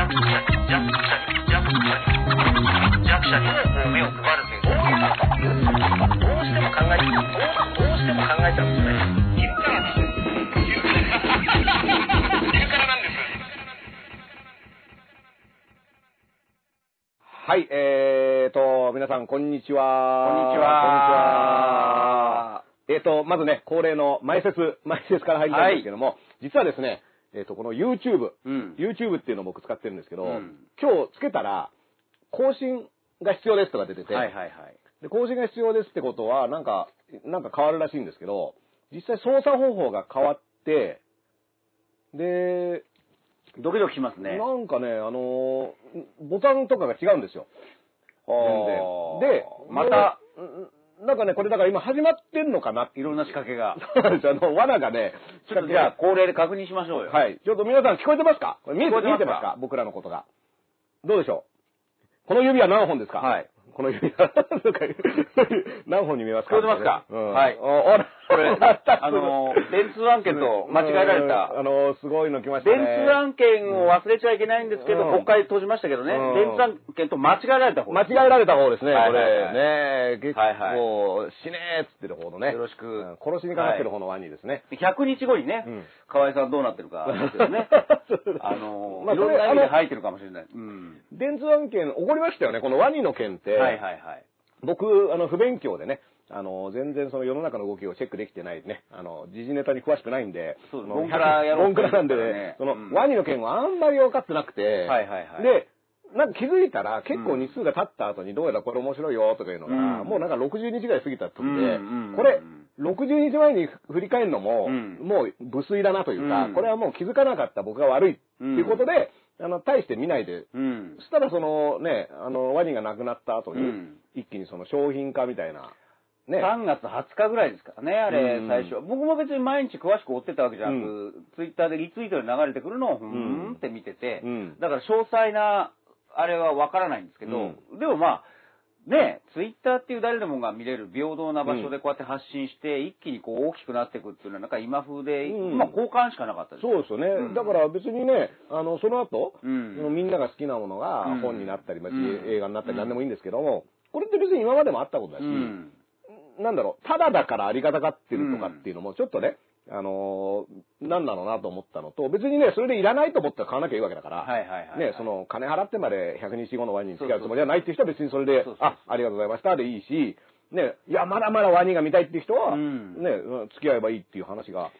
弱者目を配るというどうしても考えどうしても考えちゃうんですね昼からです昼からなんですはい、えーと、皆さん、こんにちは。こんにちはこんにちは。えーと、まずね、恒例の前説、前説から入りたいんですけども、実はですね、えーと、この YouTube、うん。YouTube っていうのを僕使ってるんですけど、うん今日つけたら、更新が必要ですとか出てて、はいはいはい。で更新が必要ですってことは、なんか、なんか変わるらしいんですけど、実際操作方法が変わって、で、ドキドキしますね。なんかね、あのーボタンとかが違うんですよ。全然。で、また、うん、なんかね、これだから今始まってんのかないろんな仕掛けが。そうなんですよ。あの、罠がね、ちょっとじゃあ、恒例で確認しましょうよ。はい。ちょっと皆さん聞こえてますか？これ見えてますか？僕らのことが。どうでしょう？この指は何本ですか？はい。この指は 何本に見えますか？聞こえてますか？うん、はいおあらこ れ、あの、電通案件と間違えられうんた。あの、すごいの来ましたね。電通案件を忘れちゃいけないんですけど、うん国会閉じましたけどね、うん電通案件と間違えられた方間違えられた方ですね、これ。ね結構、死ねーっつってる方のね。よろしくうん殺しにかかってる方のワニですね。100日後にね、うん河合さんどうなってるかですよね。あの、まあいろんな意味で吐いてるかもしれない。うん。電通案件、起こりましたよね、このワニの件って。はいはいはい。僕、あの、不勉強でね、あの、全然その世の中の動きをチェックできてないね、あの、時事ネタに詳しくないんで、そうのボンクラ野郎ボンクラなんでね、その、うんワニの件はあんまり分かってなくて、はいはいはい。で、なんか気づいたら結構日数が経った後にどうやらこれ面白いよとかいうのが、うん。もうなんか60日ぐらい過ぎた時で、これ、60日前に振り返るのも、うん。もう無粋だなというか、うん。これはもう気づかなかった僕が悪いっていうことで、あの、大して見ないでうん。そしたらそのね、あの、ワニがなくなった後に、うん。一気にその商品化みたいな、ね。3月20日ぐらいですからね、あれう、ん最初。僕も別に毎日詳しく追ってたわけじゃなく、ツイッターでリツイートで流れてくるのを、ふーんって見てて、うんだから詳細な、あれはわからないんですけど、でもまあ、ね、ツイッターっていう誰でもが見れる平等な場所でこうやって発信して、一気にこう大きくなっていくっていうのは、なんか今風で、うんまあ交換しかなかったです。そうですよね。うんだから別にね、あの、その後、うんみんなが好きなものがうん本になったり、まあうん映画になったり何でもいいんですけども、これって別に今までもあったことだし、うん。なんだろう、ただだからありがたがってるとかっていうのもちょっとね、あのーなんだろうなと思ったのと、別にね、それでいらないと思ったら買わなきゃいいわけだから、はいはいはいはい。ね、その、金払ってまで100日後のワニに付き合うつもりはないっていう人は別にそれでそうそう、そうあ、ありがとうございましたでいいし、ね、いや、まだまだワニが見たいっていう人は、うん。ね、うん付き合えばいいっていう話が、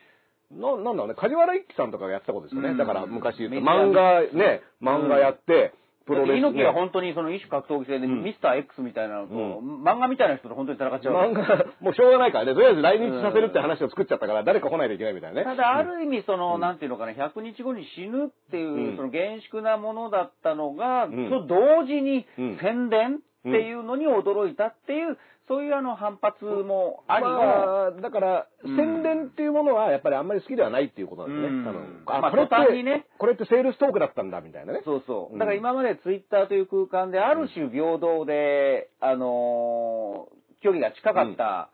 な、なんだろうね、梶原一騎さんとかがやってたことですよね。うん。だから昔漫画、ね、漫画やって、プロレス、ね。猪木が本当にその一種格闘技戦で、うん。ミスター X みたいなのと、う漫画みたいな人と本当に戦っちゃう。漫画、もうしょうがないからね、とりあえず来日させるって話を作っちゃったから、誰か来ないといけないみたいなね。ただ、ある意味、その、なんていうのかな、100日後に死ぬっていう、うん。その厳粛なものだったのが、ん。と同時にうん。宣伝っていうのに驚いたっていう、そういうあの反発もありの、まあ、だから、うん宣伝っていうものはやっぱりあんまり好きではないっていうことなんですね、うん多分。まあこれってねこれってセールストークだったんだみたいなね。そうそうう。んだから今までツイッターという空間である種平等で、あのー距離が近かった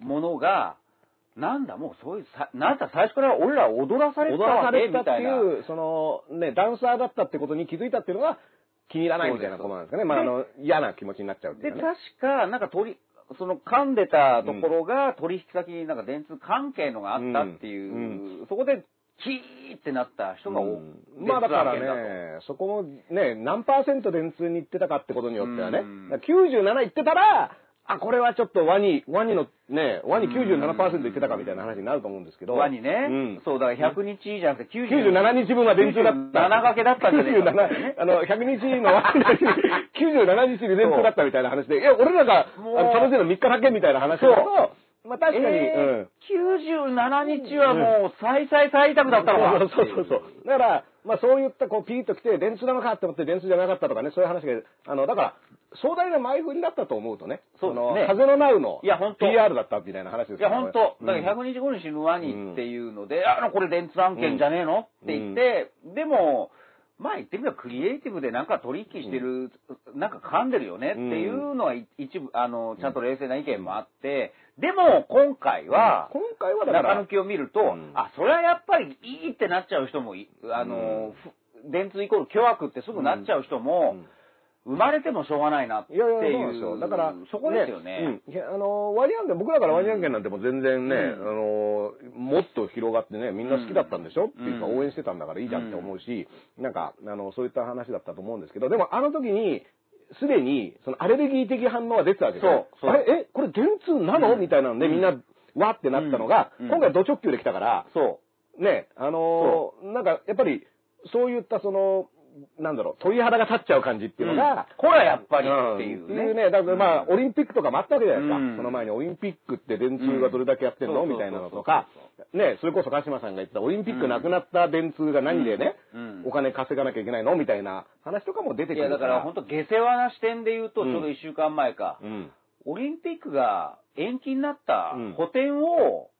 ものが、なんだ、もうそういうさ、なんだ、最初から俺ら踊らされたわらされたって。いう、その、ね、ダンサーだったってことに気づいたっていうのが気に入らないみたいなことなんですかね。まあ、あの、嫌な気持ちになっちゃうっていで、う確かなんか取り、その噛んでたところが取引先になんか電通関係のがあったっていう、うんそこでキーってなった人が多い、うん。まあだからね、そこもね、何パーセント電通に行ってたかってことによってはね、うん。だから97行ってたら、あ、これはちょっとワニ、ワニのね、ワニ97%行ってたかみたいな話になると思うんですけど。輪にね、うん。そう、だから100日じゃなくて90 97日分は電通だった。97掛けだったんじゃねえか97あの、100日のワニの日97日に電通だったみたいな話で、いや、俺らが、あの楽しいの3日だけみたいな話だと、まあ確かに、えー。97日はもう最最最悪だったのか、うんそうそうそう。だから、まあそういったこうピーッと来て、電通なのかって思って電通じゃなかったとかね、そういう話が、あの、だから、壮大な前振りだったと思うとね、そうの、ね。風のナウのいや本当。PR だったみたいな話ですいや、本当。だからうん。100日後に死ぬワニっていうので、あの、これ電通案件じゃねえの？って言って、でも、まあ言ってみればクリエイティブでなんか取引してる、なんか噛んでるよねっていうのは一部、あの、ちゃんと冷静な意見もあって、でも今回は、今回は中抜きを見ると、うん。あ、それはやっぱりいいってなっちゃう人もい、あの、ふ電通イコール巨悪ってすぐなっちゃう人も、生まれてもしょうがないなっていいやいや、そうなんう。ですよ。だから、そこですよね。うん。いやあの、割り案件、僕らから割り案件なんてもう全然ね、うん。あの、もっと広がってね、みんな好きだったんでしょ、っていうかうん。応援してたんだからいいじゃんって思うし、なんか、あの、そういった話だったと思うんですけど、でもあの時に、すでに、そのアレルギー的反応が出てたわけですよ。あれ、え、これ電通なの、うん。みたいなので、みんな、わってなったのが、うん。今回ド直球で来たから、そね、あのーなんか、やっぱり、そういったその、なんだろう、鳥肌が立っちゃう感じっていうのが、ほら、やっぱりうんっていうっていうね。ね、だからまあ、オリンピックとかもあったわけじゃないですか。うん。その前にオリンピックって電通がどれだけやってんの、うんみたいなのとか、ね、それこそ鹿島さんが言ってたオリンピックなくなった電通が何でね、うん。お金稼がなきゃいけないの？みたいな話とかも出てくいや。だからら本当下世話な視点で言うと、うん。ちょうど1週間前か、うん。オリンピックが延期になったうん。補填を、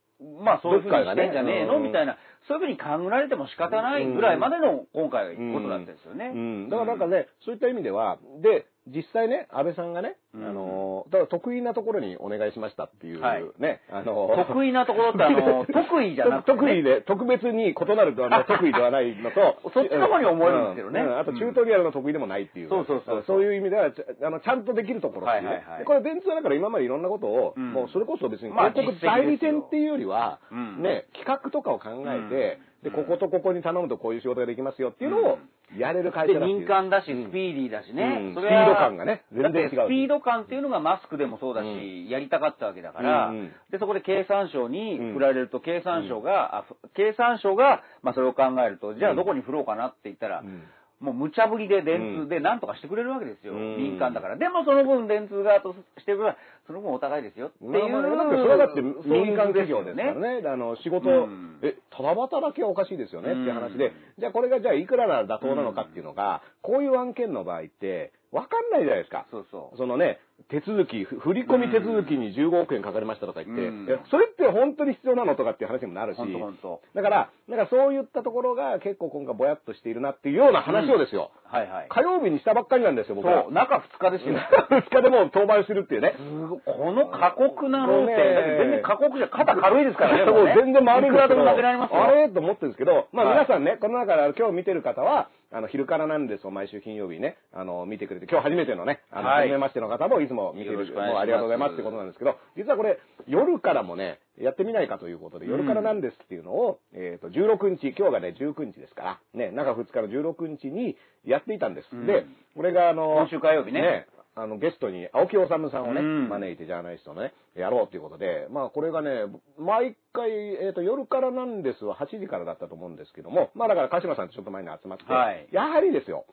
まあそういうふうにしてんじゃねえの、みたいな、そういうふうに考えられても仕方ないぐらいまでの今回ことだったんですよね。うん。だからなんかね、そういった意味では、で、実際ね、安倍さんがね、うん。あの、だから得意なところにお願いしましたっていう、はい。ね、あの、得意なところってあの、得意じゃなくて、ね。得意で、特別に異なるとあの得意ではないのと、そっちの方に思えるんですけどね。ううん。あと、チュートリアルの得意でもないっていう。そうそうそうそう。いう意味では、ちゃあの、ちゃんとできるところって。いうね。はいはいはい。でこれ、電通はだから今までいろんなことを、うん。もうそれこそ別にまあ広告代理店っていうよりは、うん。ね、企画とかを考えて、うんで、こことここに頼むとこういう仕事ができますよっていうのをやれる会で社だっていう。民間だし、うんスピーディーだしね。うん。それはスピード感がね全然違う。スピード感っていうのがマスクでもそうだし、うん。やりたかったわけだから、で、そこで経産省にうん振られると、経産省が、経産省が、まあそれを考えると、じゃあどこに振ろうかなって言ったら、うん。もう無茶ぶりで電通で何とかしてくれるわけですよ。うん。民間だから。でもその分電通側としてる分、その分お互いですよっていう。まあまあだってそれはだって民間企業ですからね。あの、仕事、うんえ、ただ働きはおかしいですよねっていう話で、うんじゃあこれがじゃあいくらなら妥当なのかっていうのが、こういう案件の場合って、わかんないじゃないですか。そうそう。そのね、手続き、ふ振り込み手続きに15億円かかりましたとか言って、うんえそれって本当に必要なのとかっていう話にもなるし。だから、なんかそういったところが結構今回ぼやっとしているなっていうような話をですよ、はいはい。火曜日にしたばっかりなんですよ、僕はそ。う、中2日ですよ。2日でもう登板するっていうね。すごいこの過酷なローテ、もうねだって全然過酷じゃ、肩軽いですからね。もう 全然回るんいくらでも投げられますよ。あれ？と思ってるんですけど、まあはい。皆さんね、この中で今日見てる方は、あの、昼からなんですを毎週金曜日ね、あの、見てくれて、今日初めてのね、あの、はい。初めましての方もいつも見てるもうありがとうございますってことなんですけど、実はこれ、夜からもね、やってみないかということで、夜からなんですっていうのを、えっ、と、16日、今日がね、19日ですから、ね、中2日の16日にやっていたんです。うん。で、これがあの、今週火曜日ねあの、ゲストに青木治さんをね、うん。招いてジャーナリストのね、やろうということで、まあこれがね、毎回、えっ、と、夜からなんですは8時からだったと思うんですけども、まあだから鹿島さんとちょっと前に集まって、はい。やはりですよ、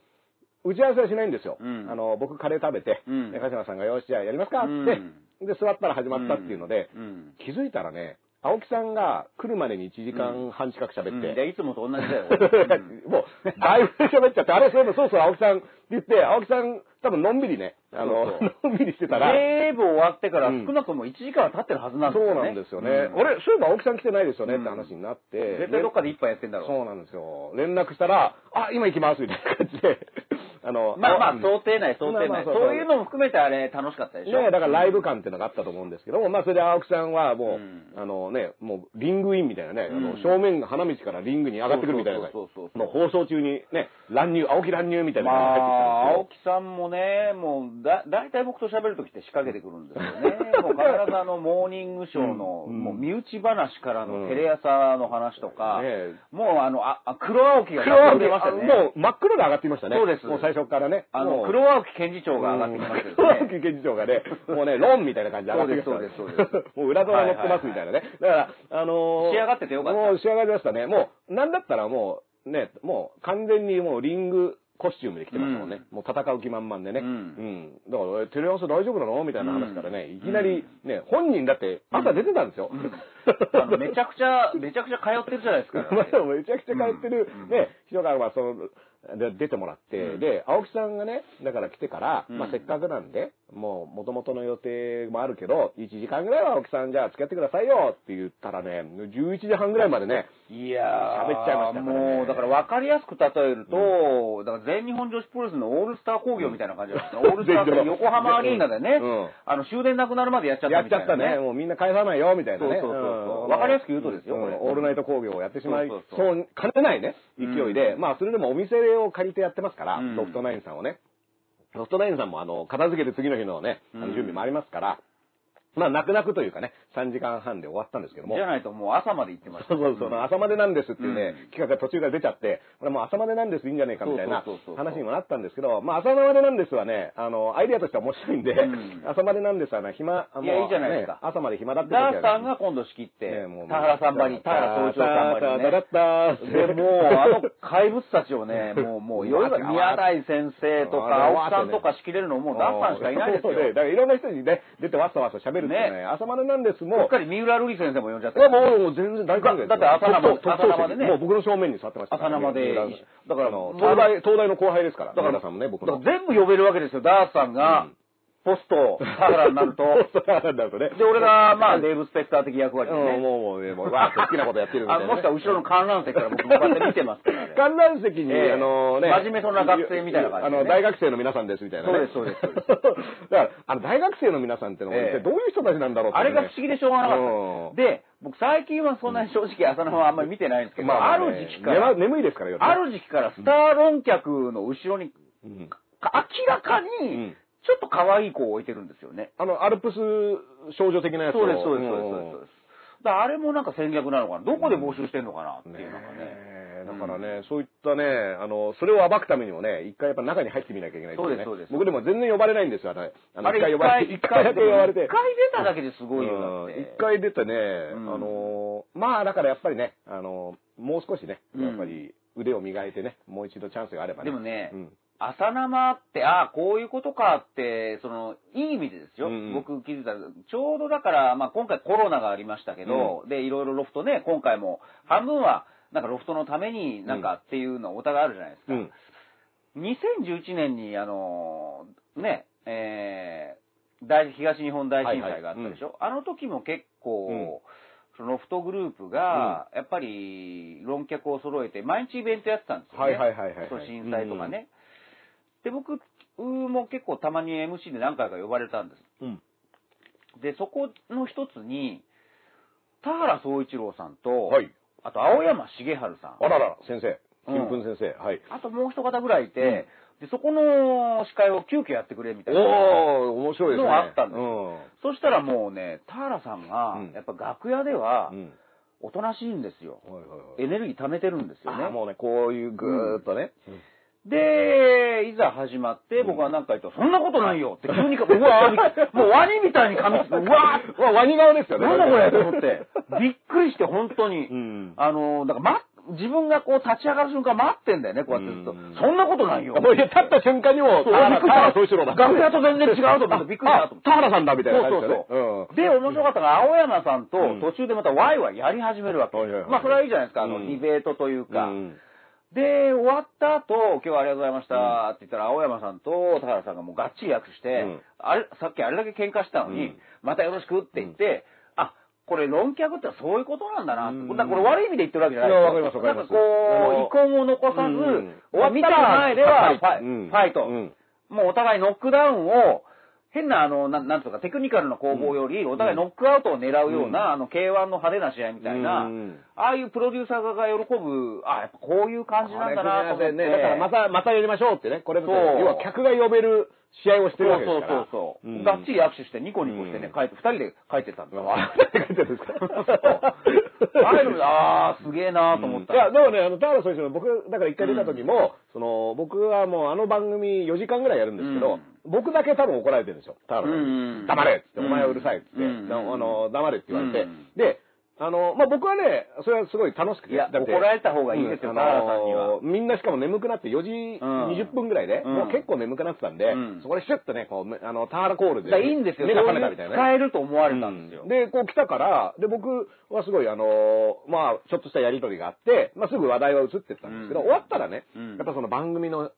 打ち合わせはしないんですよ。うん。あの、僕カレー食べて、うん。で鹿島さんがよし、じゃあやりますかって、うんで、座ったら始まったっていうので、うん。気づいたらね、青木さんが来るまでに1時間半近く喋って、うん。でいつもと同じだよ。もう、だいぶ喋っちゃって、あれ、そういえばそうそう、青木さんって言って、青木さん、多分のんびりね、あの、そのんびりしてたら、ゲーム終わってからうん少なくとも1時間は経ってるはずなんですそうよね。なんですよね。うん俺、そういえば青木さん来てないですよねうんって話になって。絶対どっかで一杯やってんだろう。そうなんですよ。連絡したら、あ、今行きますみたいな感じで、あの、まあまあ、うん想定内、想定内。まあまあそうそういうのも含めてあれ楽しかったでしょ。ねだからライブ感っていうのがあったと思うんですけども、まあそれで青木さんはもう、うんあのね、もうリングインみたいなね、あのうん正面、花道からリングに上がってくるみたいな、そうそうもう放送中にね、乱入、青木乱入みたいなま感じで入ってきたんあ、ですよ青木さんもね、もう、だ、だいたい僕と喋るときって仕掛けてくるんですよね。もう必ずあの、モーニングショーの、うんもう身内話からうんのテレ朝の話とか、ねもうあの、あ、あ黒青木が出ましたね。もう真っ黒で上がっていましたね。そうです最初からね。あの、黒青木検事長が上がってきました黒青。木検事長がね、もうね、ロンみたいな感じで上がってきたねそうですそうですそうですもう裏ドラ乗ってますみたいなね。だから、あのー仕上がっててよかったもう仕上がりましたね。もう、なんだったらもう、ね、もう完全にもうリング、コスチュームで来てましたもんね。もう戦う気満々でね。ううんん。だから、えテレ朝大丈夫なのみたいな話からね、いきなり、ね、本人だって朝出てたんですよ。あのめちゃくちゃ、めちゃくちゃ通ってるじゃないですか。まあめちゃくちゃ通ってる、うんね、人が、まあ、その、で出てもらって、うん。で、青木さんがね、だから来てから、うん。まあせっかくなんで、もう元々の予定もあるけど、1時間ぐらいは青木さんじゃあ付き合ってくださいよって言ったらね、11時半ぐらいまでね、いやー、喋っちゃいましたねもう、だから分かりやすく例えると、だから全日本女子プロレスのオールスター工業みたいな感じなんですね。オールスターって横浜アリーナでね、うんあの終電なくなるまでやっちゃったやっみたいな、ね。ちゃったね、もうみんな返さないよ、みたいなね。そうそうそうそう。わかりやすく言うとですよ、これ。うんオールナイト工業をやってしまいそう兼ねないね、勢いで、うんまあ、それでもお店を借りてやってますから、うんロフトナインさんをね。ロフトナインさんも、あの、片付けて次の日のね、あのうん。準備もありますから、まあ、泣く泣くというかね、3時間半で終わったんですけども。じゃないともう朝まで行ってました。そうそうそう、ん。朝までなんですっていうね、うん。企画が途中から出ちゃって、これもう朝までなんですいいんじゃねえかみたいなそうそうそうそう話にもなったんですけど、まあ朝までなんですはね、あの、アイデアとしては面白いんで、うん。朝までなんですはね、暇、もういやいいじゃないですか。ね朝まで暇だってダースさんが今度仕切ってねもう、田原さんばり、田原総一郎さんばりね。タラッタラッターで、もう、あの怪物たちをね、もう、もう、いろいろ宮台先生とか、青木さんとか仕切れるのもうダースさんしかいないですよ。そう。だからいろんな人にね、出てわさわさ喋るってね、ね朝までなんですうっも、かり三浦瑠麗先生も呼んじゃっていや、もう、もう全然大歓迎ですよ。だって朝生朝生でね。もう僕の正面に座ってました朝生で。だだからあの、東大、東大の後輩ですから、だから、皆さんもね、僕全部呼べるわけですよ。ダースさんが。うん、ポスト、田原になると。そうなんだとね。で、俺が、まあ、デーブ・スペクター的役割でうん、ね。もう、もうね、もう、わー好きなことやってるみたいな、ね。あもしくは後ろの観覧席から僕こうやって見てますからね。観覧席に、ええあのね。真面目そうな学生みたいな感じあの、大学生の皆さんですみたいなね。そうですそうです だから、あの、大学生の皆さんってのは、どういう人たちなんだろうってねあれが不思議でしょうがなかうんった。で、僕最近はそんなに正直朝のはあんまり見てないんですけど、まあまあね、ある時期から、眠いですから、ある時期からスター論客の後ろに、明らかうにん、ちょっと可愛い子を置いてるんですよね。あの、アルプス少女的なやつをそうです、そうです、そうです。だあれもなんか戦略なのかな。どこで募集してんのかなってねいうのがね。えだからね、そういったね、あの、それを暴くためにもね、一回やっぱ中に入ってみなきゃいけないそうですそうです僕でも全然呼ばれないんですよ、あれ。あ一回呼ばれて、一回だけ呼ばれて。一回出ただけですごいよ、一回出てね、んあの、まあだからやっぱりね、あの、もう少しね、うんやっぱり腕を磨いてね、もう一度チャンスがあればね。でもねうん朝生って、ああ、こういうことかって、その、いい意味でですよ。うんうん。僕気づいたちょうどだから、まあ今回コロナがありましたけど、で、いろいろロフトね、今回も、半分は、なんかロフトのためになんかっていうのお互いあるじゃないですか。うん。2011年に、あの、ね、えー大、東日本大震災があったでしょ、あの時も結構、うん。そのロフトグループが、やっぱり論客を揃えて、毎日イベントやってたんですよね。はいはいはいはい震災とかね。で、僕も結構たまに MC で何回か呼ばれたんです。うんで、そこの一つに、田原総一郎さんと、はい。あと青山茂春さん。あらら、先生。うん金粉先生。はい。あともう一方ぐらいいて、で、そこの司会を急遽やってくれみたいな。おー、面白いですね。のがあったんですうんそしたらもうね、田原さんがうん、やっぱ楽屋ではう、ん。おとなしいんですよ。はいはいはい。エネルギー貯めてるんですよね。あもうね、こういうぐーっとね。で、いざ始まって、僕は何か言うと、そんなことないよって急にか、うわーもうワニみたいに噛みつく、うわーまあ、ワニ顔ですよね。なんだこれと思って。びっくりして、本当に。うん。あの、だから、ま、自分がこう立ち上がる瞬間待ってんだよね、こうやってずっとうん。そんなことないよ。もう立った瞬間にもう、そう田原総一郎だ。楽屋と全然違うと思ってびっくりしたと思ってあ田原さんだみたいな感じでね。そううんで、面白かったのが、青山さんとうん途中でまたワイワイやり始めるわけ。まあ、それはいいじゃないですか、あの、うんディベートというか。うんで、終わった後、今日はありがとうございましたって言ったら、青山さんと田原さんがもうがっちり握手して、うん。あれ、さっきあれだけ喧嘩したのに、うん。またよろしくって言って、あ、これ論客ってそういうことなんだな。うん。だこれ悪い意味で言ってるわけじゃないいやわかりますわかります。なんかこう、遺恨を残さず、うん。終わ見てる前ではファイ,、うんファイト、うん。もうお互いノックダウンを、変なあの、なんなんとかテクニカルな攻防より、お互いノックアウトを狙うような、うん。あの、K1 の派手な試合みたいな、うん。ああいうプロデューサーが喜ぶ、あ、やっぱこういう感じなんだなと思って。ね、だからまた、またやりましょうってね、これ要は客が呼べる試合をしてるわけでそうすから。そうそうそう、ん。がっちり握手してニコニコしてね、うん。帰って、二人で帰ってったんですよ。あれって書いてるんですか？ああいう。のあー、すげえなと思った。いや、でもね、あの、田原総一郎、僕、だから一回出た時も、その、僕はもうあの番組4時間ぐらいやるんですけど、うん。僕だけ多分怒られてるんですよ、田原さん黙れっつって、うんお前はうるさいっつって、あの、黙れって言われて、うん。で、あの、まあ、僕はね、それはすごい楽しくて。いやだって怒られた方がいいですようんにはあのみんなしかも眠くなって4時うん20分ぐらいで、うんもう結構眠くなってたんで、うんそこでシュッとね、こう、めあの、田原コールで、だからいいんですよ。目が覚めたみたいなね。使えると思われたんですよ。うんで、こう来たから、で、僕はすごい、あのーまあ、ちょっとしたやりとりがあって、まあ、すぐ話題は移ってったんですけど、うん終わったらね、うんやっぱその番組の、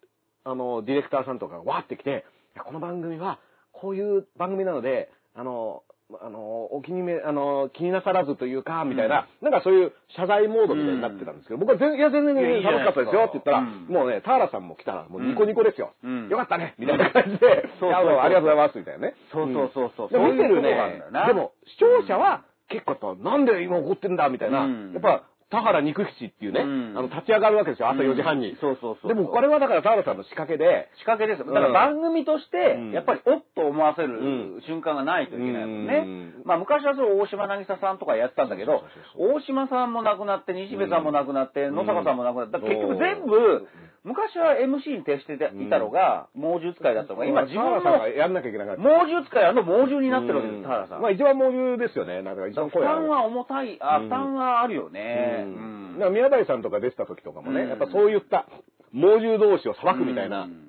あの、ディレクターさんとかがわーって来て、この番組は、こういう番組なので、あの、あの、お気にめ、あの、気になさらずというか、みたいな、なんかそういう謝罪モードみたいになってたんですけど、僕は全然、いや、全然楽しかったですよって言ったら、う。ん。もうね、田原さんも来たら、もうニコニコですよ。うん。よかったねみたいな感じで、そうそありがとうございます、みたいなね。そうそうそうそう。で見てるね。でも、視聴者は、結構やっぱ、なんで今怒ってんだみたいな、うん。やっぱ、田原肉吉っていうね、うんあの、立ち上がるわけですよ、朝4時半に。そうそうそう。でも、これはだから田原さんの仕掛けで、仕掛けですよ。だから番組としてうん、やっぱりおっと思わせうるん瞬間がないといけないもんうねん。まあ昔はそう大島渚さんとかやってたんだけど大島さんも亡くなって、西部さんも亡くなって、ん野坂さんも亡くなった。うん結局全部、昔は MC に徹していたのが、猛獣使いだったのが、今自分田原さんがのやんなきゃいけなかった。猛獣使い猛獣になってるわけです、うん田原さん。まあ一番猛獣ですよね。なんか一番負声ある担は重たい、あ、うん負担はあるよね。ううんん。だから宮台さんとか出てた時とかもね、うんやっぱそういった猛獣同士を裁くみたいなう。ん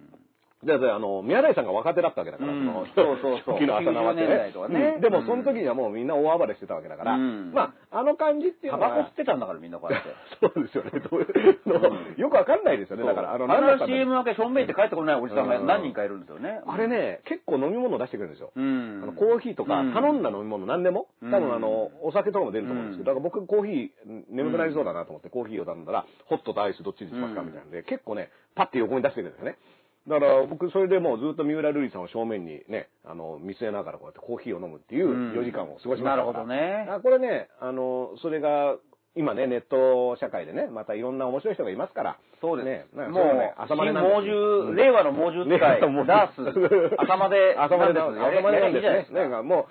だってあの、宮台さんが若手だったわけだから、うん。そのそうそうそう。初期の朝生って90年代とかね。うん。でもうん。その時にはもうみんな大暴れしてたわけだから、うん。まあ、あの感じっていうタのは。バコ吸ってたんだからみんなこうやって。そうですよね。どういうのよくわかんないですよね。だから、あの、何だったんだろう。CM 明け、しょんべいって帰ってこないおじさんが何人かいるんですよね。あれね、結構飲み物出してくるんですよ。うん。あのコーヒーとかうん。頼んだ飲み物何でも、うん。多分あの、お酒とかも出ると思うんですけど、うん。だから僕コーヒー眠くなりそうだなと思ってコーヒーを頼んだら、ホットとアイスどっちにしますかうん。みたいなんで、結構ね、パッて横に出してくるんですよね。だから僕それでもうずっと三浦瑠麗さんを正面にね、あの、見据えながらこうやってコーヒーを飲むっていううん。4時間を過ごしました。から。なるほどね。あこれね、あの、それが、今ね、ネット社会でね、またいろんな面白い人がいますから。そうです。ね、なんかもう、朝まで新なんですよ。猛獣、うん。令和の猛獣使い、ねもうダース、朝まで、朝まで朝までなんですね。なんかもう、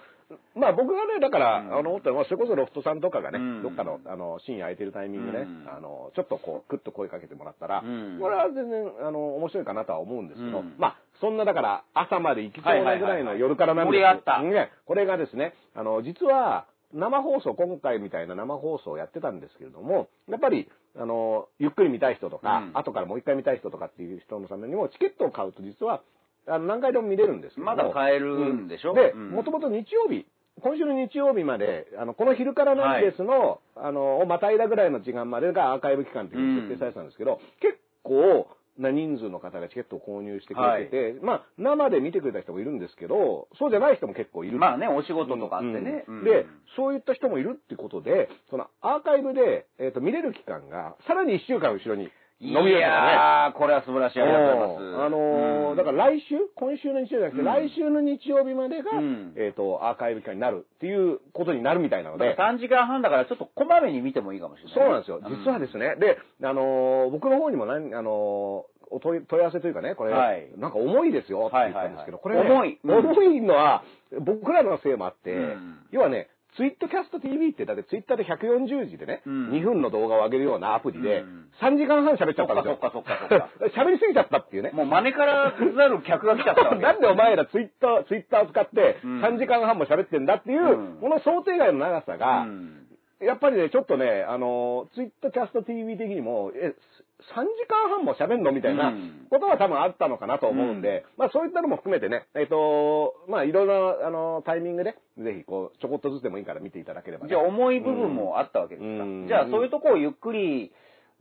まあ僕がね、だから、うん。あの、思ったのは、それこそロフトさんとかがね、うん。どっかの、あの、深夜空いてるタイミングで、ねうん。あの、ちょっとこう、クッと声かけてもらったら、うん。これは全然、あの、面白いかなとは思うんですけど、うん。まあ、そんなだから、朝まで行きそうなぐらいの夜からなんです盛り上がったね、これがですね、あの、実は、生放送、今回みたいな生放送をやってたんですけれども、やっぱり、あの、ゆっくり見たい人とか、うん。後からもう一回見たい人とかっていう人のためにも、チケットを買うと実は、あの、何回でも見れるんですけど。もまだ買えるんでしょ？で、うん。もともと日曜日、今週の日曜日まで、あの、この昼からなんですの、あの、をまたいだぐらいの時間までがアーカイブ期間っていう設定されてたんですけど、結構な人数の方がチケットを購入してくれてて、まあ、生で見てくれた人もいるんですけど、そうじゃない人も結構いる。まあね、お仕事とかあってね。うん。うん。で、そういった人もいるってことで、そのアーカイブで、えっ、と、見れる期間が、さらに1週間後ろに伸びるいとかね。やー、これは素晴らしい。ありがとうございます。あのーうんだから来週、今週の日曜じゃなくて、うん来週の日曜日までが、うんえっ、と、アーカイブ期間になるっていうことになるみたいなので、3時間半だからちょっとこまめに見てもいいかもしれない。そうなんですよ。実はですね、で、あのー僕の方にも何、あのーお問い問い合わせというかね、これ、はいなんか重いですよって言ったんですけど、これ、ね、重いうん重いのは、僕らのせいもあって、うん要はね、ツイートキャスト TV って、だってツイッターで140字でね、うん2分の動画を上げるようなアプリで、うん3時間半喋っちゃったんですよ。そっかそっかそっかそ 喋りすぎちゃったっていうね。もう真似からざる客が来ちゃった。なんでお前らツイッター、ツイッターを使ってうん3時間半も喋ってんだっていう、うんこの想定外の長さが、うんやっぱりね、ちょっとね、あの、ツイッターキャスト TV 的にも、え、3時間半も喋んの？みたいなうん。ことは多分あったのかなと思うんで、まあそういったのも含めてね、えっ、と、まあいろいろ、あの、タイミングで、ぜひこう、ちょこっとずつでもいいから見ていただければね、じゃあ重い部分もあったわけですか。うん。じゃあそういうとこをゆっくり、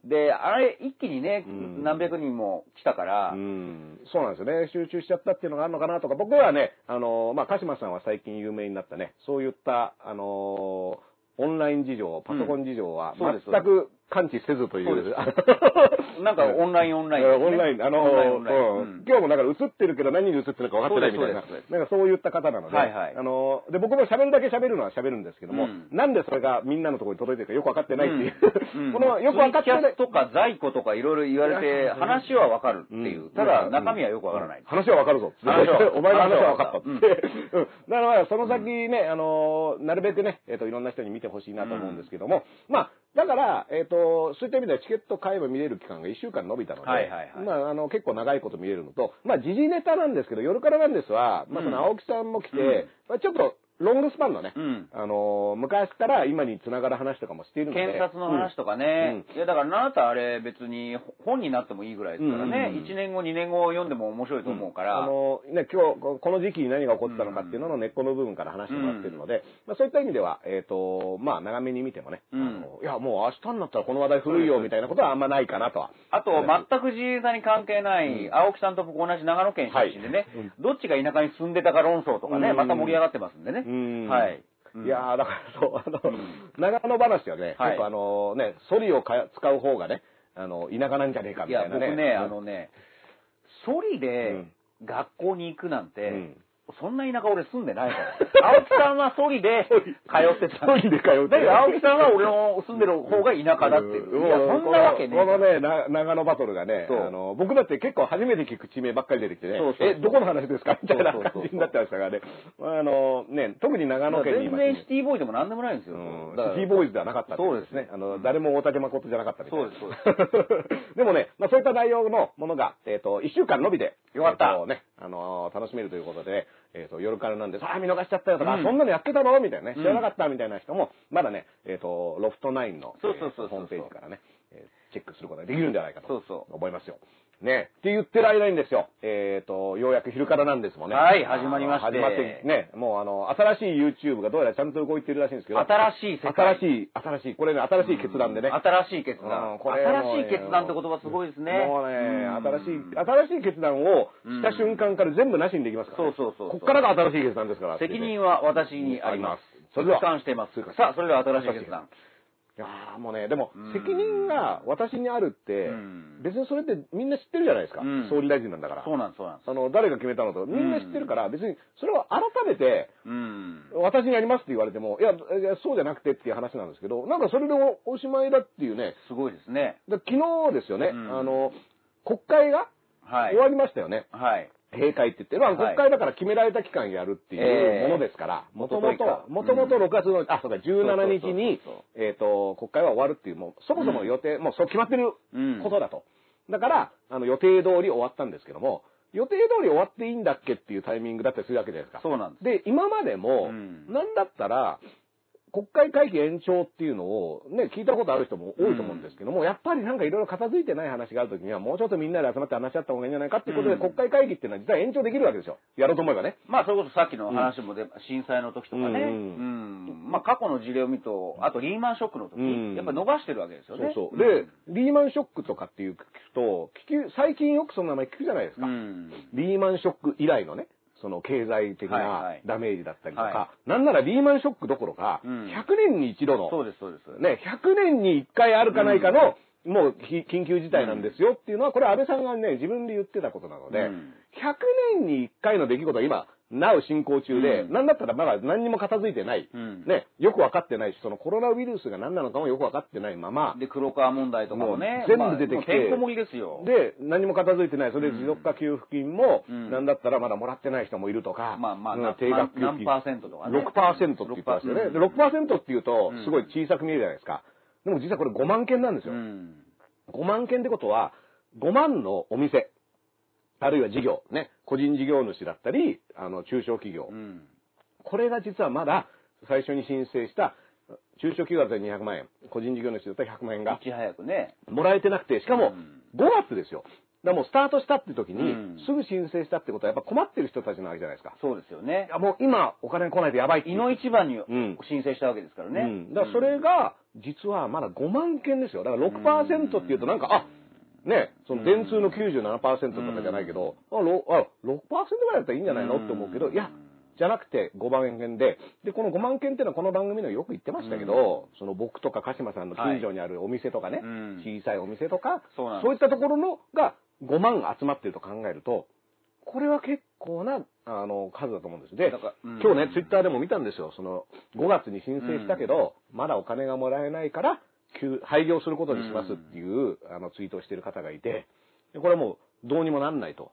で、あれ、一気にね、うん。何百人も来たから、うん、そうなんですよね。集中しちゃったっていうのがあるのかなとか、僕はね、あの、まあ、鹿島さんは最近有名になったね、そういった、あの、オンライン事情、パソコン事情は全く感知せずという。そう なんかオンラインオンラインね。オンライン、あの、今日もだから映ってるけど何に映ってるか分かってないみたいな、なんかそういった方なので、はいはい。あの、で、僕も喋るだけ喋るのは喋るんですけども、うん。なんでそれがみんなのところに届いてるかよく分かってないっていう、うん。このよく分かってない。とか在庫とかいろいろ言われて、話はわかるっていう。うん。ただ、中身はよくわからない。話はわかるぞ。お前の話はわかったっうん。て。うん。だから、その先ね、あのー、なるべくね、えっ、と、いろんな人に見てほしいなと思うんですけども、まあ、だから、えっ、と、そういった意味ではチケット買えば見れる期間が1週間伸びたので、はいはいはい。まあ、あの、結構長いこと見れるのと、まあ、時事ネタなんですけど、夜からなんですは、まあ、その青木さんも来て、うん。まあ、ちょっと、ロングスパンのね、うん。あのー、昔から今に繋がる話とかもしているので。検察の話とかね。いや、だから、あなたあれ別に本になってもいいぐらいですからね。うん。うんうん1年後、2年後読んでも面白いと思うから。あの、ね、今日、ここの時期に何が起こったのかっていうのの根っこの部分から話してもらってるので、まあそういった意味では、えっ、と、まあ長めに見てもね、うん。あのいや、もう明日になったらこの話題古いよみたいなことはあんまないかなとは。あと、全く自由さに関係ない、青木さんと僕同じ長野県出身でね、はい。うん。どっちが田舎に住んでたか論争とかね、うん。また盛り上がってますんでね。うん。はい。いやー、だからそう、あの、うん。長野話はね、はい。結構あのね、ソリをか使う方がね、あの、田舎なんじゃねえかみたいなね。僕ね、あのね、ソリうでん。学校に行くなんて、うんそんな田舎俺住んでないから。青木さんはソリで通ってた。ソリで通ってだけど青木さんは俺の住んでる方が田舎だっていう。いや、そんなわけねえこのね、な長野バトルがね、そうあの、僕だって結構初めて聞く地名ばっかり出てきてね、そうそうそうえ、どこの話ですかみたいなそうそうそう感じになってましたからね。あの、ね、特に長野県にい全然シティボーイでもなんでもないんですよ。シティボーイズではなかったそうですね。あの、誰も大竹誠じゃなかったみたいな。そうです でもね、まあそういった内容のものが、えっ、と、一週間伸びて、よかったね、あのー楽しめるということで、えっ、と、夜からなんで、さあ見逃しちゃったよとか、うんそんなのやってたの？みたいなね、うん知らなかったみたいな人も、まだね、えっ、と、ロフトナインの、そうそうそうホームページからね、えーチェックすることができるんじゃないかと。そうそう思いますよ。ね。って言ってる間にですよ、えっ、と、ようやく昼からなんですもんね。はい始まりまして始まって、ね、もうあの、新しい YouTube がどうやらちゃんと動いてるらしいんですけど、新しい世界。新しい、新しい、これね、新しい決断でね。新しい決うん断。これ新しい決断って言葉すごいですね。もうね、うん新しい、新しい決断をした瞬間から全部なしにできますから、ね。そうそうそうこっからが新しい決断ですから。責任は私にあります。それでは痛感しています。さあ、それでは新しい決断。いやーもうね、でもうん、責任が私にあるってうん、別にそれってみんな知ってるじゃないですか。うん総理大臣なんだから。そうなんです、そうなんです。あの、誰が決めたのとか、みんな知ってるから、別にそれを改めて、うん。私にやりますって言われても、いや、そうじゃなくてっていう話なんですけど、なんかそれでおおしまいだっていうね、すごいですね。だ昨日ですよね、うんあの、国会がはい終。わりましたよね。はい。閉会って言って、まあはい。国会だから決められた期間やるっていうものですから、もともと元々か、もともと6月の、あ、そうか、17日にえっと、国会は終わるっていう、もう、そもそも予定、もうそう決まってるうん。ことだと。だから、あの、予定通り終わったんですけども、予定通り終わっていいんだっけっていうタイミングだったりするわけじゃないですか。そうなんです。で、今までも、うん。なんだったら、国会会期延長っていうのをね、聞いたことある人も多いと思うんですけども、やっぱりなんかいろいろ片付いてない話があるときには、もうちょっとみんなで集まって話し合った方がいいんじゃないかっていうことで、うん国会会議っていうのは実は延長できるわけですよ。やろうと思えばね。まあ、それこそさっきの話もで、震災の時とかね。うんうん。まあ、過去の事例を見ると、あとリーマンショックの時、うんやっぱ伸ばしてるわけですよね。そうそう。で、リーマンショックとかっていう聞くと、聞き、最近よくその名前聞くじゃないですか。うん。リーマンショック以来のね、その経済的ないダメージだったりとか、はなんならリーマンショックどころか、うん。100年に一度の、そうです、そうです。ね、100年に1回あるかないかの、もうひ緊急事態なんですよっていうのは、これ安倍さんがね、自分で言ってたことなので、うん。100年に1回の出来事が今、なお進行中で、うんなんだったらまだ何にも片付いてない、うんね、よく分かってないし、そのコロナウイルスが何なのかもよく分かってないまま、で、黒川問題とかもね。もう全部出てきてまあですよ。で、何も片付いてない。それで持続化給付金も、うんなんだったらまだもらってない人もいるとか、まあまあ、うんな定額給付金。何パーセントとかね。6%って言ってますよね。で、6%って言うとうん、すごい小さく見えるじゃないですか。でも実はこれ5万件なんですよ。うん。5万件ってことは、5万のお店、あるいは事業、ね、個人事業主だったり、あの、中小企業。うん。これが実はまだ最初に申請した、中小企業だったら200万円、個人事業主だったら100万円がいち早くね。もらえてなくて、しかもうん5月ですよ。だからもうスタートしたって時にうん、すぐ申請したってことはやっぱ困ってる人たちなわけじゃないですか。そうですよねい。やもう今お金来ないとやばいっていういの一番にん申請したわけですからね。うん。だからそれが、実はまだ5万件ですよ。だから6%っていうとなんか、あ、ね、その電通の97%とかじゃないけど、あ、ろあ6%ぐらいだったらいいんじゃないの？って思うけど、いや、じゃなくて5万件で、で、この5万件っていうのはこの番組でもよく言ってましたけど、その僕とか鹿島さんの近所にあるお店とかね、うん。小さいお店とか、そうなんです。いったところのが5万集まってると考えると、これは結構な、あの、数だと思うんです。で、うん。今日ね、ツイッターでも見たんですよ。その、5月に申請したけど、まだお金がもらえないから、休廃業することにしますっていう、あの、ツイートをしてる方がいて、でこれはもう、どうにもなんないと。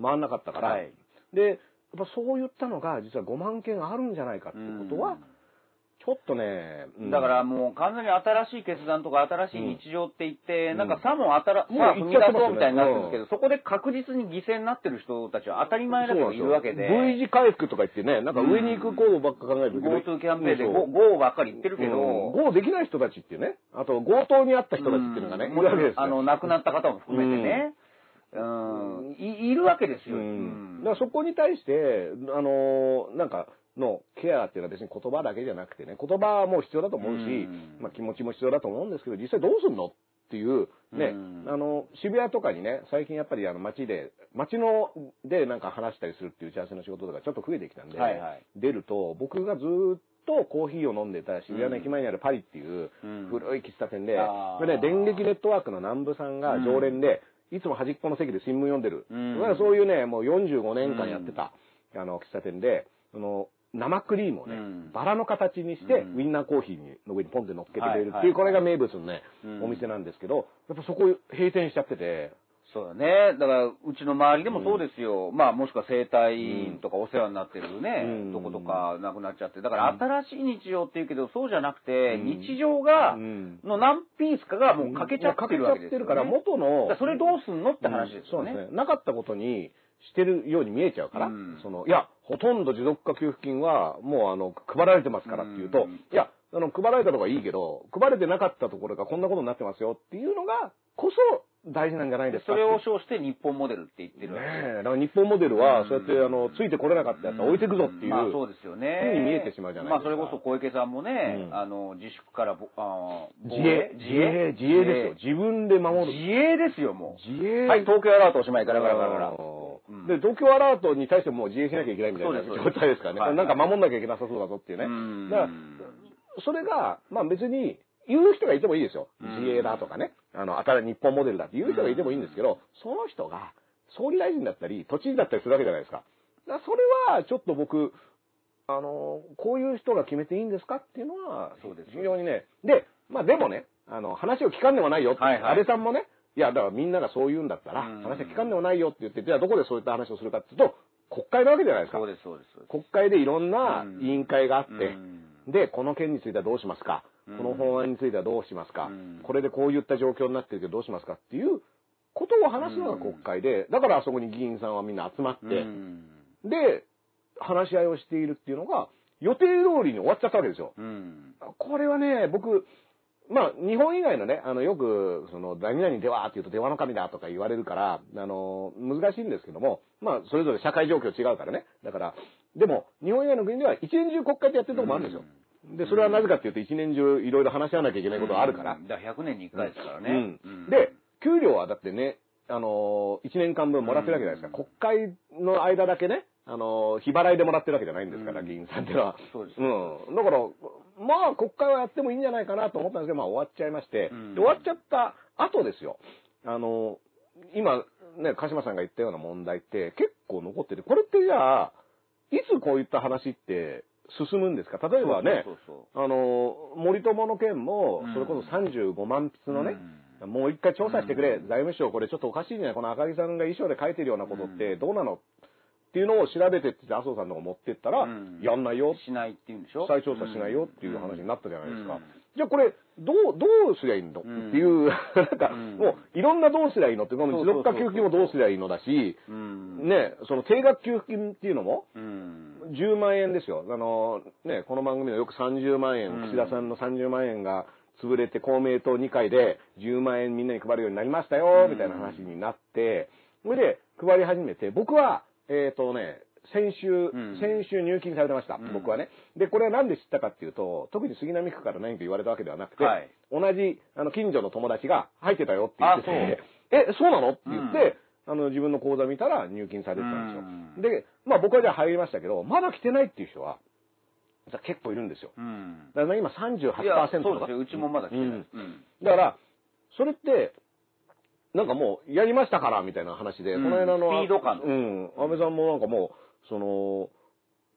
回んなかったから。はいで、やっぱそういったのが、実は5万件あるんじゃないかっていうことは、ちょっとね、うん。だからもう完全に新しい決断とか新しい日常って言って、うん。なんかさも新さもうあ踏み出言っちゃそうみたいになってるんですけど、そこで確実に犠牲になってる人たちは当たり前だけどいるわけで、V 字回復とか言ってね、なんか上に行く行動ばっか考えるけど、GoTo キャンペーンで GO ばっかり言ってるけど、うん、GO できない人たちっていうね、あと強盗にあった人たちっていうのがね、わけですよ。あの、亡くなった方も含めてね、うん、いいるわけですよ。うん、だからそこに対して、あのーなんか、のケアっていうのは別に言葉だけじゃなくてね、言葉も必要だと思うし、うん。まあ気持ちも必要だと思うんですけど、実際どうすんのっていう、ね、うん。あの、渋谷とかにね、最近やっぱりあの街で、街のでなんか話したりするっていう打ち合わせの仕事とかちょっと増えてきたんで、はいはい。出ると、僕がずーっとコーヒーを飲んでた渋谷の駅前にあるパリっていううん。古い喫茶店で、これね、電撃ネットワークの南部さんが常連で、いつも端っこの席で新聞読んでる。うん。まあそういうね、もう45年間やってた、あの、喫茶店で、その、生クリームをね、うん。バラの形にして、うん。ウインナーコーヒーの上にポンって乗っけてくれるっていう、これが名物のね、うん。お店なんですけど、やっぱそこ閉店しちゃってて、そうだね。だから、うちの周りでもそうですよ。まあ、もしくは生態院とかお世話になってるね、うん。とことかなくなっちゃって。だから、新しい日常って言うけど、そうじゃなくて、うん。日常が、うん。の何ピースかがもう欠けちゃってるわけですよ、ね。欠けちゃってるから、元の、それどうすんのって話ですよね。そうですね。なかったことにしてるように見えちゃうから、うん。その、いや、ほとんど持続化給付金はもうあの、配られてますからっていうと、うん。いや、あの、配られたとかいいけど、配れてなかったところがこんなことになってますよっていうのが、こそ大事なんじゃないですか。それを称して日本モデルって言ってるわけねえ、だから日本モデルは、うんそうやって、あの、ついてこれなかったやつは置いてくぞっていう。まあそうですよね。ふうに見えてしまうじゃないですかまあそれこそ小池さんもね、うんあの、自粛からぼ、あー自衛、自衛、自衛ですよ。自分で守る。自衛ですよ、もう。自衛。はい、東京アラートおしまい、ガラガラガラガラ。うんで、東京アラートに対してもう自衛しなきゃいけないみたいな状態ですからね。はいなんか守んなきゃいけなさそうだぞっていうね。うんだから、それが、まあ別に、言う人がいてもいいですよ。うん自衛だとかね。あの、新しい日本モデルだって言う人がいてもいいんですけど、その人が、総理大臣だったり、都知事だったりするわけじゃないですか。だそれは、ちょっと僕、あの、こういう人が決めていいんですか？っていうのは、そうです非常にね。で、まあでもね、あの、話を聞かんでもないよって、はいはい安倍さんもね、いや、だからみんながそう言うんだったら、うん話は聞かんでもないよって言って、じゃあどこでそういった話をするかっていうと、国会なわけじゃないですかそう。です、そうです。国会でいろんなうん委員会があって、うんで、この件についてはどうしますか、うんこの法案についてはどうしますか、うんこれでこういった状況になってるけどどうしますかっていうことを話すのが国会で、だからあそこに議員さんはみんな集まって、うんで、話し合いをしているっていうのが、予定通りに終わっちゃったわけですよ。うん。これはね、僕、まあ、日本以外のね、あの、よく、その、何々ではって言うと、電話の神だとか言われるから、あの、難しいんですけども、まあ、それぞれ社会状況違うからね。だから、でも、日本以外の国では一年中国会でやってるとこもあるんですよ。で、それはなぜかっていうと、一年中いろいろ話し合わなきゃいけないことがあるから。うんだから100年に1回ですからね。で、給料はだってね、あのー、1年間分もらってるわけじゃないですか。国会の間だけね、あのー、日払いでもらってるわけじゃないんですから、うん議員さんっていうのは。そうですうん。だから、まあ、国会はやってもいいんじゃないかなと思ったんですけど、まあ、終わっちゃいまして、うんで終わっちゃった後ですよ。あのー、今、ね、鹿島さんが言ったような問題って結構残ってて、これってじゃあ、いつこういった話って進むんですか？例えばね、あの、森友の件もうん、それこそ35万筆のね、うもう一回調査してくれ、うん。財務省これちょっとおかしいんじゃないこの赤木さんが衣装で書いてるようなことってうん。どうなの？っていうのを調べてって麻生さんの方が持ってったら、うん。やんないよ、しないって言うんでしょ？再調査しないよっていう話になったじゃないですか。うんじゃあこれ、どう、どうすりゃいいの、うんっていう、なんか、うんもう、いろんなどうすりゃいいのって、この持続化給付金もどうすりゃいいのだし、うん。ね、その定額給付金っていうのも、うん。10万円ですよ。あの、ね、この番組でよく30万円、うん岸田さんの30万円が潰れて公明党2回で10万円みんなに配るようになりましたよ、うんみたいな話になって、それで配り始めて、僕は、えっ、とね、先週、ん先週入金されてました、うん僕はね。で、これはなんで知ったかっていうと、特に杉並区から何か言われたわけではなくて、はい同じ、あの、近所の友達が入ってたよって言っててあ、え、そうなの？って言って、あの、自分の口座見たら入金されてたんですよ。で、まあ僕はじゃあ入りましたけど、まだ来てないっていう人は、結構いるんですよ。うん。だから今いや38%とかそうですよ。うちもまだ来てない。うんうん。だから、それって、なんかもう、やりましたから、みたいな話で、うんこの間の、スピード感うん。安倍さんもなんかもう、その、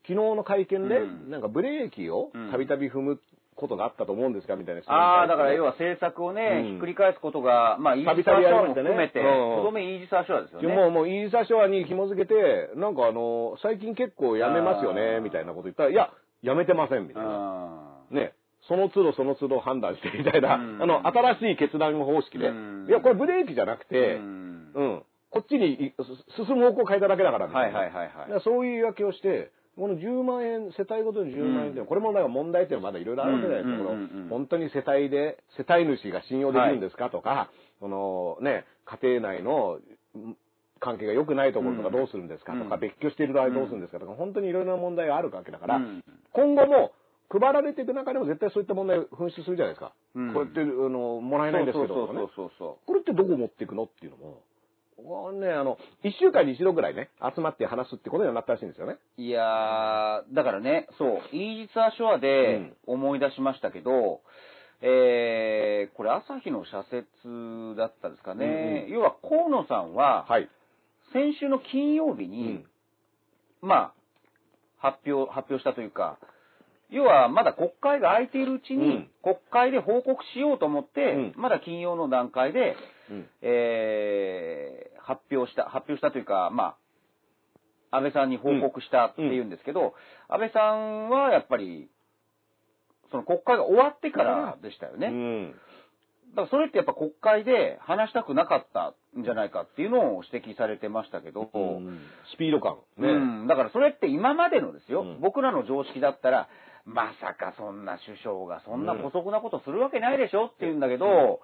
昨日の会見で、うん。なんかブレーキをうん。たびたび踏むことがあったと思うんですか？みたいなああ、だから要は政策をね、うん。ひっくり返すことが、まあ、イージたびたびサーショアも含めて、うん。とどめイージサーショアですよね。もう、もう、イーサショアに紐付けて、なんかあの、最近結構やめますよね、みたいなこと言ったら、いや、やめてません、みたいな。あね。その都度その都度判断してみたいな、うん。あの、新しい決断方式で。うん。いや、これブレーキじゃなくーて、うん。うん。こっちに進む方向を変えただけだからみたいな。はいはいはいはい。そういう言い訳をして、この10万円、世帯ごとに10万円っていうのは、これもなんか問題っていうのはまだいろいろあるわけじゃないですか。うんこ本当に世帯で、世帯主が信用できるんですかとか、このね、家庭内のうん関係が良くないところとかどうするんですかとか、うん。別居している場合どうするんですかとか、本当にいろいろな問題があるわけだから、うん。今後も配られていく中でも絶対そういった問題を噴出するじゃないですか。うん。こうやって、あの、もらえないんですけど、そうそうそうそこれってどこ持っていくのっていうのも、ここはね、あの、一週間に一度ぐらいね、集まって話すってことにはなったらしいんですよね。う。いやー、だからね、そう、イージス・アショアで思い出しましたけど、えー、これ朝日の社説だったですかね。うん要は河野さんは、はい。先週の金曜日に、うんまあ、発表、発表したというか、要はまだ国会が空いているうちに、うん。国会で報告しようと思って、うん。まだ金曜の段階で、うん。えー発表した、発表したというか、まあ、安倍さんに報告したっていうんですけど、安倍さんはやっぱり、その国会が終わってからでしたよね。うん。だからそれってやっぱ国会で話したくなかったんじゃないかっていうのを指摘されてましたけど、スピード感。ね。うん、だからそれって今までのですよ、うん。僕らの常識だったら、まさかそんな首相がそんな姑息なことするわけないでしょって言うんだけど、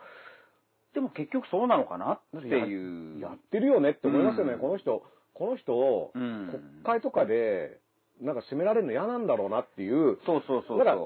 でも結局そうなのかなっていう。やってるよねって思いますよね。うん。この人、この人をうん。国会とかで、なんか責められるの嫌なんだろうなっていう、そうそうそうだから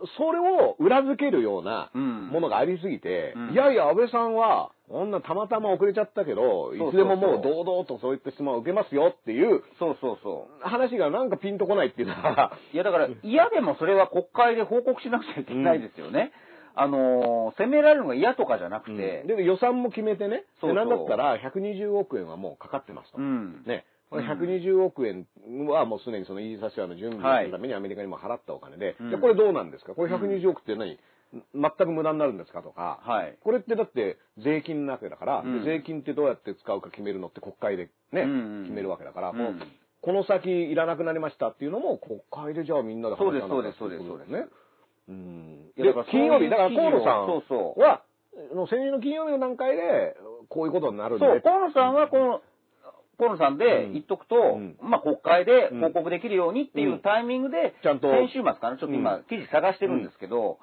そそれを裏付けるようなう。うんものがありすぎて、うんいやいや、安倍さんは、こんなたまたま遅れちゃったけど、いつでももう堂々とそういった質問を受けますよっていうそうそうそう。話がなんかピンとこないっていうのは、いやだから嫌でもそれは国会で報告しなくちゃいけないですよね。あのー責められるのが嫌とかじゃなくて、で予算も決めてね、そうなんだったら120億円はもうかかってますと。うん。ね。これうん。120億円はもうすでにそのイーサシアの準備のためにアメリカにも払ったお金で、うん。じゃあこれどうなんですか？これ120億って何、全く無駄になるんですか？とか、はい。これってだって税金なわけだから、うん。で税金ってどうやって使うか決めるのって国会でね、うんうん決めるわけだから、うん。この先いらなくなりましたっていうのも国会でじゃあみんなで話し合そうですそうですってことね。うん。で金曜日、だから河野さんそうそう。は、の先週の金曜日の段階で、こういうことになるんで。そう、河野さんはこの、河野さんで言っとくと、うん。まあ国会で報告できるようにっていうタイミングで、ちゃんと。先週末かな、ちょっと今うん。記事探してるんですけど、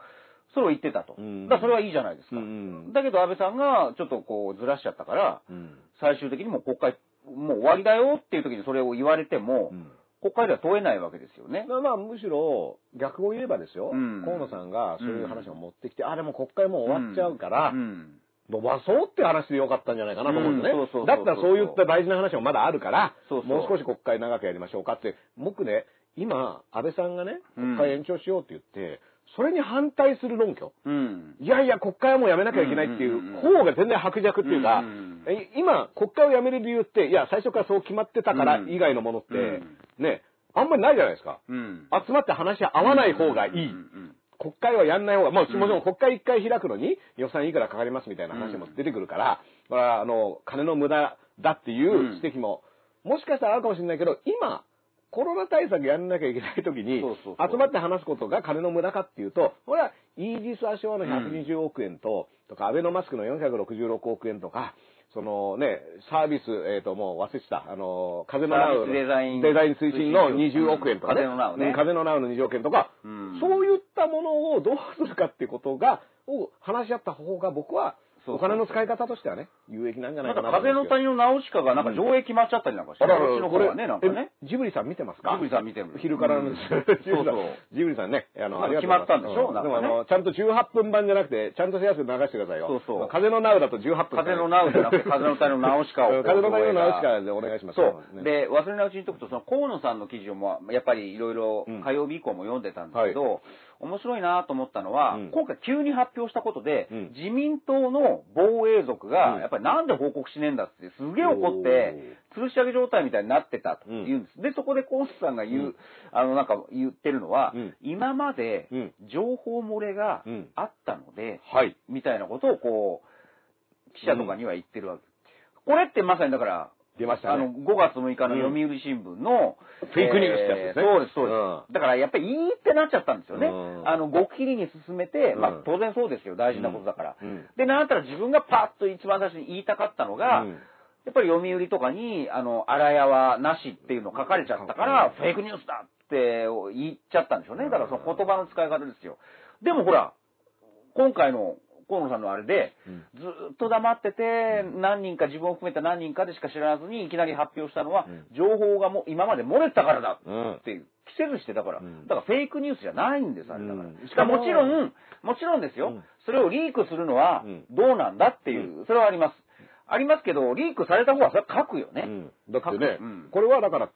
それを言ってたと。うん。だそれはいいじゃないですか。うんだけど安倍さんがちょっとこうずらしちゃったから、うん。最終的にもう国会、もう終わりだよっていう時にそれを言われても、うん。国会では問えないわけですよね。まあまあ、むしろ、逆を言えばですよ、うん。河野さんがそういう話を持ってきて、あ、でも国会もう終わっちゃうから、うん伸ばそうって話でよかったんじゃないかなと思うんですね。だったらそういった大事な話もまだあるから、そうそうもう少し国会長くやりましょうかって、僕ね、今、安倍さんがね、国会延長しようって言って、それに反対する論拠。うん。いやいや、国会はもうやめなきゃいけないっていう方が全然薄弱っていうか、うんうんえ今、国会をやめる理由って、いや、最初からそう決まってたからうん以外のものって、うんね、あんまりないじゃないですか。うん。集まって話し合わない方がいい。国会はやんない方が、まあ、うん。もちろん国会一回開くのに予算いくらかかりますみたいな話も出てくるから、これはあの、金の無駄だっていう指摘も、もしかしたらあるかもしれないけど、今、コロナ対策やんなきゃいけない時に集まって話すことが金の無駄かっていうと、これはイージス・アショアの120億円と、とか、アベノマスクの466億円とか、そのね、サービス、えっ、と、もう忘れてた、あの、風のナウデザイン。推進の20億円とかね。風のナウね。うん風のナウの20億円とか、うん。そういったものをどうするかっていうことが、を話し合った方が僕は、お金の使い方としてはね、有益なんじゃなないんかなとか風の谷のナウシカがなんか上映決まっちゃったりなんかして、あららこっちの方はね、なんかね。えジブリさん見てますか？ジブリさん見てる。昼からの、そうそう。ジブリさんね、あの、あ決まったんでしょ？うでもあの、ちゃんと18分版じゃなくて、ちゃんと安く流してくださいよ。そうそう。風のナウだと18分。風のナウじゃなくて風の谷 のナウシカを。風の谷のナウシカでお願いします。そう。ね、で、忘れないうちにとくと、その河野さんの記事をも、やっぱりいろいろうん。火曜日以降も読んでたんですけど、面白いなと思ったのは、うん。今回急に発表したことで、うん。自民党の防衛族うん。が、やっぱりなんで報告しねえんだって、すげえ怒って、吊るし上げ状態みたいになってたと言うんです。で、そこで河野さんが言う、うん。あの、なんか言ってるのは、うん。今までうん。情報漏れがうん。あったので、はい。みたいなことをこう、記者とかには言ってるわけ。これってまさにだから、出ましたね。あの、5月6日の読売新聞の、フェイクニュースってやつですねえーそうです、そうです。うんだからやっぱりいいってなっちゃったんですよね。うんあの、極切りに進めて、まあうん当然そうですよ、大事なことだから。うんで、なんだったら自分がパッと一番最初に言いたかったのが、うんやっぱり読売とかに、あの、荒屋はなしっていうの書かれちゃったから、フェイクニュースだって言っちゃったんでしょうね。だからその言葉の使い方ですよ。でもほら、今回の河野さんのあれで、うん。ずーっと黙ってて、何人か、自分を含めた何人かでしか知らずにいきなり発表したのは、うん。情報がもう今まで漏れてたからだうん。っていう、着せずしてだから、うん。だからフェイクニュースじゃないんです、あれだから。うん。しかももちろん、もちろんですよ、うん。それをリークするのはうん。どうなんだっていう、それはあります。ありますけど、リークされた方はそれは書くよね。うん。だってね、うん。これはだから、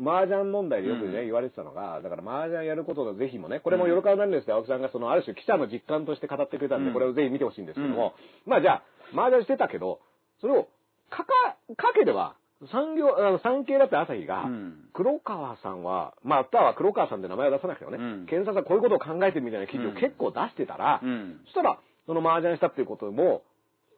麻雀問題でよくね、うん。言われてたのが、だから麻雀やることの是非もね、これも喜ばなんですって青木さんがそのある種記者の実感として語ってくれたんで、うん。これをぜひ見てほしいんですけども、まあじゃあ、麻雀してたけど、それを書か、書ければ、産業、あの産経だって朝日が、うん。黒川さんは、まあ、あとは黒川さんって名前を出さなくてもね、うん。検察はこういうことを考えてるみたいな記事をうん。結構出してたら、うん。そしたら、その麻雀したっていうことも、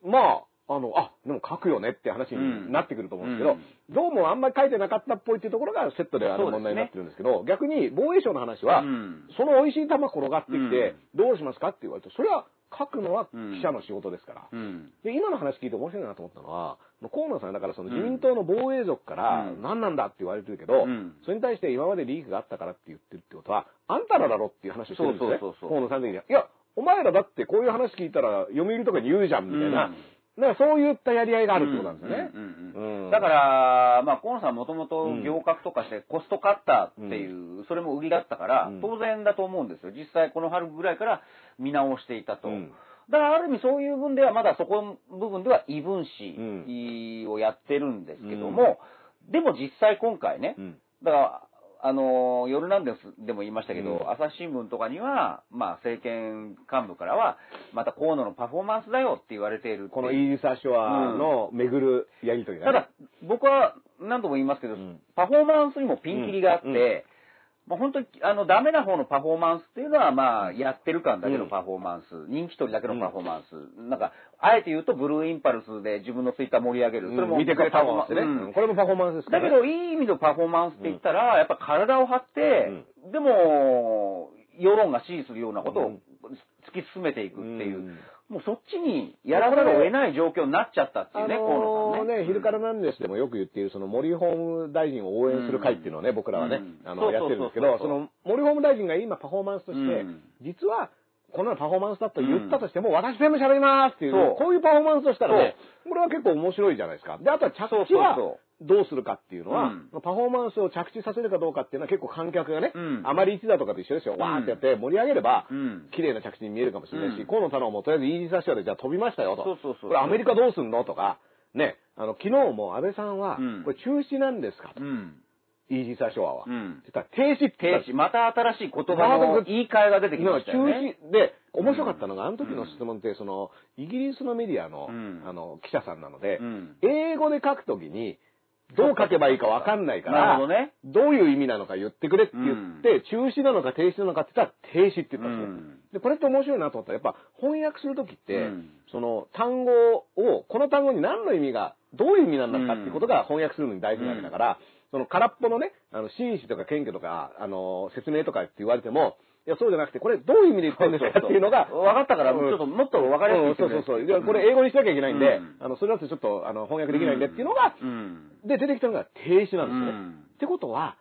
まあ、あの、あ、でも書くよねって話になってくると思うんですけど、どうもあんまり書いてなかったっぽいっていうところがセットであの問題になってるんですけど、逆に防衛省の話は、うんその美味しい玉転がってきて、どうしますかって言われると、それは書くのはうん記者の仕事ですから。うん。で、今の話聞いて面白いなと思ったのは、河野さんだからその自民党の防衛族からうん何なんだって言われてるけど、うんそれに対して今までリークがあったからって言ってるってことは、あんたらだろっていう話をしてるんですね。河野さん的には。いや、お前らだってこういう話聞いたら読売とかに言うじゃんみたいな。うんだからそういったやり合いがあるってことなんですよね。うんうんうんうんだから、まあ、河野さんもともと行革とかしてコストカッターっていう、それも売りだったからうん、当然だと思うんですよ。実際この春ぐらいから見直していたと。うん。だからある意味そういう分ではまだそこの部分では異分子をやってるんですけども、でも実際今回ね、うん。だから、あの、夜なんですでも言いましたけど、うん。朝日新聞とかには、まあ政権幹部からは、また河野のパフォーマンスだよって言われている。ってこのイーリサ・ショアの巡るやりとりがね。ただ、僕は何度も言いますけど、ん。パフォーマンスにもピンキリがあって、うん。うんまあ、本当にあのダメな方のパフォーマンスっていうのは、まあ、やってる感だけのうん。パフォーマンス、人気取りだけのパフォーマンス、なんか、あえて言うと、ブルーインパルスで自分のツイッター盛り上げる、それも見てくれたもんですね、うん。これもパフォーマンスですからね。だけど、いい意味のパフォーマンスって言ったら、やっぱ体を張って、でも、世論が支持するようなことをうん突き進めていくっていう、うんもうそっちにやらざるを得ない状況になっちゃったっていうね、あ河野のさんね。ね、昼からなんですでもよく言っている、その森法務大臣を応援する会っていうのをね、僕らはね、うん。あの、やってるんですけど、その森法務大臣が今パフォーマンスとして、うん。実は、このパフォーマンスだと言ったとしても、私全部喋りますっていう、こういうパフォーマンスをしたらね、これは結構面白いじゃないですか。で、あとは着地はどうするかっていうのは、うん。パフォーマンスを着地させるかどうかっていうのは結構観客がね、うん。あまり一打とかと一緒ですよ。ん。わーってやって盛り上げれば、うん。綺麗な着地に見えるかもしれないし、うん。河野太郎もとりあえずイージスアショアでじゃあ飛びましたよと。そうそうそうこれアメリカどうすんのとか、ね、あの、昨日も安倍さんは、うん。これ中止なんですかと。うん。イージスアショアは。うん。停止って停止、また新しい言葉の言い換えが出てきましたよね。中止。で、面白かったのが、あの時の質問って、その、イギリスのメディアの、うん。あの、記者さんなので、うん。英語で書くときに、どう書けばいいかわかんないから、どね。どういう意味なのか言ってくれって言って、中止なのか停止なのかって言ったら停止って言ったんですよ。うん。で、これって面白いなと思ったら、やっぱ翻訳するときって、うん。その単語を、この単語に何の意味が、どういう意味なんだかっていうことが翻訳するのに大事なわけだから、その空っぽのね、あの、紳士とか謙虚とか、あの、説明とかって言われても、いや、そうじゃなくて、これどういう意味で言ってるんですかっていうのが、分かったから、ちうんょっともっと分かりやすくうん言ってくれそうそうそう。いやこれ英語にしなきゃいけないんで、うんあの、それだとちょっと、あの、翻訳できないんでっていうのが、うん。で、出てきたのが停止なんですよね。うんってことは、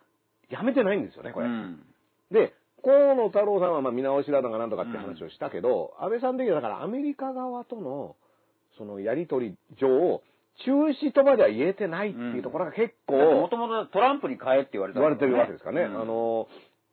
やめてないんですよね、これ。うんで、河野太郎さんはまあ見直しだとかなんとかって話をしたけど、安倍さん的にはだからアメリカ側との、そのやりとり上、中止とまでは言えてないっていうところが結構、もともとトランプに変えって言われた言われてるわけですかね。うんあの、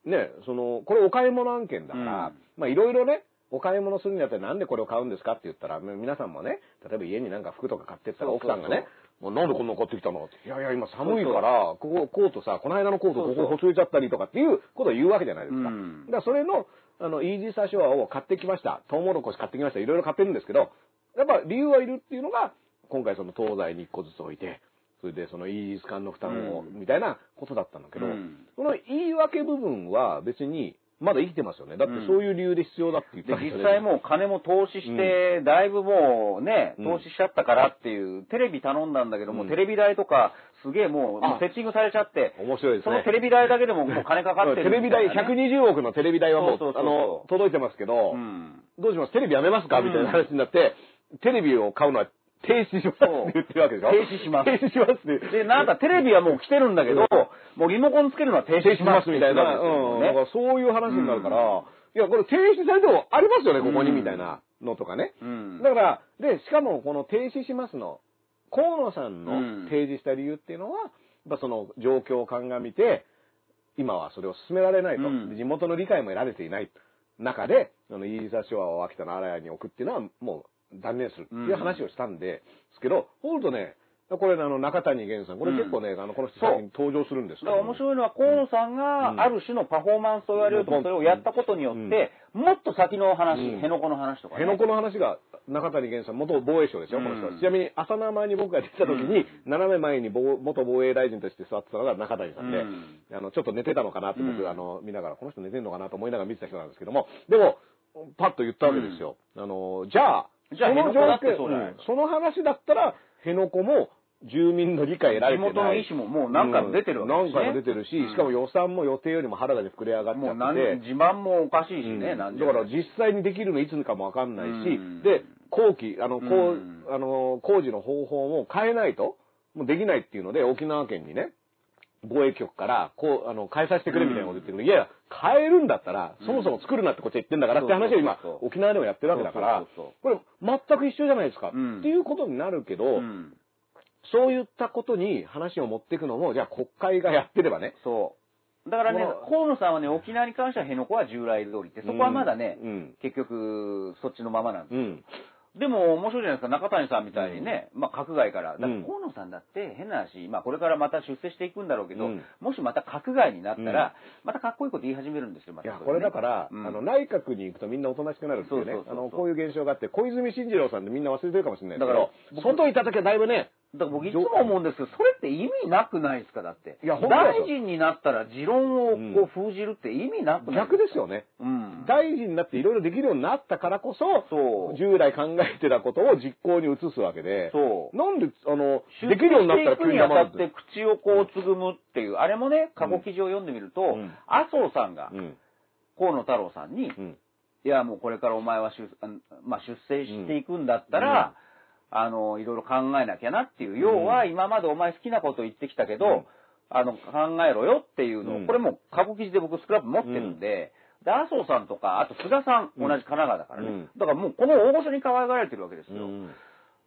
ね、その、これお買い物案件だから、うんまあいろいろね、お買い物するにあたってなんでこれを買うんですかって言ったら、皆さんもね、例えば家になんか服とか買ってったら奥さんがね、もうなんでこんなの買ってきたの？っていやいや、今寒いから、ここ、コートさ、この間のコートここほつれちゃったりとかっていうことを言うわけじゃないですか。うんだからそれの、あの、イージーサーショアを買ってきました。トウモロコシ買ってきました。いろいろ買ってるんですけど、やっぱ理由はいるっていうのが、今回その東西に1個ずつ置いて、それでそのイージス艦の負担を、うん。みたいなことだったんだけど、うん。その言い訳部分は別に、まだ生きてますよね。だってそういう理由で必要だって言ってで、たんですよ実際もう金も投資して、だいぶもうね、うん。投資しちゃったからっていう、テレビ頼んだんだけども、うんテレビ代とか、すげえもう、あ。もうセッティングされちゃって、面白いですね。そのテレビ代だけでももう金かかってるテレビ代、みたいなね120億のテレビ代はもうあの、届いてますけど、うん。どうします？テレビやめますか？みたいな話になって、テレビを買うのは停止しますって言ってるわけでしょ？停止します。停止しますって。で、なんかテレビはもう来てるんだけど、もうリモコンつけるのは停止しますみたいな、うん、だからそういう話になるから、いや、これ停止されてもありますよね、ここに、うんみたいなのとかね。うん。だから、で、しかもこの停止しますの、河野さんうん。の提示した理由っていうのは、やっぱその状況を鑑みて、今はそれを進められないと。地元の理解も得られていない中で、あの、イーリザショアを秋田の荒谷に置くっていうのは、もう断念するっていう話をしたんで、ですけど、ほるとね、これ、あの、中谷源さん。これ結構ね、あの、この人登場するんですけど。だから面白いのは、河野さんうん。がある種のパフォーマンスと言われると、うんそれをやったことによって、もっと先の話、うん。辺野古の話とかね。辺野古の話が中谷源さん、元防衛省ですよ、この人ちなみに、朝生前に僕が出てた時に、斜め前に防元防衛大臣として座ってたのが中谷さんで、うん。あの、ちょっと寝てたのかなって僕、うん。あの、見ながら、この人寝てんのかなと思いながら見てた人なんですけども、でも、パッと言ったわけですよ。あの、じゃあ、じゃあそのうじゃないうん。その話だったら、辺野古も住民の理解得られてない。地元の意思ももう何回も出てるわけですね。うん。何回も出てるし、うん。しかも予算も予定よりも腹が膨れ上がっちゃって。て。もう何、自慢もおかしいしね、うん。だから実際にできるのいつかもわかんないし、うん。で、工期、あの、こう、うん。あの、工事の方法も変えないと、もうできないっていうので、沖縄県にね、防衛局から、こう、あの、変えさせてくれみたいなこと言ってるけど、いや、変えるんだったら、そもそも作るなってこっちは言ってんだからって話を今沖縄でもやってるわけだからこれ、全く一緒じゃないですか、うん。っていうことになるけど、うん。そういったことに話を持っていくのも、じゃあ国会がやってればね、そう。だからねまあ、河野さんはね、沖縄に関しては辺野古は従来通りって、そこはまだね、うん。結局、そっちのままなんですよ。うん。でも面白いじゃないですか、中谷さんみたいにね、まあ、閣外から。だからうん。河野さんだって変な話、まあ、これからまた出世していくんだろうけど、うん。もしまた閣外になったら、またかっこいいこと言い始めるんですよ、まいや、これだから、うん。あの、内閣に行くとみんなおとなしくなるっていうね。そうそう、そうそう。あの、こういう現象があって、小泉進次郎さんってみんな忘れてるかもしれないですけどだから、僕外行った時はだいぶね、だから僕いつも思うんですけど、それって意味なくないですか、だって。いや大よ臣になったら持論をこう封じるって意味なくない逆ですよね。うん。大臣になっていろいろできるようになったからこそ、そう従来考えてたことを実行に移すわけで、そう。なんで、あの、できるようになったら急に黙るたって口をこうつぐむっていう、あれもね、過去記事を読んでみると、うん麻生さんがうん。河野太郎さんに、うん。いや、もうこれからお前は出,まあ、出世していくんだったら、あの、いろいろ考えなきゃなっていう、要は今までお前好きなこと言ってきたけど、うん。あの、考えろよっていうの。を、うん。これもう過去記事で僕スクラップ持ってるんで、で、麻生さんとか、あと菅さん、うん。同じ神奈川だからね。うん。だからもうこの大御所に可愛がられてるわけですよ。うん。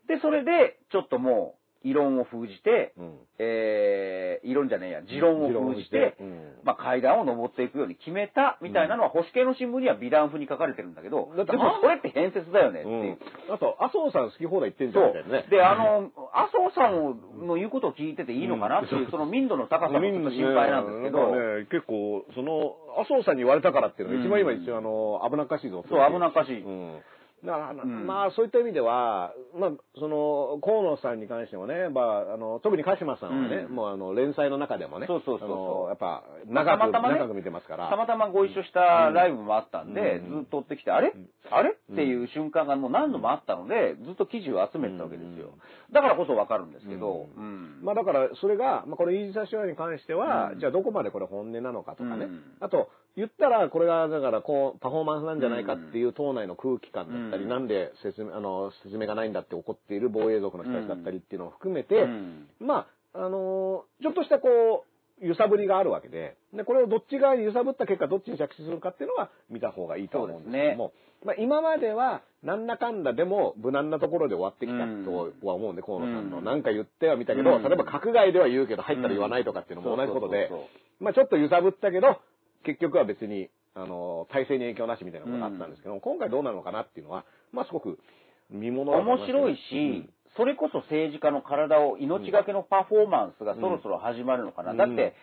で、それで、ちょっともう、異論を封じて、うん。えー、異論じゃねえや、持論を封じて、うんまあ、階段を登っていくように決めたみたいなのは、保守系の新聞には美談風に書かれてるんだけど、だってでもそれって変説だよねっていう。うん。あと、麻生さん好き放題言ってんじゃんみたいなね。で、あの、麻生さんの言うことを聞いてていいのかなっていう、その民度の高さも心配なんですけど、ね、結構、その、麻生さんに言われたからっていうのが一番今一応あの、危なっかしいぞ。そう、危なっかしい。うん。だから、うん。まあそういった意味では、まあその、河野さんに関してもね、まああの、特に鹿島さんはね、うん。もうあの、連載の中でもね、そうそうそうやっぱ、まあ長く、たまたまね長く見てますから。たまたまご一緒したライブもあったんで、うん。ずっと追ってきて、あれ？ん。あれ？っていう瞬間がもう何度もあったので、ずっと記事を集めてたわけですよ。だからこそわかるんですけど、まあだから、それが、まあこれ、イージサシュアに関しては、うん。じゃあどこまでこれ本音なのかとかね。うん。あと、言ったら、これが、だから、こう、パフォーマンスなんじゃないかっていう党内の空気感だったり、うん。なんで説明、あの、説明がないんだって怒っている防衛族の人たちだったりっていうのを含めて、うん。まあ、あのちょっとしたこう、揺さぶりがあるわけで、で、これをどっち側に揺さぶった結果、どっちに着地するかっていうのは見た方がいいと思うんですけども、まあ、今までは、なんだかんだでも、無難なところで終わってきたとは思うんで、河野さんの。うん。なんか言っては見たけど、うん。例えば閣外では言うけど、入ったら言わないとかっていうのも同じことでまあ、ちょっと揺さぶったけど、結局は別に、あの、体制に影響なしみたいなことがあったんですけども、今回どうなるのかなっていうのは、まあ、すごく見ものだと思面白いし、それこそ政治家の体を命がけのパフォーマンスがそろそろ始まるのかな。うん。だって、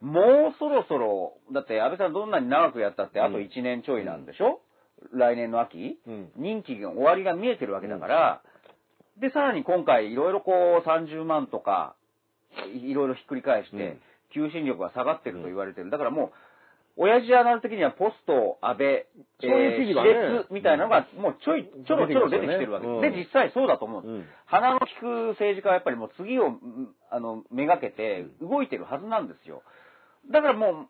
もうそろそろ、だって安倍さんどんなに長くやったってあと1年ちょいなんでしょ、来年の秋、うん。任期が終わりが見えてるわけだから、で、さらに今回いろいろこう30万とか、いいろいろひっくり返して、うん。求心力が下がってると言われてる。だからもう、親父ジャーナル的にはポスト、安倍、そういう記事がねえー私立みたいなのがもうちょい、ちょろちょろ出てきてるわけです。うん。で、実際そうだと思うんです。うん。鼻の利く政治家はやっぱりもう次を、んあの、めがけて動いてるはずなんですよ。だからも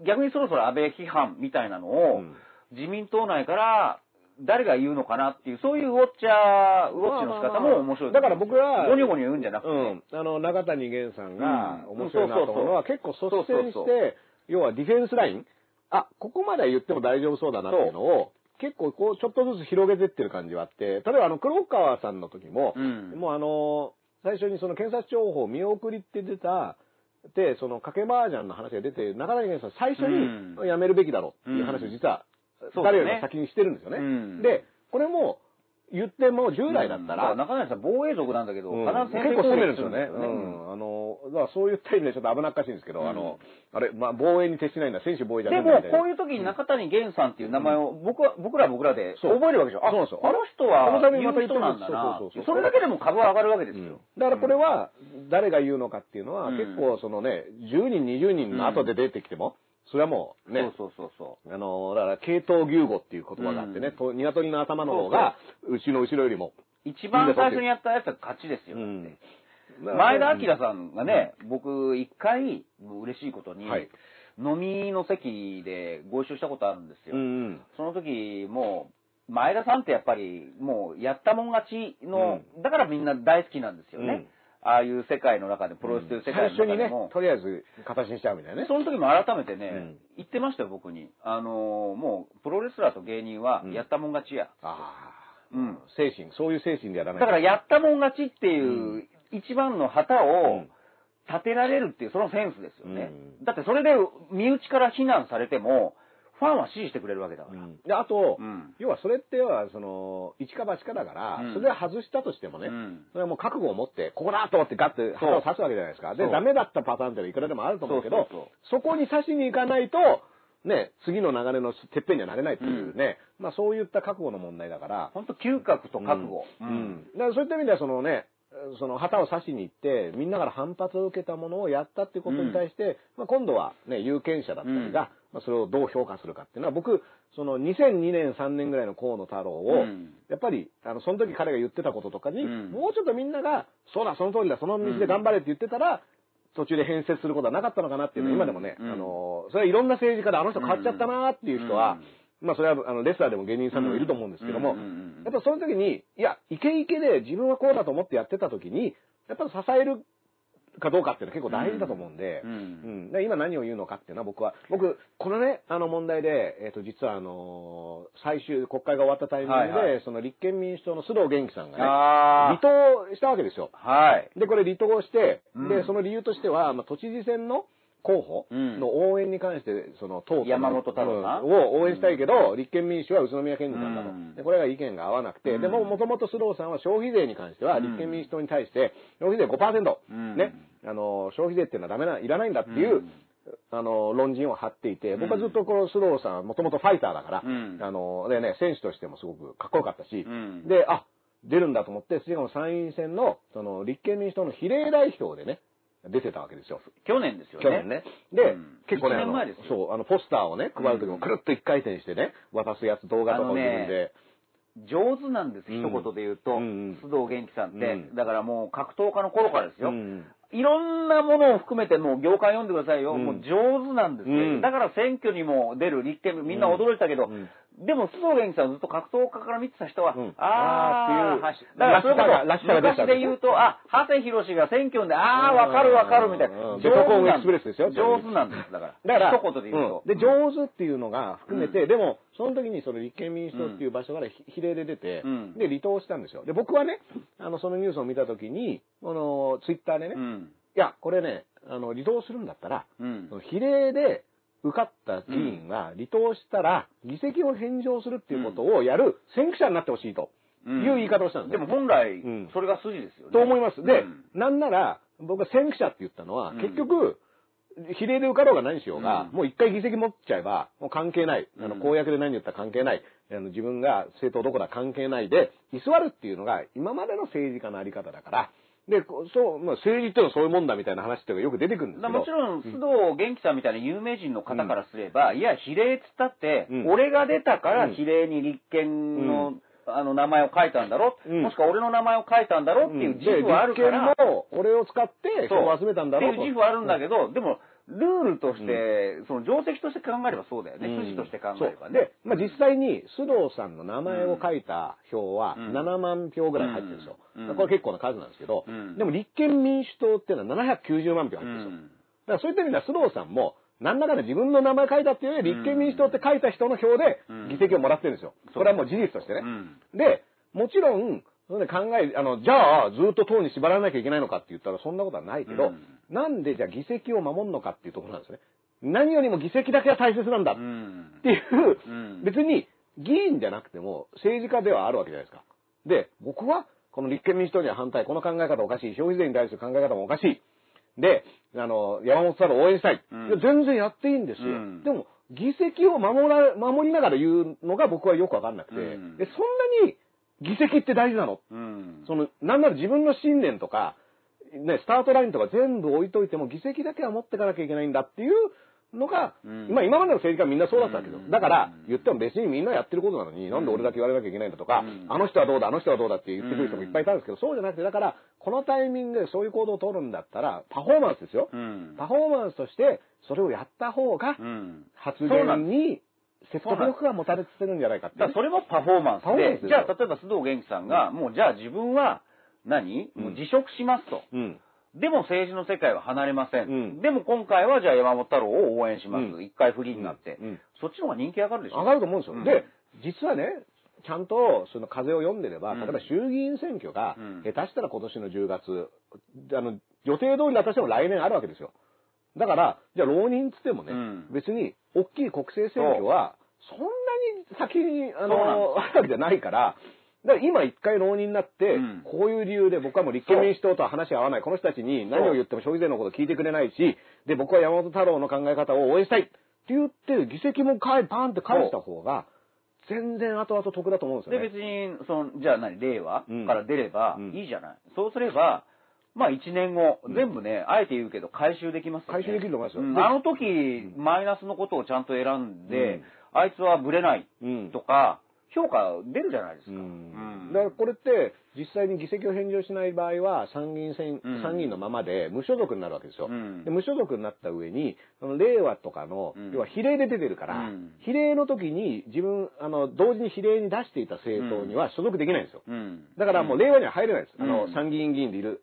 う、逆にそろそろ安倍批判みたいなのを、うん。自民党内から誰が言うのかなっていう、そういうウォッチャー、ウォッチの仕方も面白いと思うだから僕はゴニョゴニョ言うんじゃなくて、うん。あの、中谷源さんがうん。面白いなと思うのは、結構率先しそうそうそう。て、要はディフェンスライン、あ、ここまでは言っても大丈夫そうだなっていうのを、結構こう、ちょっとずつ広げてってる感じはあって、例えばあの、黒川さんの時も、うん。もうあの、最初にその検察庁法見送りって出た、で、その賭け麻雀の話が出て、中谷源さん最初うん。に辞めるべきだろうっていう話を実は、誰よりも先にしてるんですよね。うん。で、これも、言っても従来だったら、中谷さん防衛族なんだけど、うん。結構攻めるんですよね。ううん。ん。あの、だからそういった意味でちょっと危なっかしいんですけど、うん。あの、あれ、まあ、防衛に徹しないんだ、選手防衛じゃなでも、いんだみたいな。こういう時に中谷源さんっていう名前を、僕は、僕らは僕らで覚えるわけでしょ？あ、そうなんですよあの人このはためにまた言ってる。人なんだなそうそうそう。それだけでも株は上がるわけですよ。だからこれは、誰が言うのかっていうのは、うん。結構そのね、10人、20人の後で出てきても、それはもうね、そうそうそうそあの、だから、系統牛語っていう言葉があってね、うんと鶏の頭の方が、うちの後ろよりも。う。一番最初にやったやつは勝ちですよ。うん前田明さんがね、僕一回、嬉しいことに、はい飲みの席でご一緒したことあるんですよ。うんうん。その時、もう、前田さんってやっぱり、もう、やったもん勝ちの、だからみんな大好きなんですよね。うんああいう世界の中で、プロレスという世界の最初にね中でも。、とりあえず形にしちゃうみたいなね。その時も改めてね、うん言ってましたよ、僕に。あのーもう、プロレスラーと芸人はう、んやったもん勝ちや。ああ。うん。精神、そういう精神でやらないだから、やったもん勝ちっていう、一番の旗うをん立てられるっていう、そのセンスですよね。うんだって、それで身内から非難されても、ファンは支持してくれるわけだから。うん。であと、うん。要はそれって要はその一か八かだから、うん。それで外したとしてもね、うん。それはもう覚悟を持ってここだと思ってガッて旗を刺すわけじゃないですか。でダメだったパターンっていくらでもあると思うけどそこに刺しに行かないとね次の流れのてっぺんにはなれないっていうね、まあそういった覚悟の問題だから。本当嗅覚と覚悟。うん。うん。だからそういった意味ではそのねその旗を刺しに行ってみんなから反発を受けたものをやったっていうことに対して、まあ、今度は、ね、有権者だったりが、まあ、それをどう評価するかっていうのは僕その2002年3年ぐらいの河野太郎を、うん。やっぱりあのその時彼が言ってたこととかに、うん。もうちょっとみんながそうだその通りだその道で頑張れって言ってたら、途中で変節することはなかったのかなっていうのは、うん。今でもね、うん。あのそれはいろんな政治家であの人変わっちゃったなっていう人は、まあそれはあのレスラーでも芸人さんでもいると思うんですけども、やっぱその時に、いや、イケイケで自分はこうだと思ってやってた時に、やっぱり支えるかどうかっていうのは結構大事だと思うんで、うんうんで今何を言うのかっていうのは僕は、僕、このね、あの問題で、えっ、と、実はあのー最終、国会が終わったタイミングで、はいはその立憲民主党の須藤元気さんがね、あ離党したわけですよ。あ。はい。で、これ離党して、うんで、その理由としては、まあ、都知事選の候補の応援に関して、その党山本太郎さん？うん。を応援したいけど、立憲民主は宇都宮健児さんだと。うん。で、これが意見が合わなくて、うん。でも、もともと須藤さんは消費税に関しては、うん。立憲民主党に対して、消費税5%、うん。ね、あの、消費税っていうのはダメな、いらないんだっていう、うん。あの、論陣を張っていて、ん。僕はずっとこの須藤さんはもともとファイターだから、うん。あの、でね、選手としてもすごくかっこよかったし、うん。で、あ、出るんだと思って、しかも参院選の、その、立憲民主党の比例代表でね、出てたわけですよ。去年ですよね。去年ね。で、うん。結構ね、ですよ。そう、あの、ポスターをね、配る時もくるっと一回転してね、渡すやつ、動画とかを自分で。上手なんです、うん一言で言うと、うん。うん。須藤元気さんって、うん。だからもう格闘家の頃からですよ、うん。いろんなものを含めてもう業界読んでくださいよ、うん。もう上手なんですね、うん。だから選挙にも出る立憲みんな驚いたけど、うんでも須藤元気さんをずっと格闘家から見てた人は、うん。あーっていうはいだからそういうことらしさが出た昔で言うとあ長谷博が選挙でああわかるわかるみたいな。上手なんですよ上手なんですだから。だから、一言で言うと、うん。で、上手っていうのが含めて、でも、その時にその立憲民主党っていう場所からひ比例で出て、うん。で、離党したんですよ。で、僕はね、あの、そのニュースを見た時に、あの、ツイッターでね、いうん。や、これね、あの、離党するんだったら、比例で受かった議員が離党したら、議席を返上するっていうことをやる先駆者になってほしいという言い方をしたんですよ。でも本来うん、それが筋ですよね。と思います。で、うんなんなら、僕は先駆者って言ったのは、うん結局、比例で受かろうが何しようが、うんもう一回議席持っちゃえば、もう関係ない。あの、うん公約で何言ったら関係ない。あの、自分が政党どこだ関係ないで、居座るっていうのが、今までの政治家のあり方だから、で、こそう、まあ、政治っていうのはそういうもんだみたいな話っていうのがよく出てくるんですけもちろん、須藤元気さんみたいな有名人の方からすれば、いや、比例っつったって、うん。俺が出たからうん。比例に立憲の、あの、名前を書いたんだろ、う。ん。もしくは俺の名前を書いたんだろっていう自負はあるから、で立憲も俺を使って票を集めたんだろ。っていう自負はあるんだけど、でも、ルールとして、その定石として考えればそうだよね。筋として考えればね。で、まあ、実際に須藤さんの名前を書いた票はうん。7万票ぐらい入ってるんですよ。うん。これ結構な数なんですけど、うん。でも立憲民主党っていうのは790万票入ってるんですよ。だからそういった意味では須藤さんも、何らかで自分の名前書いたっていうより、立憲民主党って書いた人の票でうん。議席をもらってるんですよ。これはもう事実としてね。うん。で、もちろん、それで考え、あの、じゃあ、ずっと党に縛らなきゃいけないのかって言ったら、そんなことはないけど、うんなんでじゃあ議席を守るのかっていうところなんですね。何よりも議席だけは大切なんだっうんていう、うん別に議員じゃなくても政治家ではあるわけじゃないですか。で、僕は、この立憲民主党には反対、この考え方おかしい、消費税に対する考え方もおかしい。で、あの、山本太郎を応援したい。うんいや全然やっていいんですよ。うんでも、議席を守ら、守りながら言うのが僕はよくわかんなくて、うんで、そんなに議席って大事なのうん。その、なんなら自分の信念とか、ね、スタートラインとか全部置いといても議席だけは持ってかなきゃいけないんだっていうのが、うん。まあ今までの政治家はみんなそうだったけど、うん。だから言っても別にみんなやってることなのに、なんで俺だけ言われなきゃいけないんだとか、うん。あの人はどうだ、あの人はどうだって言ってくる人もいっぱいいたんですけど、そうじゃなくて、だから、このタイミングでそういう行動を取るんだったら、パフォーマンスですよ。うん。パフォーマンスとして、それをやった方がう、ん。発言に説得力が持たれてるんじゃないかっていう。だからそれもパフォーマンスで。じゃあ例えば須藤元気さんが、もうじゃあ自分は何、もう辞職しますと。うん。でも政治の世界は離れません。うん。でも今回はじゃあ山本太郎を応援します。うん。一回フリーになって、うん。そっちの方が人気上がるでしょ？上がると思うんですよ。うん。で、実はね、ちゃんとその風を読んでれば、うん。例えば衆議院選挙がうん。下手したら今年の10月、あの、予定通りだとしても来年あるわけですよ。だから、じゃあ浪人っつってもね、うん。別に大きい国政選挙は、そんなに先に、あの、あるわけじゃないから、だから今一回浪人になって、うんこういう理由で僕はもう立憲民主党とは話が合わない。この人たちに何を言っても消費税のこと聞いてくれないし、で、僕は山本太郎の考え方を応援したいって言って、議席もかえパーンって返した方が、全然後々得だと思うんですで、よね。別に、その、じゃあ何、令和うんから出ればうんいいじゃない。そうすれば、まあ1年後、うん全部ね、あえて言うけど回収できますよね。回収できると思いますよ。でうんあの時、マイナスのことをちゃんと選んで、うんあいつはブレないうんとか、評価出るじゃないですか。だからこれって実際に議席を返上しない場合は参議院選、うん。参議院のままで無所属になるわけですよ。うん。で無所属になった上に、その令和とかの、うん。要は比例で出てるから、うん。比例の時に自分、あの、同時に比例に出していた政党には所属できないんですよ。うん。だからもう令和には入れないです。あの、うん。参議院議員でいる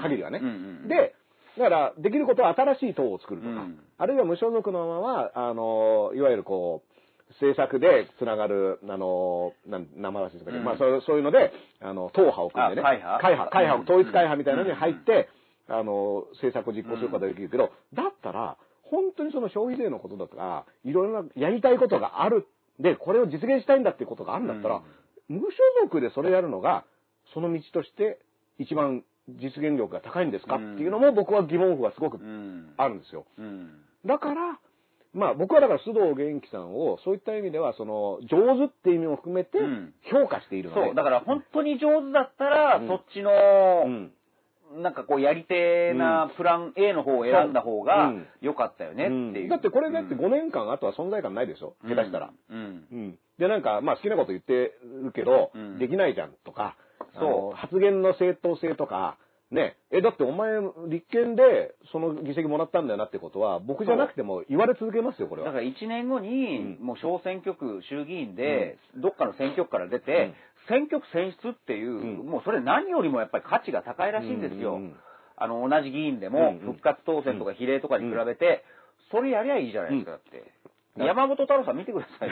限りはね。で、だから、できることは新しい党を作るとか、うん。あるいは無所属のまま、あの、いわゆるこう、政策でつながる、あの、なん名前忘れてたけど、うん。まあそうそういうので、あの、党派を組んでね、あ会派会派、会派、統一会派みたいなのにうん。入って、あの、政策を実行することができるけど、だったら、本当にその消費税のことだとか、いろいろなやりたいことがある。で、これを実現したいんだっていうことがあるんだったら、無所属でそれやるのが、その道として一番実現力が高いんですかっていうのも僕は疑問符がすごくうん。あるんですよ。うん。だから、まあ僕はだから須藤元気さんをそういった意味ではその上手っていう意味も含めてうん評価しているので。そう、だから本当に上手だったら、うんそっちの、うん。なんかこうやり手なプラン A の方を選んだ方がうん良かったよねっていう。だってこれだってうん5年間あとは存在感ないでしょ？下手したら。。うん。うん。でなんかまあ好きなこと言ってるけど、うんできないじゃんとか、そう発言の正当性とか、ね、え、だってお前立憲でその議席もらったんだよなってことは僕じゃなくても言われ続けますよこれは。だから1年後に、うん。もう小選挙区、衆議院で、どっかの選挙区から出て、選挙区選出っていう、うん。もうそれ何よりもやっぱり価値が高いらしいんですよ。うんうんあの、同じ議員でもうんうん復活当選とか比例とかに比べて、それやりゃいいじゃないですか、だって。うん。山本太郎さん見てください。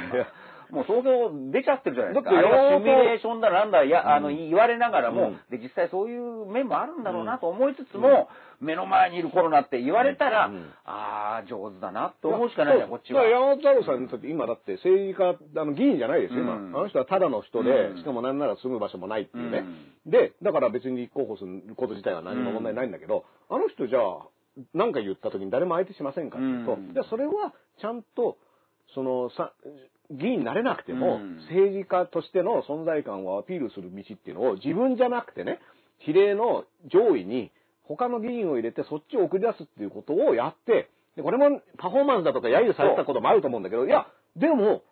もう想像出ちゃってるじゃないですか。だってシミュレーションだなんだ、いや、あの、うん言われながらも、うん。で、実際そういう面もあるんだろうなと思いつつも、目の前にいるコロナって言われたら、うん。ああ、上手だなと思うしかないじゃん、こっちは。山本太郎さんにとって今だって政治家、あの議員じゃないですよ、今。うん。あの人はただの人で、うん。しかもなんなら住む場所もないっていうね。で、だから別に立候補すること自体は何も問題ないんだけど、あの人じゃあ、何か言った時に誰も相手しませんかっていうと、うん。じゃあそれはちゃんと、そのさ、議員になれなくても、うん。政治家としての存在感をアピールする道っていうのを自分じゃなくてね、比例の上位に他の議員を入れてそっちを送り出すっていうことをやって、でこれもパフォーマンスだとか揶揄されてたこともあると思うんだけど、いや、でも、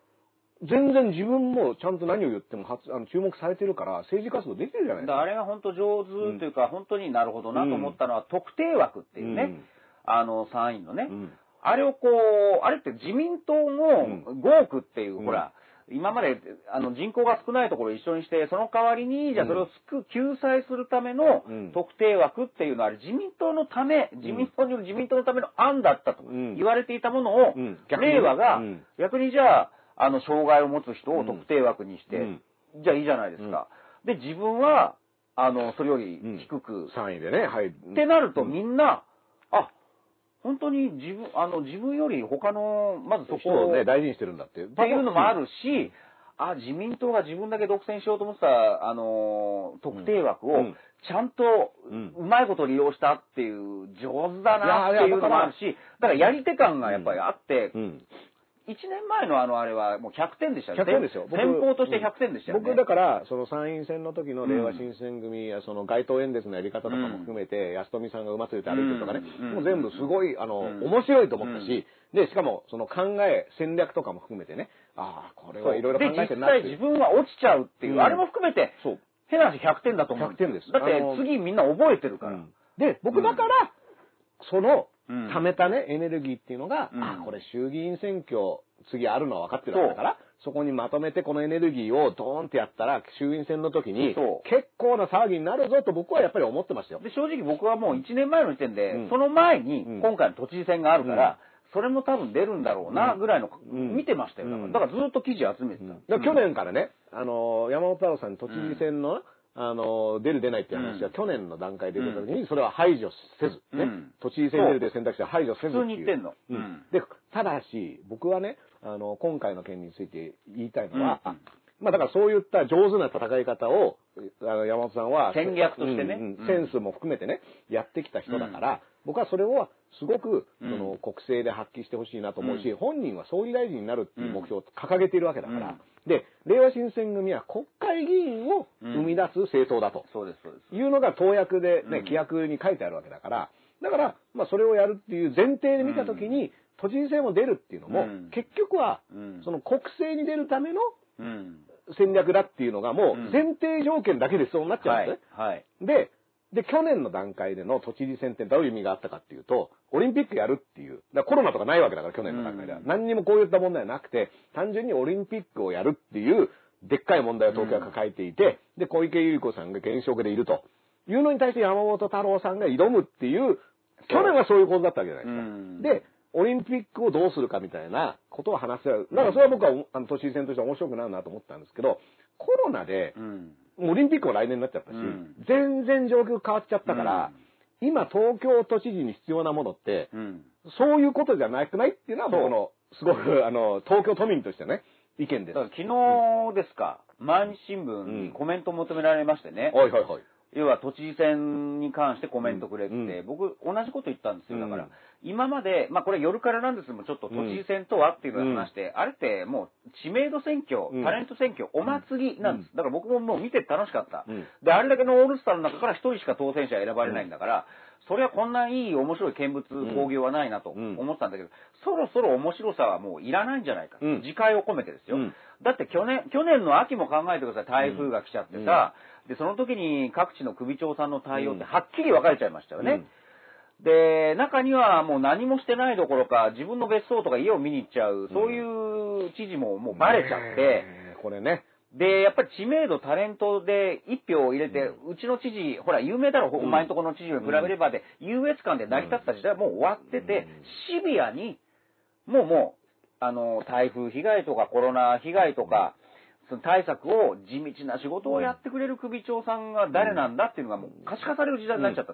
全然自分もちゃんと何を言っても発あの注目されてるから政治活動できてるじゃないですか。だからあれが本当上手というか、本当になるほどなと思ったのは、特定枠っていうね、うん。あの、参院のね、うんあれをこう、あれって自民党の5億っていう、うん。ほら、今まであの人口が少ないところを一緒にして、その代わりに、じゃあそれを救救済するためのうん。特定枠っていうのは、あれ自民党のため、自民党による自民党のための案だったとうん。言われていたものを、令和がうん。逆にじゃあ、あの、障害を持つ人を特定枠にして、うん。じゃあいいじゃないですか。で、自分は、あの、それより低く、3位でね、はい。ってなるとみんな、あ、本当に自分、あの、自分より他の、まずそこを、ね、大事にしてるんだって。いう。っていうのもあるし、あ、自民党が自分だけ独占しようと思ってた、あのー特定枠をうん、ちゃんと、うまいこと利用したっていう、上手だなっていうのもあるし、だからやり手感がやっぱりあってう、ん。1年前のあのあれはもう100点でしたね。100点ですよ。僕先方として100点でしたよね。僕だから、その参院選の時の令和新選組や、その街頭演説のやり方とかも含めて、安富さんが馬ついて歩いてるとかね、うんもう全部すごい、あの、うん面白いと思ったし、で、しかも、その考え、戦略とかも含めてね、ああ、これはいろいろ考えてなっていう。際自分は落ちちゃうっていう、うんあれも含めて、そう。変な話100点だと思う。100点ですだってあの次みんな覚えてるから。うんで、僕だから、その、うん貯めたね、エネルギーっていうのが、うん。あ、これ衆議院選挙、次あるのは分かってるわけだから、そこにまとめてこのエネルギーをドーンってやったら、衆院選の時に結構な騒ぎになるぞと僕はやっぱり思ってましたよ。で、正直僕はもう1年前の時点で、うん。その前にうん。今回の都知事選があるから、それも多分出るんだろうな、ぐらいの、うん。見てましたよ。だからうん。だからずっと記事集めてた。去年からね、あの、山本太郎さんに都知事選の、あの、出る出ないっていう話がうん。去年の段階で出た時に、それは排除せず、ね、うん。都知事選に出るという選択肢は排除せず普通に言ってんの。ううん。んで、ただし、僕はね、あの、今回の件について言いたいのは、まあだからそういった上手な戦い方を、あの山本さんは、戦略としてね。センスも含めてね、やってきた人だから、僕はそれをすごく、うん。その国政で発揮してほしいなと思うし、うん。本人は総理大臣になるっていう目標を掲げているわけだから、うん。で、令和新選組は国会議員を生み出す政党だと。そうです、そうです。いうのが党約でね、うん。規約に書いてあるわけだから、だから、まあそれをやるっていう前提で見たときに、都知事選を出るっていうのも、うん。結局は、うん。その国政に出るためのうん。戦略だっていうのがもう前提条件だけでそうなっちゃうんはいです。ね。。はい。で、で、去年の段階での都知事選ってどういう意味があったかっていうと、オリンピックやるっていう、だコロナとかないわけだから、去年の段階では。うん何にもこういった問題はなくて、単純にオリンピックをやるっていう、でっかい問題を東京は抱えていて、で、小池百合子さんが現職でいるというのに対して山本太郎さんが挑むっていう、去年はそういうことだったわけじゃないですか。うんで、オリンピックをどうするかみたいなことを話し合う。だからそれは僕はあの都知事選として面白くなるなと思ったんですけど、コロナで、オリンピックも来年になっちゃったし、うん。全然状況変わっちゃったから、今東京都知事に必要なものって、うん。そういうことじゃなくないっていうのは僕の、すごく、あの、東京都民としてね、意見です。昨日ですか、毎日新聞にコメントを求められましてね、はいはいはい。要は都知事選に関してコメントくれって、うん僕同じこと言ったんですよ。だから、うん今まで、まあこれ夜からなんですけども、ちょっと都知事選とはっていうのを話して、あれってもう知名度選挙、うん。タレント選挙、お祭りなんです。だから僕ももう見てて楽しかった。うん。で、あれだけのオールスターの中から一人しか当選者選ばれないんだから、それはこんないい面白い見物興行はないなとうん。思ってたんだけど、そろそろ面白さはもういらないんじゃないか。うん。自戒を込めてですよ。うん。だって去年、去年の秋も考えてください。台風が来ちゃってさ、で、その時に各地の首長さんの対応ってはっきり分かれちゃいましたよね。で、中にはもう何もしてないどころか、自分の別荘とか家を見に行っちゃう、そういう知事ももうバレちゃって、ねえこれね。で、やっぱり知名度、タレントで一票を入れて、うちの知事、ほら、有名だろ、お前んとこの知事に比べればで、優越感で成り立った時代はもう終わってて、シビアに、もうもう、あの、台風被害とかコロナ被害とか、その対策を地道な仕事をやってくれる首長さんが誰なんだっていうのがもう可視化される時代になっちゃった。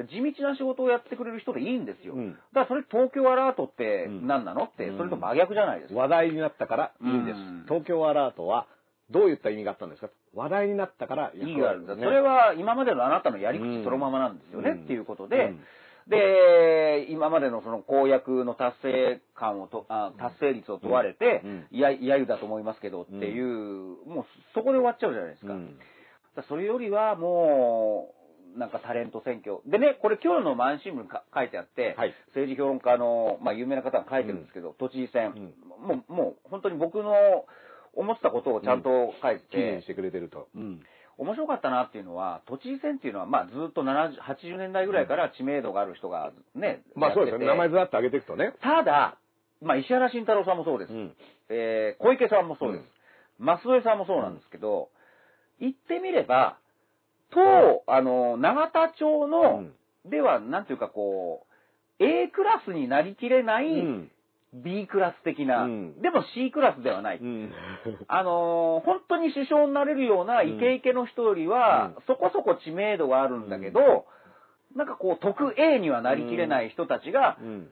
で地道な仕事をやってくれる人でいいんですよ。うんだからそれ東京アラートってうん何なの？って、うんそれと真逆じゃないですか。話題になったからいいんですうん。東京アラートは、どういった意味があったんですか？話題になったから意義があるんだ。ねそれは今までのあなたのやりうん口そのままなんですよね、うんっていうことで、うんで、今までのその公約の達成感をと、あ達成率を問われて、うんいや、揶揄だと思いますけどっていう、もうそこで終わっちゃうじゃないですか。からそれよりはもう、なんかタレント選挙。でね、これ今日の毎日新聞にか書いてあって、はい。政治評論家の、まあ有名な方が書いてるんですけど、都知事選、もう、もう本当に僕の思ってたことをちゃんと書いてて、記念にしてくれてると。うん面白かったなっていうのは、都知事選っていうのは、まあ、ずっと70 80年代ぐらいから知名度がある人がね、まあそうですよね。名前ずらっと上げていくとね。ただ、まあ、石原慎太郎さんもそうです。うんえー小池さんもそうです。増添さんもそうなんですけど、言ってみれば、当、あの、永田町の、では、なんていうかこう、A クラスになりきれない、うん B クラス的な、うん。でも C クラスではない。うん。あのー本当に首相になれるようなイケイケの人よりは、そこそこ知名度があるんだけど、なんかこう、特 A にはなりきれない人たちが、うん。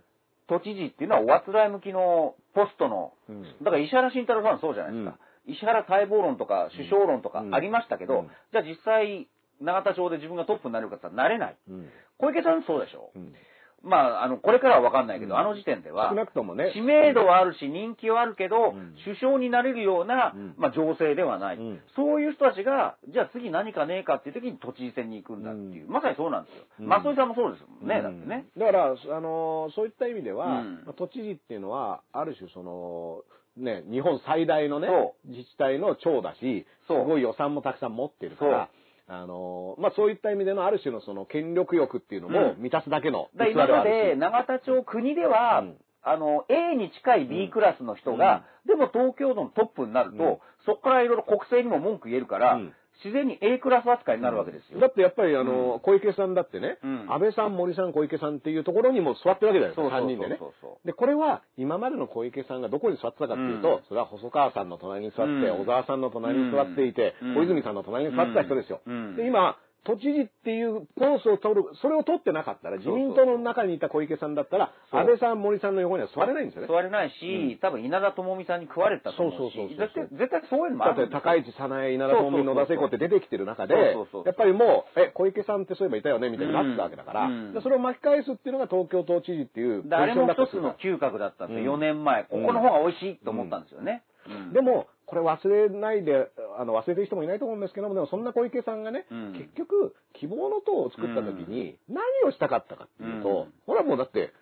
都知事っていうのはおあつらい向きのポストの、うん。だから石原慎太郎さんはそうじゃないですか。石原待望論とか首相論とかうん。ありましたけど、うん。じゃあ実際、永田町で自分がトップになれるかって言ったらなれない。うん。小池さんそうでしょ、うんまあ、あの、これからはわかんないけど、うん。あの時点では少、なくともね。知名度はあるし、人気はあるけど、うん。首相になれるような、うん。まあ、情勢ではない、うん。そういう人たちが、じゃあ次何かねえかっていう時に都知事選に行くんだっていう、うん。まさにそうなんですよ。うん。松井さんもそうですもんね、うん。だってね。だから、あのーそういった意味では、うん。まあ都知事っていうのは、ある種その、ね、日本最大のねそ、自治体の長だし、すそう。ごい予算もたくさん持ってるから、あのーまあそういった意味でのある種のその権力欲っていうのもうん。満たすだけのだから器ではあ今まで。永田町国では、うん。あの、A に近い B クラスの人が、でも東京都のトップになると、うん。そこからいろいろ国政にも文句言えるから、うん自然に A クラス扱いになるわけですよ。だってやっぱりあのー小池さんだってね、うん。安倍さん、森さん、小池さんっていうところにも座ってるわけじゃないですか、そうそう3人でね。で、これは今までの小池さんがどこに座ってたかっていうと、うん。それは細川さんの隣に座って、うん。小沢さんの隣に座っていて、うん。小泉さんの隣に座ってた人ですよ。うん。で、今、都知事っていうポーズを取る、それを取ってなかったら、自民党の中にいた小池さんだったら、安倍さん、森さんの横には座れないんですよね。座れないし、多分稲田朋美さんに食われたと思うし、そうそうそうそう絶対絶対そういうのもだってあるんですよ。高市早苗、稲田朋美、野田聖子って出てきてる中でやっぱりもう、え、小池さんってそういえばいたよねみたいになってたわけだから、うん。でそれを巻き返すっていうのが東京都知事っていうあれも一つの嗅覚だったんですよ、うん。4年前。ここの方が美味しいと思ったんですよね。うんでも、これ忘れないで、あの、忘れてる人もいないと思うんですけども、でもそんな小池さんがね、うん。結局、希望の党を作った時に、何をしたかったかっていうと、うん。ほらもうだって、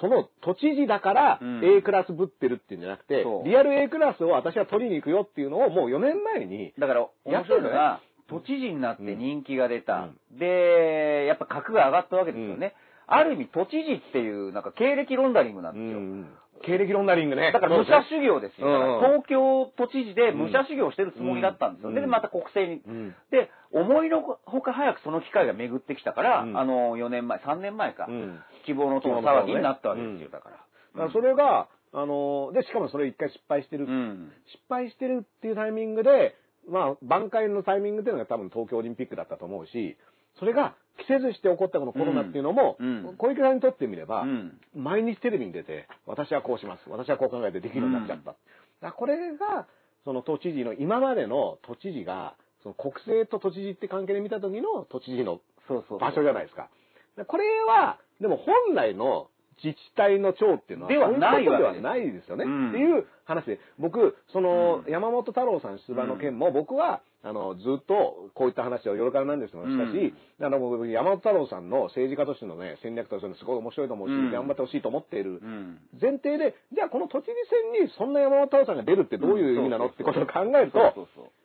その都知事だからうん。A クラスぶってるっていうんじゃなくて、リアル A クラスを私は取りに行くよっていうのをもう4年前に、だから、面白いのやが、都知事になって人気が出た。うで、やっぱ格が上がったわけですよね。ある意味、都知事っていう、なんか経歴ロンダリングなんですよ。うん経歴ロンダリングね。だから武者修行ですよ。だからうん東京都知事で武者修行してるつもりだったんですよ。うんで、また国政に。うんで、思いのほか早くその機会が巡ってきたから、うんあの、4年前、3年前か、うん希望の党の騒ぎになったわけですよ、うんだから。それが、あの、で、しかもそれ一回失敗してる。うん。失敗してるっていうタイミングで、まあ、挽回のタイミングっていうのが多分東京オリンピックだったと思うし、それが季節して起こったこのコロナっていうのも、うんうん小池さんにとってみれば、うん毎日テレビに出て、私はこうします。私はこう考えてできるようになっちゃった。だからこれが、その都知事の、今までの都知事が、その国政と都知事って関係で見た時の都知事のそうそうそう場所じゃないですか。でこれは、でも本来の自治体の長っていうのは、ではないわけではないですよね。うん。っていう話で、僕、その、うん。山本太郎さん出馬の件も、僕は、あの、ずっとこういった話を夜からなんですもしたし、あの、僕、山本太郎さんの政治家としてのね、戦略としてのすごい面白いと思うし、うん。頑張ってほしいと思っているうん。前提で、じゃあこの都知事選にそんな山本太郎さんが出るってどういう意味なの？ってことを考えると、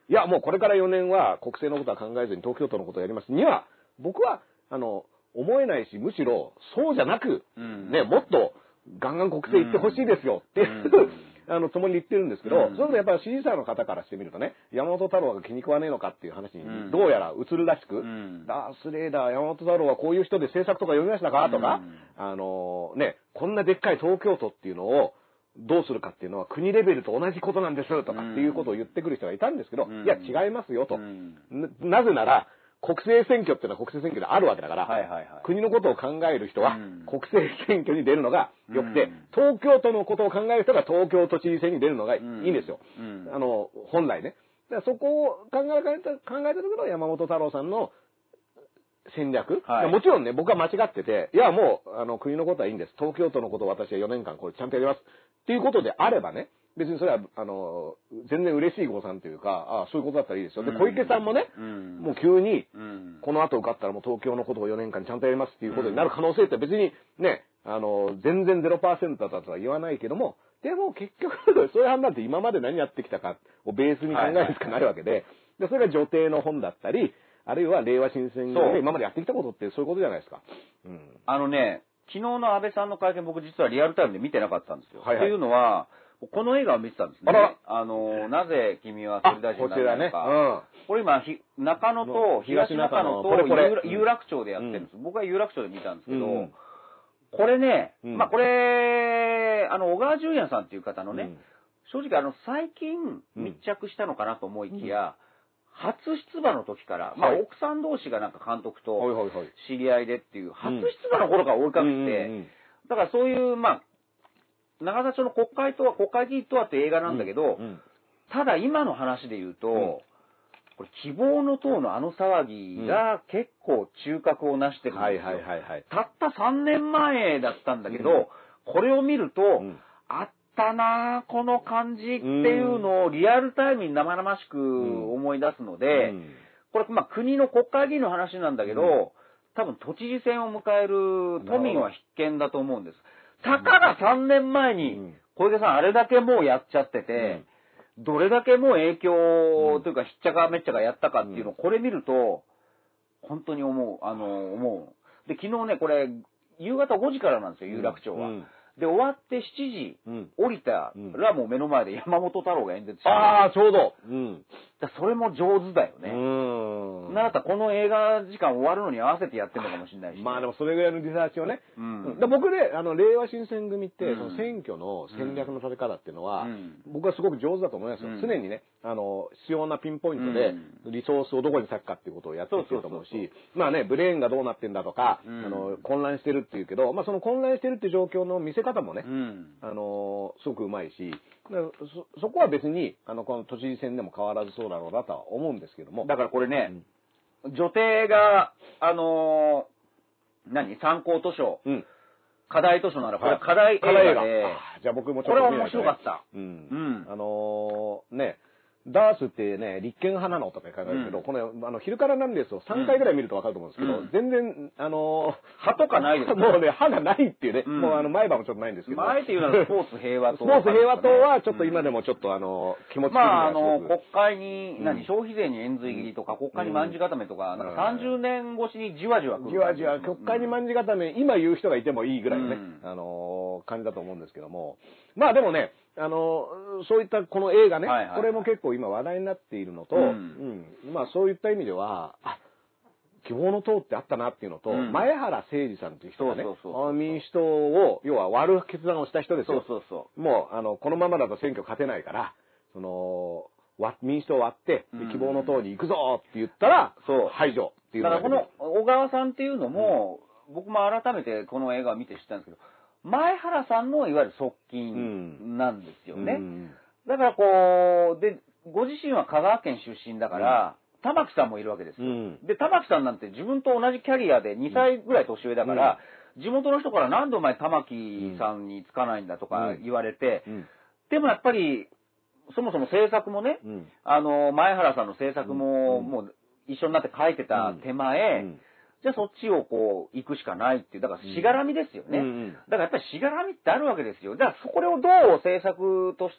いや、もうこれから4年は国政のことは考えずに東京都のことをやります。には、僕は、あの、思えないし、むしろ、そうじゃなく、うん。ね、もっと、ガンガン国政行ってほしいですよっていう、あの、つもりで言ってるんですけど、うん。それとやっぱり支持者の方からしてみるとね、山本太郎が気に食わねえのかっていう話にうん、どうやら映るらしく、ん。ダースレーダー、山本太郎はこういう人で政策とか読みましたか？とか、うん。あのね、こんなでっかい東京都っていうのを、どうするかっていうのは国レベルと同じことなんですとかっていうことを言ってくる人がいたんですけど、うん。いや違いますよと。なぜなら、国政選挙っていうのは国政選挙であるわけだから、はいはいはい国のことを考える人はうん国政選挙に出るのがよくて、うん東京都のことを考える人が東京都知事選に出るのがいいんですよ。うんあの、本来ね。だからそこを考えた、考えた時の山本太郎さんの戦略、はいもちろんね、僕は間違ってて、いや、もう、あの、国のことはいいんです。東京都のことを私は4年間これちゃんとやります。っていうことであればね、別にそれは、あの、全然嬉しい誤算というか、ああそういうことだったらいいですよ。で、うん小池さんもね、うんもう急に、うんこの後受かったらもう東京のことを4年間ちゃんとやりますっていうことになる可能性って別にね、あの、全然0%だとは言わないけども、でも結局、そういう判断って今まで何やってきたかをベースに考えるしかないわけで、で、それが女帝の本だったり、あるいは令和新選組で今までやってきたことってそういうことじゃないですか。うん。あのね、昨日の安倍さんの会見僕実はリアルタイムで見てなかったんですよ。はいはいっていうのは、この映画を見てたんですね。あの、なぜ君は総理大臣なるのか。うん。これ今、ひ中野と東中野と有楽町でやってるんです。僕は有楽町で見たんですけど、うん。これね、うん。まあこれ、あの、小川淳也さんっていう方のね、うん。正直あの、最近密着したのかなと思いきや、初出馬の時から、まあはい。奥さん同士がなんか監督と。知り合いでっていう、初出馬の頃から追いかけて、だからそういう、まあ、長田町の国会とは、国会議員とはって映画なんだけど、うんただ今の話で言うと、うん。これ希望の党のあの騒ぎが結構中核をなしてるんですよ。たった3年前だったんだけど、うん。これを見ると、ん。あったなあこの感じっていうのをリアルタイムに生々しく思い出すので、うん。これ、まあ、国の国会議員の話なんだけど、うん。多分都知事選を迎える都民は必見だと思うんです。たかが3年前にうん、小池さんあれだけもうやっちゃってて、どれだけもう影響というか、ひっちゃかめっちゃかやったかっていうのを、これ見ると、本当に思う、あの、思う。で、昨日ね、これ、夕方5時からなんですよ、有楽町は。うんで、終わって7時、うん降りたらもう目の前で山本太郎が演説してるああ、ちょうど。うん。それも上手だよね。うん。ならこの映画時間終わるのに合わせてやってるのかもしれないし。まあでもそれぐらいのリサーチをね。うんで僕ね、あの、令和新選組って、うんその選挙の戦略の立て方っていうのは、うん僕はすごく上手だと思いますよ。うん常にね、あの、必要なピンポイントで、リソースをどこに割くかっていうことをやってきてると思うそうそうし、まあね、ブレーンがどうなってんだとか、うんあの、混乱してるっていうけど、まあその混乱してるっていう状況の見せ方もね、うん。あのすごくうまいし、そ、そこは別に、あの、この都知事選でも変わらずそうだろうなとは思うんですけども。だからこれね、女帝が、あのー何？参考図書、うん。課題図書なら、こはいれ課題映画で、あじゃあ僕もちょっとこれ面白かった。うん。うんあのーね、ダースってね、立憲派なのとか考えるけど、うん。この、あの、昼からなんですを3回ぐらい見るとわかると思うんですけど、うん。全然、あのー歯とかないですね。もうね、歯がないっていうね、うん。もうあの、前歯もちょっとないんですけど。まあ、あえて言うならスポーツ平和党、スポーツ平和党はちょっと今でもちょっとあの、気持ち的にまあ、あの、国会に、うん。何、消費税に円髄切りとか、国会にまんじ固めとか、なんか30年越しにじわじわ来る。じわじわ、国会にまんじ固め、今言う人がいてもいいぐらいのね、うん。あのー感じだと思うんですけども。まあでもね、あのーそういったこの映画ね、はいはいはい。これも結構今話題になっているのと、うん。うん。まあそういった意味では、あ、希望の党ってあったなっていうのと、うん。前原誠司さんっていう人がねそうそうそう、民主党を、要は割る決断をした人ですそうよ。そうそもう、あの、このままだと選挙勝てないから、その、わ民主党を割って、希望の党に行くぞって言ったら、そう。排除ってう。いうだからこの小川さんっていうのも、僕も改めてこの映画を見て知ったんですけど、前原さんのいわゆる側近なんですよね。うん。だからこう、で、ご自身は香川県出身だから、玉木さんもいるわけですよ。うん。で、玉木さんなんて自分と同じキャリアで2歳ぐらい年上だから、地元の人から何でお前玉木さんにつかないんだとか言われて、うん。でもやっぱり、そもそも制作もね、うん。あの、前原さんの制作も、うん。もう一緒になって書いてた手前、うんじゃあそっちをこう、行くしかないっていう、だからしがらみですよね。うんうんだからやっぱりしがらみってあるわけですよ。だからそこをどう政策とし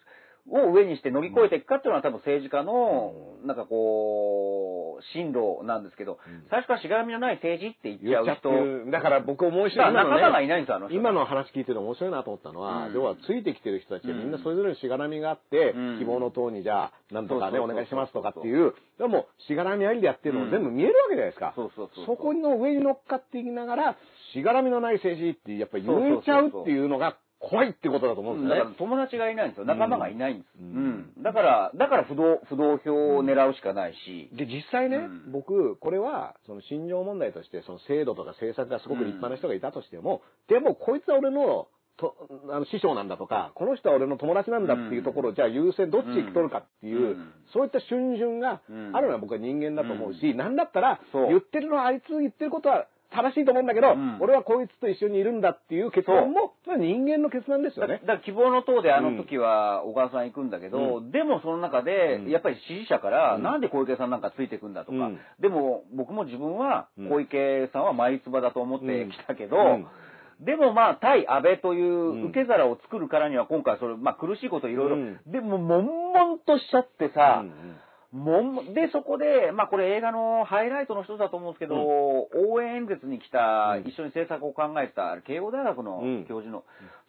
を上にして乗り越えていくかっていうのは多分政治家の、なんかこう、進路なんですけど、ん。最初からしがらみのない政治って言っちゃう人、る。だから僕面だ白い。から仲間がいいないんですよ、あの人。今の話聞いてて面白いなと思ったのは、うん。要はついてきてる人たちがみんなそれぞれのしがらみがあって、うん。希望の党にじゃあ、なんとかね、お願いしますとかっていう、でも、しがらみありでやってるのも全部見えるわけじゃないですか。そうそうそうそこの上に乗っかっていきながら、しがらみのない政治ってやっぱり言えちゃうっていうのが怖いってことだと思うんですよねだから。友達がいないんですよ。仲間がいないんです。ううんん。だから、だから不動、不動票を狙うしかないし。で、実際ね、うん僕、これは、その心情問題として、その制度とか政策がすごく立派な人がいたとしても、でも、こいつは俺の、と、あの、師匠なんだとか、この人は俺の友達なんだっていうところを、じゃあ優先どっち取るかっていう、うんそういった瞬順がうんあるのは僕は人間だと思うし、なんだったら、言ってるのはあいつ言ってることは正しいと思うんだけど、うん。俺はこいつと一緒にいるんだっていう決断も、まあ人間の決断ですよね。だだ。から希望の党であの時は小川さん行くんだけど、うでもその中でうん。やっぱり支持者から、うん。なんで小池さんなんかついてくんだとか、うん。でも僕も自分はうん。小池さんは眉唾だと思ってきたけど、うん。でもまあ対安倍といんう受け皿を作るからには今回それ、まあ苦しいこといろいろうん、でも悶々としちゃってさ、うんうんもんで、そこで、まあこれ映画のハイライトの一つだと思うんですけど、応援演説に来た、うん。一緒に制作を考えた、慶応大学のうん。教授の、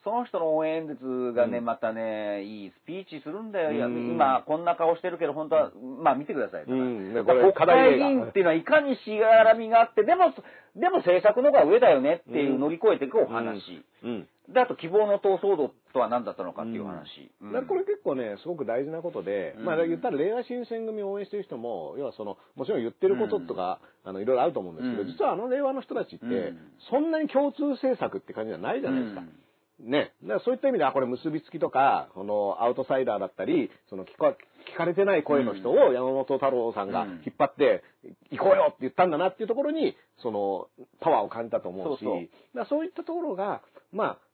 その人の応援演説がね、うん。またね、いいスピーチするんだよ。今、こんな顔してるけど、本当は、まあ見てください。うん。だからこ国会議員っていうのはいかにしがらみがあって、でも、でも政策の方が上だよねっていう乗り越えていくお話。うんで、あと希望の党騒動とは何だったのかっていう話。うん。これ結構ね、すごく大事なことで、うん。まあ言ったら令和新選組を応援してる人も、要はその、もちろん言ってることとか、あの、いろいろあると思うんですけど、うん。実はあの令和の人たちって、うん。そんなに共通政策って感じじゃないじゃないですか。ね。だからそういった意味では、これ結びつきとか、このアウトサイダーだったり、その聞か聞かれてない声の人を山本太郎さんがうん。引っ張って、行こうよって言ったんだなっていうところに、その、パワーを感じたと思うし、そうそう。だそういったところが、まあ、た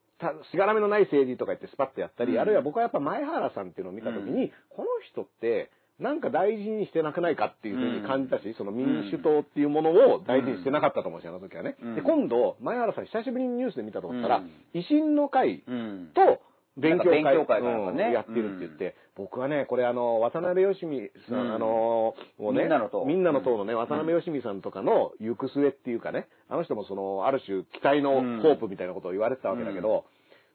しがらめのない政治とか言ってスパッとやったり、うん。あるいは僕はやっぱ前原さんっていうのを見たときに、この人って、なんか大事にしてなくないかっていうふうに感じたし、その民主党っていうものを大事にしてなかったと思うし、あの時はね。うん。で、今度、前原さん久しぶりにニュースで見たと思ったら、うん。維新の会うん。と勉強会なんか勉強会かなんかね。うんやってるって言って、僕はね、これあの、渡辺義美さん、うん。あの、もうね、みんなの党みんなの党のね、渡辺義美さんとかの行く末っていうかね、あの人もその、ある種期待のホープみたいなことを言われてたわけだけど、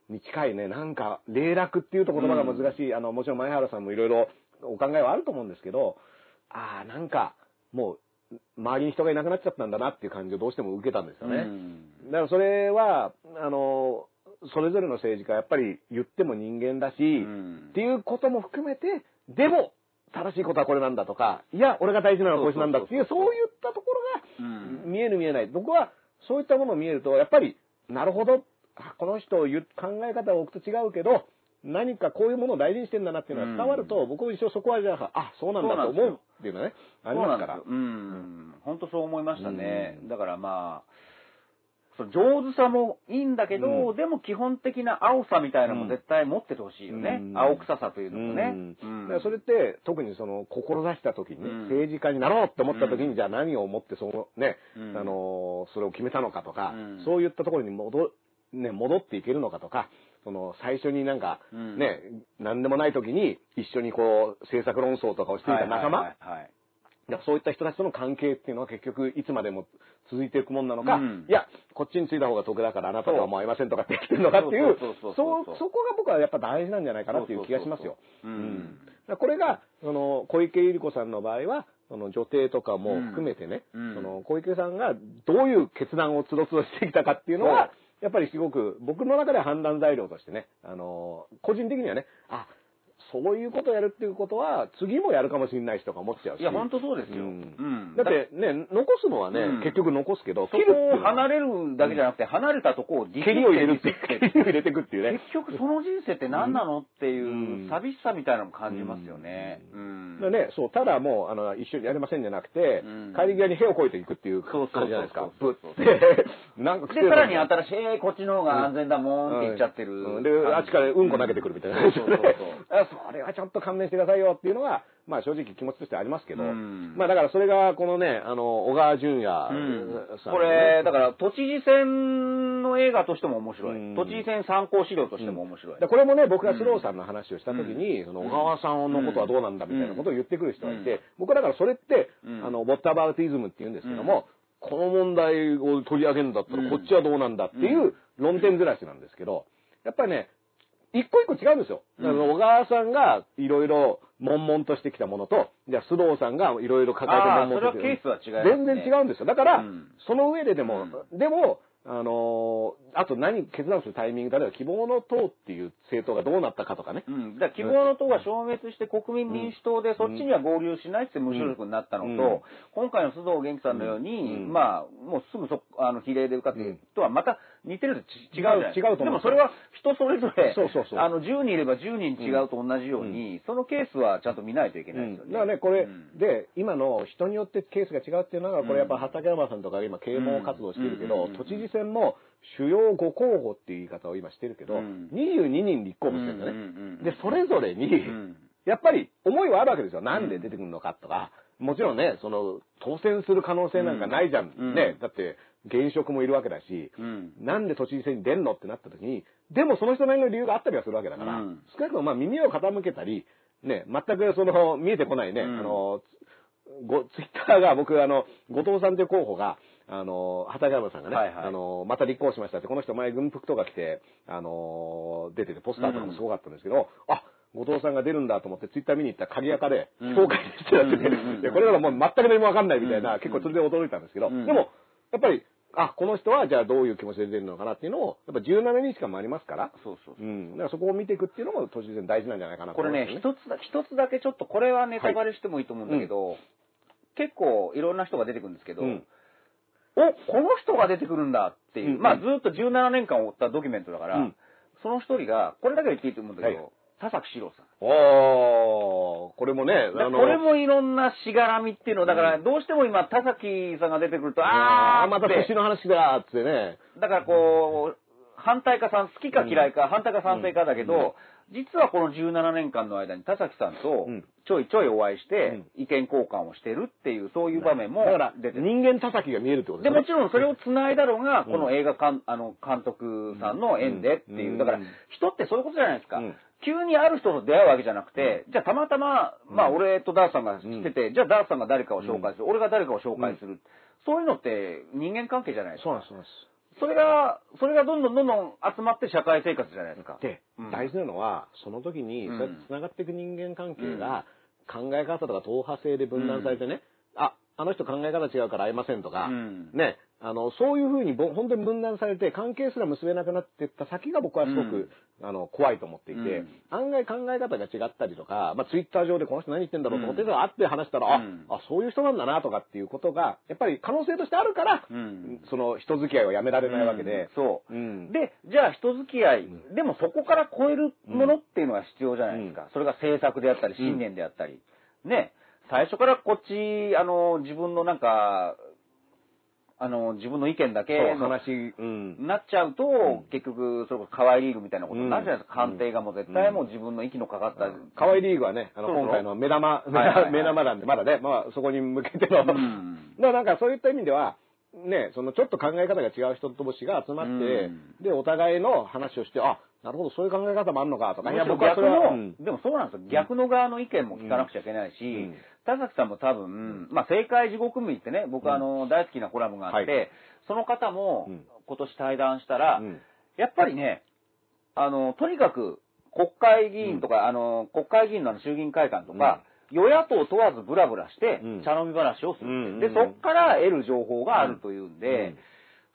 に近いね、なんか、霊落っていうと言葉が難しい、あの、もちろん前原さんもいろいろお考えはあると思うんですけど、ああ、なんか、もう、周りに人がいなくなっちゃったんだなっていう感じをどうしても受けたんですよね。うん。だからそれは、あの、それぞれの政治家やっぱり言っても人間だし、うんっていうことも含めて、でも、正しいことはこれなんだとか、いや、俺が大事なのはこいつなんだっていう、そういったところが、うん見える見えない。僕は、そういったものを見えると、やっぱり、なるほど、あこの人言う考え方は僕と違うけど、何かこういうものを大事にしてんだなっていうのが伝わると、僕も一応そこはじゃあ、あ、そうなんだと思うっていうのはね、ありますからそう。なん。本当そう思いましたね。だからまあ、その上手さもいいんだけど、うん。でも基本的な青さみたいなのも絶対持っててほしいよね。うん。青臭さというのもね。うん。だからそれって特にその志した時に、うん。政治家になろうって思った時に、じゃあ何を思ってそのね、うん。あのそれを決めたのかとか、うん。そういったところに戻,、ね、戻っていけるのかとかその最初になんか、うん。ね何でもない時に一緒にこう政策論争とかをしていた仲間、はいはいはいはいいやそういった人たちとの関係っていうのは結局いつまでも続いていくもんなのか、うん。いや、こっちについた方が得だからあなたとはもう会いませんとかって言ってるのかっていう、そうそこが僕はやっぱ大事なんじゃないかなっていう気がしますよ。そうん。だからこれが、その、小池百合子さんの場合は、その女帝とかも含めてね、うん。その小池さんがどういう決断をつどつどしてきたかっていうのは、やっぱりすごく僕の中では判断材料としてね、あの、個人的にはね、あ、そういうことをやるっていうことは、次もやるかもしれないしとか思っちゃうし。いや、本当そうですよ。うん。うん。だってね、残すのはね、うん。結局残すけど、そこを離れるだけじゃなくて、離れたとこを蹴りを入れるって、蹴りを入れていくっていうね。結局その人生って何なのっていううん。寂しさみたいなのも感じますよね。うん。でね、そう、ただもう、あの、一緒にやりませんじゃなくて、うん。帰り際に屁をこいていくっていう感じじゃないですか。ぶって、なんかで、さらに新しい、えー、こっちの方が安全だもんって言っちゃってる。うん。で、あっちからうんこ投げてくるみたいな。そうそうそうあ それはちょっと勘弁してくださいよっていうのが、まあ正直気持ちとしてありますけど、うん。まあだからそれがこのね、あの、小川淳也うんさん、これ、だから、都知事選の映画としても面白うん。い。都知事選参考資料としても面白い。でこれもね、僕がスローさんの話をした時に、その小川さんのことはどうなんだみたいなことを言ってくる人がいて、うん。僕はだからそれって、うん。あの、ボッタバウティズムって言うんですけども、この問題を取り上げるんだったら、こっちはどうなんだっていう論点ずらしなんですけど、やっぱりね、一個一個違うんですよ。だから小川さんがいろいろ悶々としてきたものと、じゃあ須藤さんがいろいろ抱えて悶々としてそれはケースは違。全然違うんですよ。だから、うん。その上ででも、うでも、あのーあと何、決断するタイミング、例えば希望の党っていう政党がどうなったかとかね。うん、だ希望の党が消滅して国民民主党でそっちには合流しないって無所属になったのと、うん。今回の須藤元気さんのように、うん。まあ、もうすぐそあの比例で受かってるとはまた似てる違う違うと思うでもそれは人それぞれ、そうそうそう。あの10人いれば10人違うと同じように、そのケースはちゃんと見ないといけないですよね。だからね、これ、うんで、今の人によってケースが違うっていうのが、これやっぱ畠山さんとかが今啓蒙活動してるけど、うん都知事選も主要5候補っていう言い方を今してるけど、うん。22人立候補してるんだね。うんうんうん。で、それぞれに、うん。やっぱり思いはあるわけですよ。なんで出てくるのかとか。もちろんね、その、当選する可能性なんかないじゃん。うん。ね。だって、現職もいるわけだし、うん。なんで都知事選に出んのってなった時に、でもその人なりの理由があったりはするわけだから、うん。少なくともまあ耳を傾けたり、ね、全くその、見えてこないね、うん。あの、ご、ツイッターが僕あの、後藤さんという候補が、あの、畠山さんがね、はいはい。あの、また立候補しましたって、この人前軍服とか着て、あの、出てて、ポスターとかもすごかったんですけど、あ、後藤さんが出るんだと思ってツイッター見に行ったら鍵垢で、うん。紹介してやってて、これらもう全く何もわかんないみたいな、うん結構それで驚いたんですけど、うん。でも、やっぱり、あ、この人はじゃあどういう気持ちで出るのかなっていうのを、やっぱ17日間もありますから、そうそうそう。うん。だからそこを見ていくっていうのも都知事選大事なんじゃないかなとこれ思いますね、一つだ、一つだけちょっと、これはネタバレしてもいいと思うんだけど、結構いろんな人が出てくるんですけど、うん。お、この人が出てくるんだっていう、うんまあずっと17年間追ったドキュメントだから、うん。その一人が、これだけは言っていいと思うんだけど、はい田崎史郎さん。おー、これもね、だこれもいろんなしがらみっていうの、だからどうしても今、田崎さんが出てくると、あーあー、また年の話だーってね。だからこう、反対か賛、好きか嫌いか、反対か賛成かだけど、実はこの17年間の間に田崎さんとうんちょいちょいお会いして、意見交換をしてるっていう、そういう場面もだから、出てる。人間叩きが見えるってことで、ですね。もちろんそれを繋いだのが、うんこの映画監あの監督さんの縁でっていうう。んだから、人ってそういうことじゃないですかうん。急にある人と出会うわけじゃなくて、じゃあたまたま、まあうん俺とダースさんが知ってて、じゃあダースさんが誰かを紹介する、俺が誰かを紹介する。そういうのって人間関係じゃないですか。そうなんです、そうなんです。それが、それがどんどんどんどん集まって社会生活じゃないですか。で、うん。大事なのは、その時に、うん。そうやって繋がっていく人間関係が、考え方とか党派性で分断されてね、あ、あの人考え方違うから会えませんとか、うん。ね、あの、そういうふうにぼ本当に分断されて、関係すら結べなくなっていった先が僕はすごく、あの、怖いと思っていて、うん。案外考え方が違ったりとか、まあ、ツイッター上でこの人何言ってんだろうと思ってたら、会って話したら、うん。あ、あ、そういう人なんだなとかっていうことが、やっぱり可能性としてあるから、うん。その人付き合いをやめられないわけで、そう。うん。で、じゃあ人付き合い、でもそこから超えるものっていうのが必要じゃないですか。うん。それが政策であったり、信念であったり。ね。最初からこっち、あの、自分のなんか、あの、自分の意見だけの話、うん。なっちゃうと、ん。結局、それこそ河合リーグみたいなことになるじゃないですか。うん。官邸がもう絶対もう自分の息のかかった。河合リーグはね、あの、今回の目玉、目玉なんで、まだね、まあ、そこに向けての、ん。だからなんかそういった意味では、ね、そのちょっと考え方が違う人同士が集まって、うん。で、お互いの話をして、あ、なるほど、そういう考え方もあるのかとか、いや、僕はは逆の、うん。でもそうなんですよ。逆の側の意見も聞かなくちゃいけないし、うん。田崎さんも多分、まあ、政界地獄民ってね、僕あの、大好きなコラムがあって、はい。その方もうん。今年対談したら、うん。やっぱりね、あの、とにかく国会議員とか、あの、国会議員の衆議院会館とか、与野党問わずブラブラしてうん、茶飲み話をする、う。ん。で、そっから得る情報があるというんで、うん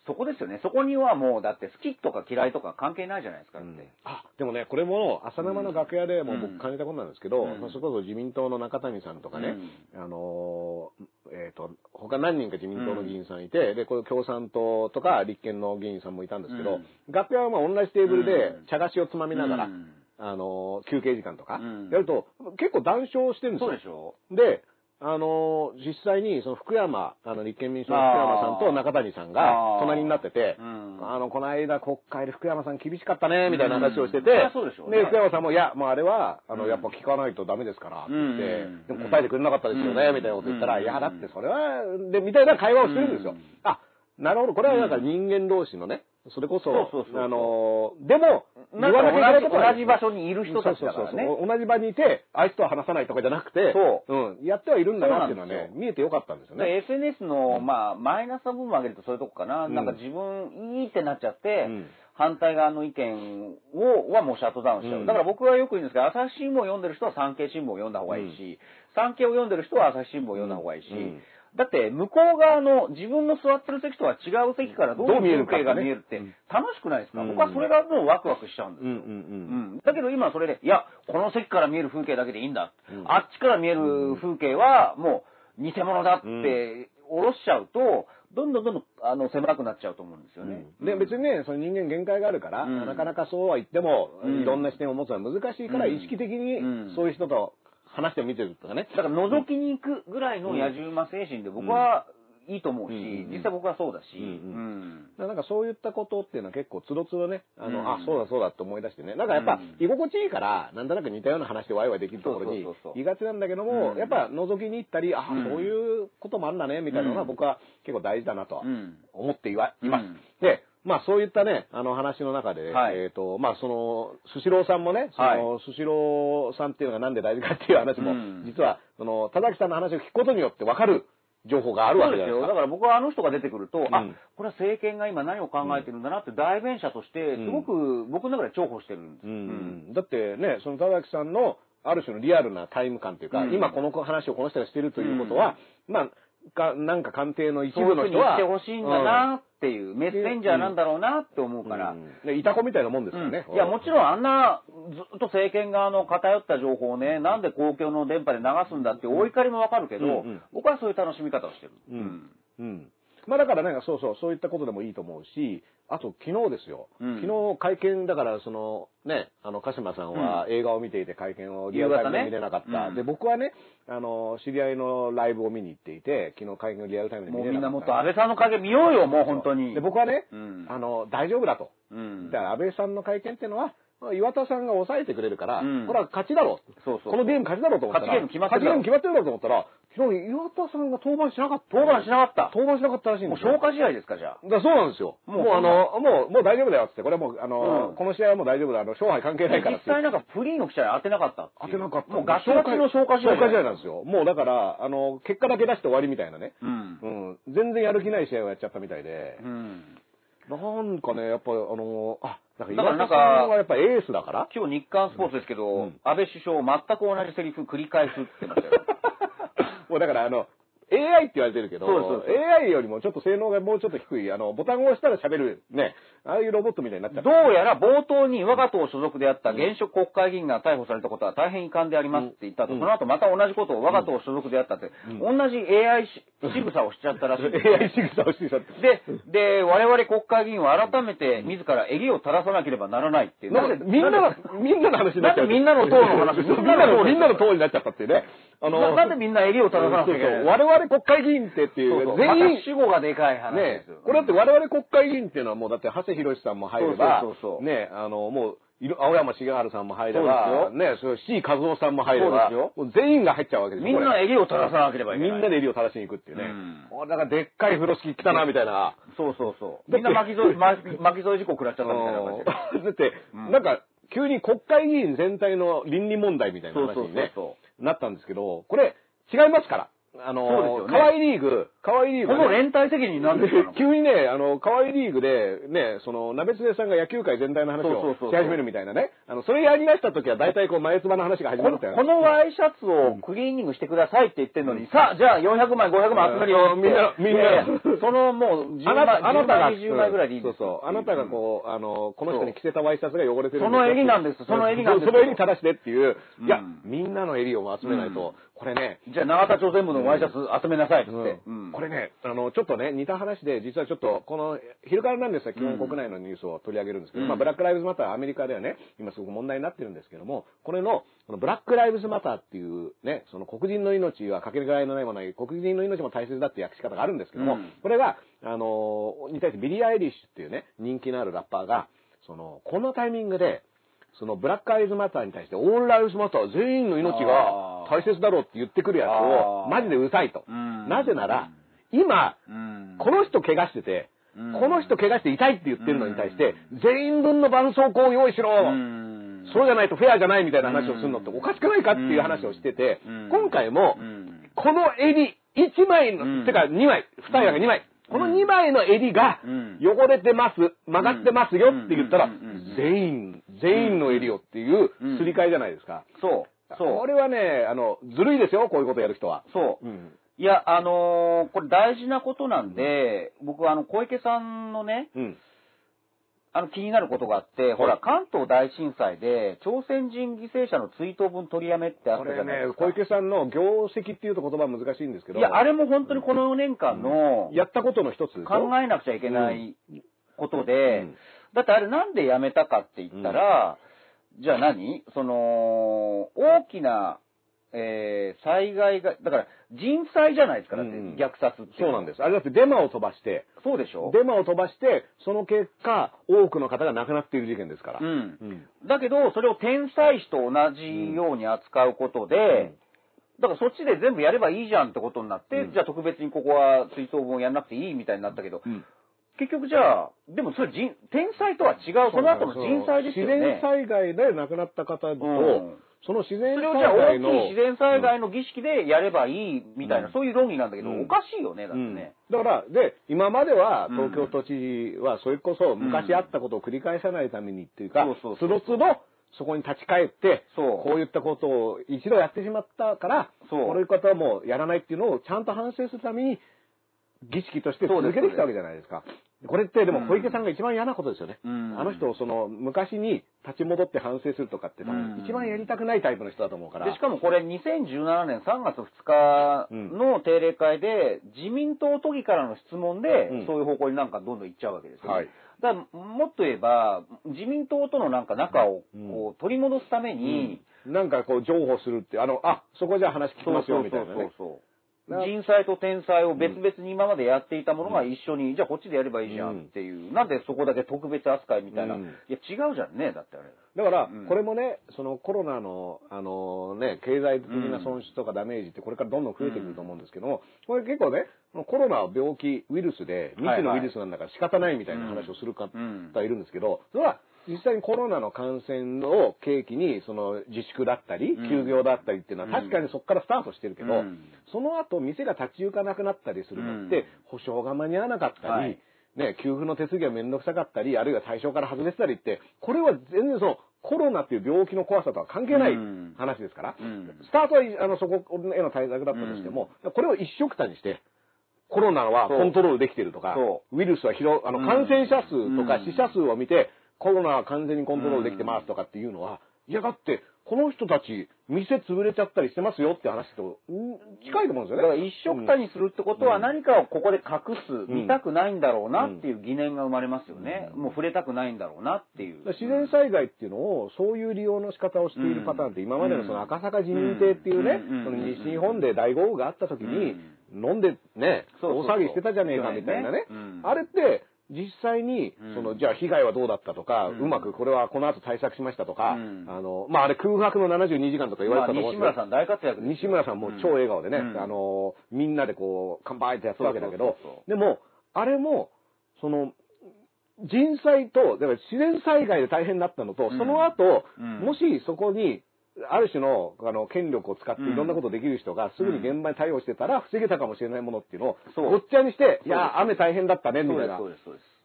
そこですよね。そこにはもう、だって好きとか嫌いとか関係ないじゃないですか、だって。あ、でもね、これも、朝生の楽屋でもうん。僕感じたことなんですけど、うん。まあそれこそ自民党の中谷さんとかね、あのーえっ、と、他何人か自民党の議員さんいて、で、これ共産党とか立憲の議員さんもいたんですけど、うん。楽屋はまあ同じテーブルでうん。茶菓子をつまみながら、うん。あのー休憩時間とかうん、やると、結構談笑してるんですよ。そうでしょ。で、あのー実際に、その福山、あの、立憲民主党の福山さんと中谷さんが隣になってて、うん。あの、この間国会で福山さん厳しかったね、みたいな話をしてて、うん。でね。福山さんも、いや、もうあれは、あの、うん。やっぱ聞かないとダメですから、って言って、うん。でも答えてくれなかったですよね、うん。みたいなこと言ったら、うん。いや、だってそれは、で、みたいな会話をしてるんですよ。うん。あ、なるほど、これはだから人間同士のね、それこそ、そうそうそうそう。あのーでも、なんか言わなきゃいけないことは同じ場所にいる人たちだからね。そうそうそうそう。同じ場にいて、あいつとは話さないとかじゃなくて、。そう。ん。やってはいるんだなっていうのはね見えてよかったんですよね。で SNS の、まあ、マイナスな部分を上げるとそういうとこかな。うん。なんか自分、いいってなっちゃって、うん。反対側の意見を、はもうシャットダウンしちゃう。うん。だから僕はよく言うんですけど、朝日新聞を読んでる人は産経新聞を読んだ方がいいし、産経を読んでる人は朝日新聞を読んだ方がいいし、うんだって向こう側の自分の座ってる席とは違う席からどういう風景が見えるってうん。楽しくないですか、うん。僕はそれがもうワクワクしちゃうんですよ。うんうんうん。うん。だけど今それで、いや、この席から見える風景だけでいいんだ。うん。あっちから見える風景はもう偽物だって下ろしちゃうと、どんどんどんどんあの狭くなっちゃうと思うんですよね。で別にね、その人間限界があるから、うん。なかなかそうは言っても、うん。いろんな視点を持つのは難しいから、うん。意識的うん。にそういう人と話してみてるとかね。だから覗きに行くぐらいの野獣馬精神で僕はいいと思うし、うん実際僕はそうだし、うんなんかそういったことっていうのは結構つどつどね、あの、うん。あ、そうだそうだって思い出してね。なんかやっぱうん。居心地いいから、なんとなく似たような話でワイワイできるところにいがちなんだけども、うん。やっぱ覗きに行ったり、あ、うん。そういうこともあるんだね、みたいなのがうん。僕は結構大事だなとはうん。思っていわいます。うん。で、まあそういったね、あの話の中で、はいえっ、と、まあその、スシローさんもね、その、スシローさんっていうのがなんで大事かっていう話も、うん実は、その、田崎さんの話を聞くことによって分かる情報があるわそうですよ。けじゃないですか。だから僕はあの人が出てくると、あうん、これは政権が今何を考えてるんだなって代弁者として、すごく僕の中で重宝してるんです。うんだってね、その田崎さんのある種のリアルなタイム感というか、うん今この話をこの人がしてるということは、まあ、かなんか官邸の一部の人は。言ってほしいんだなっていう、メッセンジャーなんだろうなって思ううん、から。うんでいた子みたいなもんですからね。いや、もちろんあんな、ずっと政権側の偏った情報をね、なんで公共の電波で流すんだってお怒りもわかるけど、うんうん僕はそういう楽しみ方をしてる。うんうん。まあだからなんかそうそう、そういったことでもいいと思うし、あと昨日ですよ。うん昨日会見だから、そのね、あの、鹿島さんは映画を見ていて会見をリアルタイムで見れなかった。ねうんで、僕はね、あの、知り合いのライブを見に行っていて、昨日会見をリアルタイムで見れなかった。みんなもっと安倍さんの影見ようよ、もう本当に。で、僕はね、うんあの、大丈夫だと。うんだから安倍さんの会見っていうのは、まあ岩田さんが抑えてくれるから、うんこれは勝ちだろう。そうそうこのゲーム勝ちだろうと思ったら。勝ちゲーム決まってるだろ勝ちゲーム決まってるだろうと思ったら、昨日岩田さんが登板しなかった。登板しなかった。登板しなかったらしいんもうですよ。消化試合ですか、じゃあ。だそうなんですよ。もうもうあの、もう、もう大丈夫だよって、これはもう、あの、うんこの試合はもう大丈夫だ、あの、勝敗関係ないから実際なんかフリーの記者に当てなかった当てなかった。もうガチガチの消化試合。消化試合なんですよ。もうだから、あの、結果だけ出して終わりみたいなね。うん。うん。全然やる気ない試合をやっちゃったみたいで。うん。なんかね、やっぱ、あの、あ、だからなんかやっぱエースだから？今日日刊スポーツですけど、うん安倍首相全く同じセリフ繰り返すって言ってましたよ。もうだからあの、AI って言われてるけど、そうそうそう AI よりもちょっと性能がもうちょっと低い、あの、ボタンを押したら喋る、ね、ああいうロボットみたいになっちゃどって。うやら冒頭に我が党所属であった現職国会議員が逮捕されたことは大変遺憾でありますって言った後、うんその後また同じことを我が党所属であったって、同じ AI し仕草をしちゃったらしい AI 仕草をしてたって。で、で、我々国会議員は改めて自ら襟を正さなければならないっていう。なんで、みんなの、みんなの話になっちゃう。なんでみんなの党の話みんなの、みんなの党になっちゃったっていうね。あななんでみんな襟を正さなきゃいけない国会議員ってっていう、そうそう全員主語がでかい話でねすよ。、これだって我々国会議員っていうのはもうだって長谷博さんも入ればそうそうそうね、あの、もう、青山茂春さんも入れば、ね、そう、C 和夫さんも入れば、そうですよもう全員が入っちゃうわけですよ。みんな襟を正さなければいけない。みんなで襟を正しに行くっていうね。うんこれだからでっかい風呂敷来たな、みたいな。そうそうそう。みんな巻き添え、巻き添え事故食らっちゃったみたいな感じで。だって、うんなんか、急に国会議員全体の倫理問題みたいな話にねなったんですけど、これ、違いますから。あの、河合リーグ、河合リーグね、の連帯責任なんですか。急にね、あの、河合リーグで、ね、その、鍋つねさんが野球界全体の話をし始めるみたいなね。あの、それやり出した時は大体こう、前妻の話が始まこのるってこのワイシャツをクリーニングしてくださいって言ってるのに、さあ、じゃあ400枚、500枚集めるよみんなみんな。そのもう10枚、あなた、あなたが、10枚20枚ぐらいでいいそうそう。あなたがこう、あの、この人に着せたワイシャツが汚れてるんその襟なんです。その襟なんです。その襟正してっていう。いやうん、みんなの襟を集めないと。うん、これね、じゃあ永田町全部のワイシャツ集めなさいって。言って。これね、あの、ちょっとね、似た話で、実はちょっと、この、昼からなん。ですが、基本国内のニュースを取り上げるんですけど、うん。まあ、ブラック・ライブズ・マター、アメリカではね、今すごく問題になってるんですけども、これの、このブラック・ライブズ・マターっていうね、その黒人の命はかけがえのないものない、黒人の命も大切だっていう訳し方があるんですけども、うん。これが、あの、に対してビリー・アイリッシュっていうね、人気のあるラッパーが、その、このタイミングで、その Black Lives Matter に対して、 All Lives Matter、全員の命が大切だろうって言ってくるやつあを、ー。マジでうざいと。うん。なぜなら、今、うん。この人怪我してて、うん。この人怪我して痛いって言ってるのに対して、全員分の絆創膏を用意しろ、うん。そうじゃないとフェアじゃないみたいな話をするのっておかしくないかっていう話をしてて、うん。今回もう、ん。この襟、1枚の、うん。てか2枚、二重が2枚、この2枚の襟がうん。汚れてます、曲がってますよって言ったら全員、全員の襟をっていううんすり替えじゃないですか。そう。そう。これはね、あの、ずるいですよ、こういうことやる人は。そう。うん。いや、あのーこれ大事なことなんで、僕はあの、小池さんのね、うん。あの、気になることがあって、ほら、関東大震災で、朝鮮人犠牲者の追悼分取りやめってあったじゃないです、か。小池さんの業績っていうと言葉は難しいんですけど。いや、あれも本当にこの4年間の、やったことの一つ考えなくちゃいけないことで、うんだってあれなんでやめたかって言ったら、じゃあ何？その、大きな、えー災害が、だから人災じゃないですか、だってうん。虐殺って。そうなんです。あれだってデマを飛ばして、そうでしょ。デマを飛ばして、その結果、多くの方が亡くなっている事件ですから。うん。うん。だけど、それを天災師と同じように扱うことで、だからそっちで全部やればいいじゃんってことになって、うん。じゃあ特別にここは追悼分やんなくていいみたいになったけど、うん結局じゃあ、でもそれ人、天災とは違う、その後の人災ですよね。自然災害で亡くなった方と、うん。その自然それを災じゃあ大きい害の。自然災害の儀式でやればいいみたいな、うん。そういう論議なんだけど、うん。おかしいよね、だってうん。ね。だから、で、今まではうん。東京都知事は、それこそ昔あったことを繰り返さないためにっていうかつどつどそこに立ち返って、こういったことを一度やってしまったから、そう。こういうことはもうやらないっていうのをちゃんと反省するために、儀式として続けてきたわけじゃないですか。これってでも小池さんが一番嫌なことですよね。うん。あの人、その昔に立ち戻って反省するとかって一番やりたくないタイプの人だと思うから。でしかもこれ2017年3月2日の定例会で自民党都議からの質問でうん。そういう方向になんかどんどん行っちゃうわけですよ、ね。はい。だからもっと言えば自民党とのなんか仲をこう取り戻すために、なんかこう、譲歩するって、あの、あ、そこじゃあ話聞きますよ、みたいなね。そうな人災と天災を別々に今までやっていたものが一緒に、じゃあこっちでやればいいじゃんっていう、なんでそこだけ特別扱いみたいな、うん。いや違うじゃんねだってあれ。だからうん、これもね、そのコロナの、あのね、経済的な損失とかダメージってこれからどんどん増えてくると思うんですけども、これ結構ね、コロナは病気、ウイルスで、未知のウイルスなんだから仕方ないみたいな話をする方うん。いるんですけど、それは実際にコロナの感染を契機に、その自粛だったりうん、休業だったりっていうのはうん。確かにそこからスタートしてるけどうん、その後店が立ち行かなくなったりするのって、保証が間に合わなかったりはい、ね、給付の手続きがめんどくさかったり、あるいは対象から外れてたりって、これは全然その、コロナっていう病気の怖さとは関係ないうん。話ですから、うん。スタートはあのそこへの対策だったとしても、これを一緒くたにして、コロナはコントロールできてるとかそ、ウイルスは広、あのうん感染者数とかうん。死者数を見て、コロナは完全にコントロールできてますとかっていうのは、いやだって、この人たち、店潰れちゃったりしてますよって話と、うん近いと思うんですよね。だから一緒くたにするってことは何かをここで隠す、ん。見たくないんだろうなっていう疑念が生まれますよね、もう触れたくないんだろうなっていう。自然災害っていうのを、そういう利用の仕方をしているパターンって、今までのその赤坂自民邸っていうねうん、その西日本で大豪雨があった時に、飲んでね、大騒ぎしてたじゃねえかみたいなね。うん。あれって、実際にうん、その、じゃあ被害はどうだったとか、うまくこれはこの後対策しましたとか、うん。あの、まああれ空白の72時間とか言われてたと思うんですよ。まあ西村さん大活躍西村さんも超笑顔でね、うん。あの、みんなでこう、乾杯ってやったわけだけどでも、あれも、その、人災と、だから自然災害で大変だったのと、うん。その後、うん。もしそこに、ある種のあの権力を使ってうん。いろんなことできる人がすぐに現場に対応してたら防げたかもしれないものっていうのをごっちゃにして、す。いや、雨大変だったね、みたいな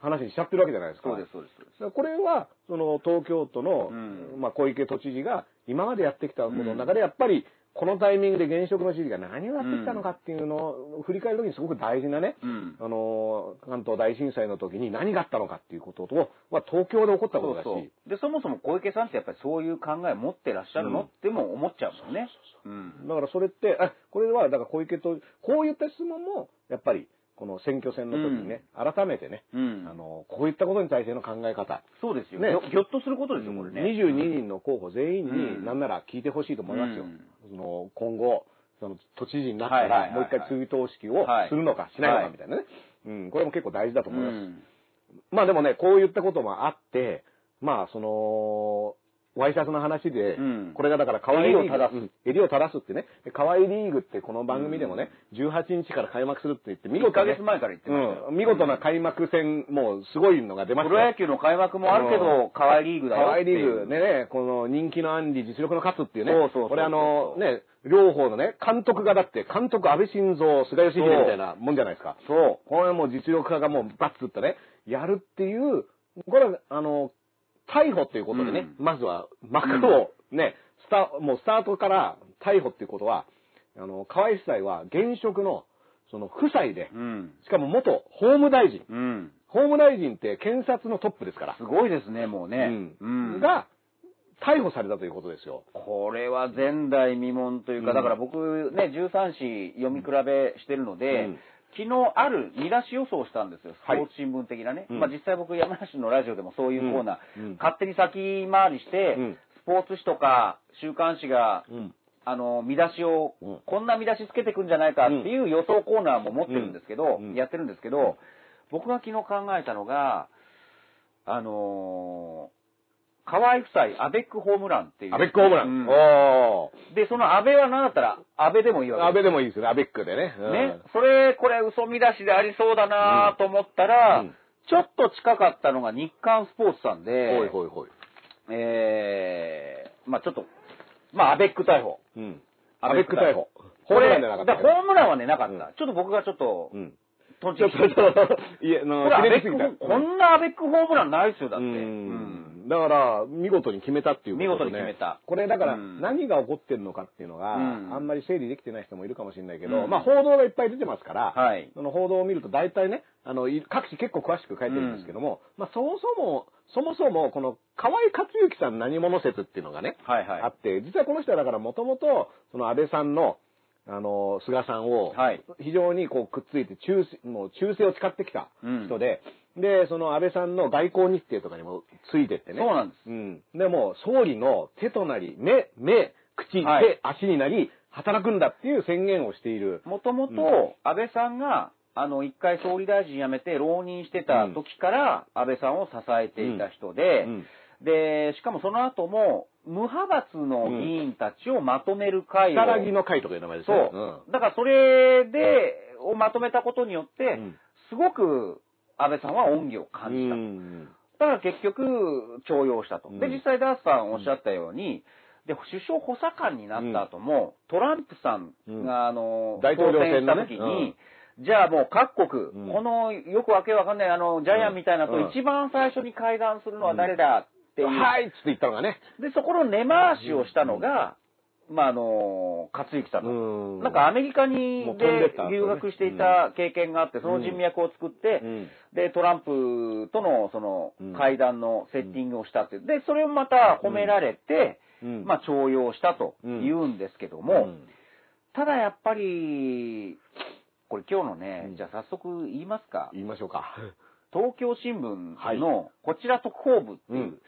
話にしちゃってるわけじゃないですか。そうですそうですこれは、その東京都の、うん。まあ小池都知事が今までやってきたことの中で、やっぱりこのタイミングで現職の知事が何をやってきたのかっていうのを振り返るときにすごく大事なね、うん。あの、関東大震災の時に何があったのかっていうことと、まあ東京で起こったことだし、そうそう。でそもそも小池さんってやっぱりそういう考えを持ってらっしゃるの、うん。っても思っちゃうもんね。うん。だからそれって、あ、これは、だから小池と、こういった質問も、やっぱり、この選挙戦の時にね、改めてね、うん。あの、こういったことに対しての考え方、そうですよ、ね。ひょっとすることですよこれね、22人の候補全員うん。に、なんなら聞いてほしいと思いますよ。うん。その今後、その都知事になったら、もう一回追悼式をはいするのかしないのはい。かみたいなね。うん、これも結構大事だと思います。うん。まあでもね、こういったこともあって、まあその、ワイシャツの話で、うん。これがだから河合リーグ、襟を正すうん襟を正すってね、で河合リーグってこの番組でもね、18日から開幕するって言って、見1事、ね、ヶ月前から言ってましたよ、うん、見事な開幕戦、もうすごいのが出ました。よプロ野球の開幕もあるけど、河合リーグだよ河合っていう。リーグでね、この人気のアンディ、実力の勝つっていうね。そうそうこれあの、ね、両方のね、監督がだって、監督安倍晋三、菅義偉みたいなもんじゃないですか。そう。これもう実力派がもうバッツってね、やるっていう、これはあの、逮捕っていうことでね、まずは幕をね、スタ、もうスタートから逮捕っていうことは、あの、河合夫妻は現職の、その夫妻で、うん。しかも元法務大臣。うん。法務大臣って検察のトップですから。すごいですね、もうね。うんが、逮捕されたということですよ。これは前代未聞というか、うんだから僕ね、13紙読み比べしてるので、うん昨日ある見出し予想したんですよ、スポはいーツ新聞的なね。うん。まあ実際僕山梨のラジオでもそういうコーナー、うん。うん。勝手に先回りして、うん。スポーツ紙とか週刊誌が、うん。あの、見出しを、うん。こんな見出しつけてくんじゃないかっていう予想コーナーも持ってるんですけど、うん。やってるんですけど、僕が昨日考えたのが、あのー河合夫妻アベックホームランっていう。アベックホームラン。うんおで、その安倍は何だったら、安倍でもいいー。わけアベでもいいですよね。アベックでね。うんね。それ、これ嘘見出しでありそうだなと思ったら、うんちょっと近かったのが日刊スポーツさんで、ほいほいほい。えー、まあちょっと、まあアベック逮捕。うん。アベック逮捕。ホーこれ、ホームランはね、なかった。うんちょっと僕がちょっと、うん。とんちちょっと、ちょっと、いや、あのこんなアベックホームランないですよ、だって。うん。だから、見事に決めたっていうこととね。見事に決めた。これだから、うん。何が起こってるのかっていうのが、うん。あんまり整理できてない人もいるかもしれないけど、うん。まあ報道がいっぱい出てますから、はい。その報道を見ると大体ね、あの、い各紙結構詳しく書いてるんですけども、まあそもそも、そもそも、この河合克行さん何者説っていうのがね、はいはい。あって、実はこの人はだからもともと、その安倍さんの、あの、菅さんをはい、非常にこうくっついて忠誠、もう忠誠を誓ってきた人で、で、その安倍さんの外交日程とかにもついてってね。そうなんです。うん。でも、総理の手となり、目、目、口、はい。手、足になり、働くんだっていう宣言をしている。もともうん。と、安倍さんが、あの、一回総理大臣辞めて浪人してた時から、安倍さんを支えていた人で、うん。で、しかもその後も、無派閥の議員たちをまとめる会を、木の会とかいう名前ですそう、ね。だからそれで、をまとめたことによって、うん。すごく安倍さんは恩義を感じた。うんだから結局、重用したと。で、うん実際ダースさんおっしゃったように、で、首相補佐官になった後も、トランプさんが、あの、大統領選した時に、じゃあもう各国、うんこのよくわけわかんないあの、ジャイアンみたいなとうん一番最初に会談するのは誰だっていう。はいっつって言ったのがね。で、そこの根回しをしたのが、まあ、あの、克行さんなんかアメリカにで留学していた経験があって、その人脈を作って、うん。で、トランプとのそのうん。会談のセッティングをしたって。で、それをまた褒められて、うん。まあ、重用したと言うんですけども、うん。ただやっぱり、これ今日のね、うん。じゃあ早速言いますか。言いましょうか。東京新聞はい。のこちら特報部っていう、うん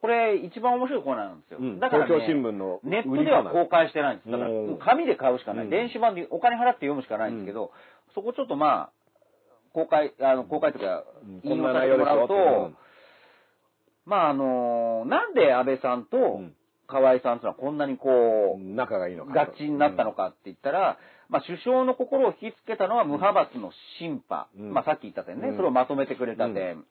これ一番面白いコーナーなんですよ。うん。だから、ね、東京新聞のネットでは公開してないんです。だから、うんもう紙で買うしかない。うん。電子版でお金払って読むしかないんですけど、そこちょっとまあ、公開、あの、公開というか、引用さな内容ですよせてもらうと、まああのなんで安倍さんとうん。河合さんというのはこんなにこう、仲がいいのか。合致になったのかって言ったら、まあ首相の心を引きつけたのは無派閥の審判。うん。まあさっき言った点ね、うん。それをまとめてくれた点。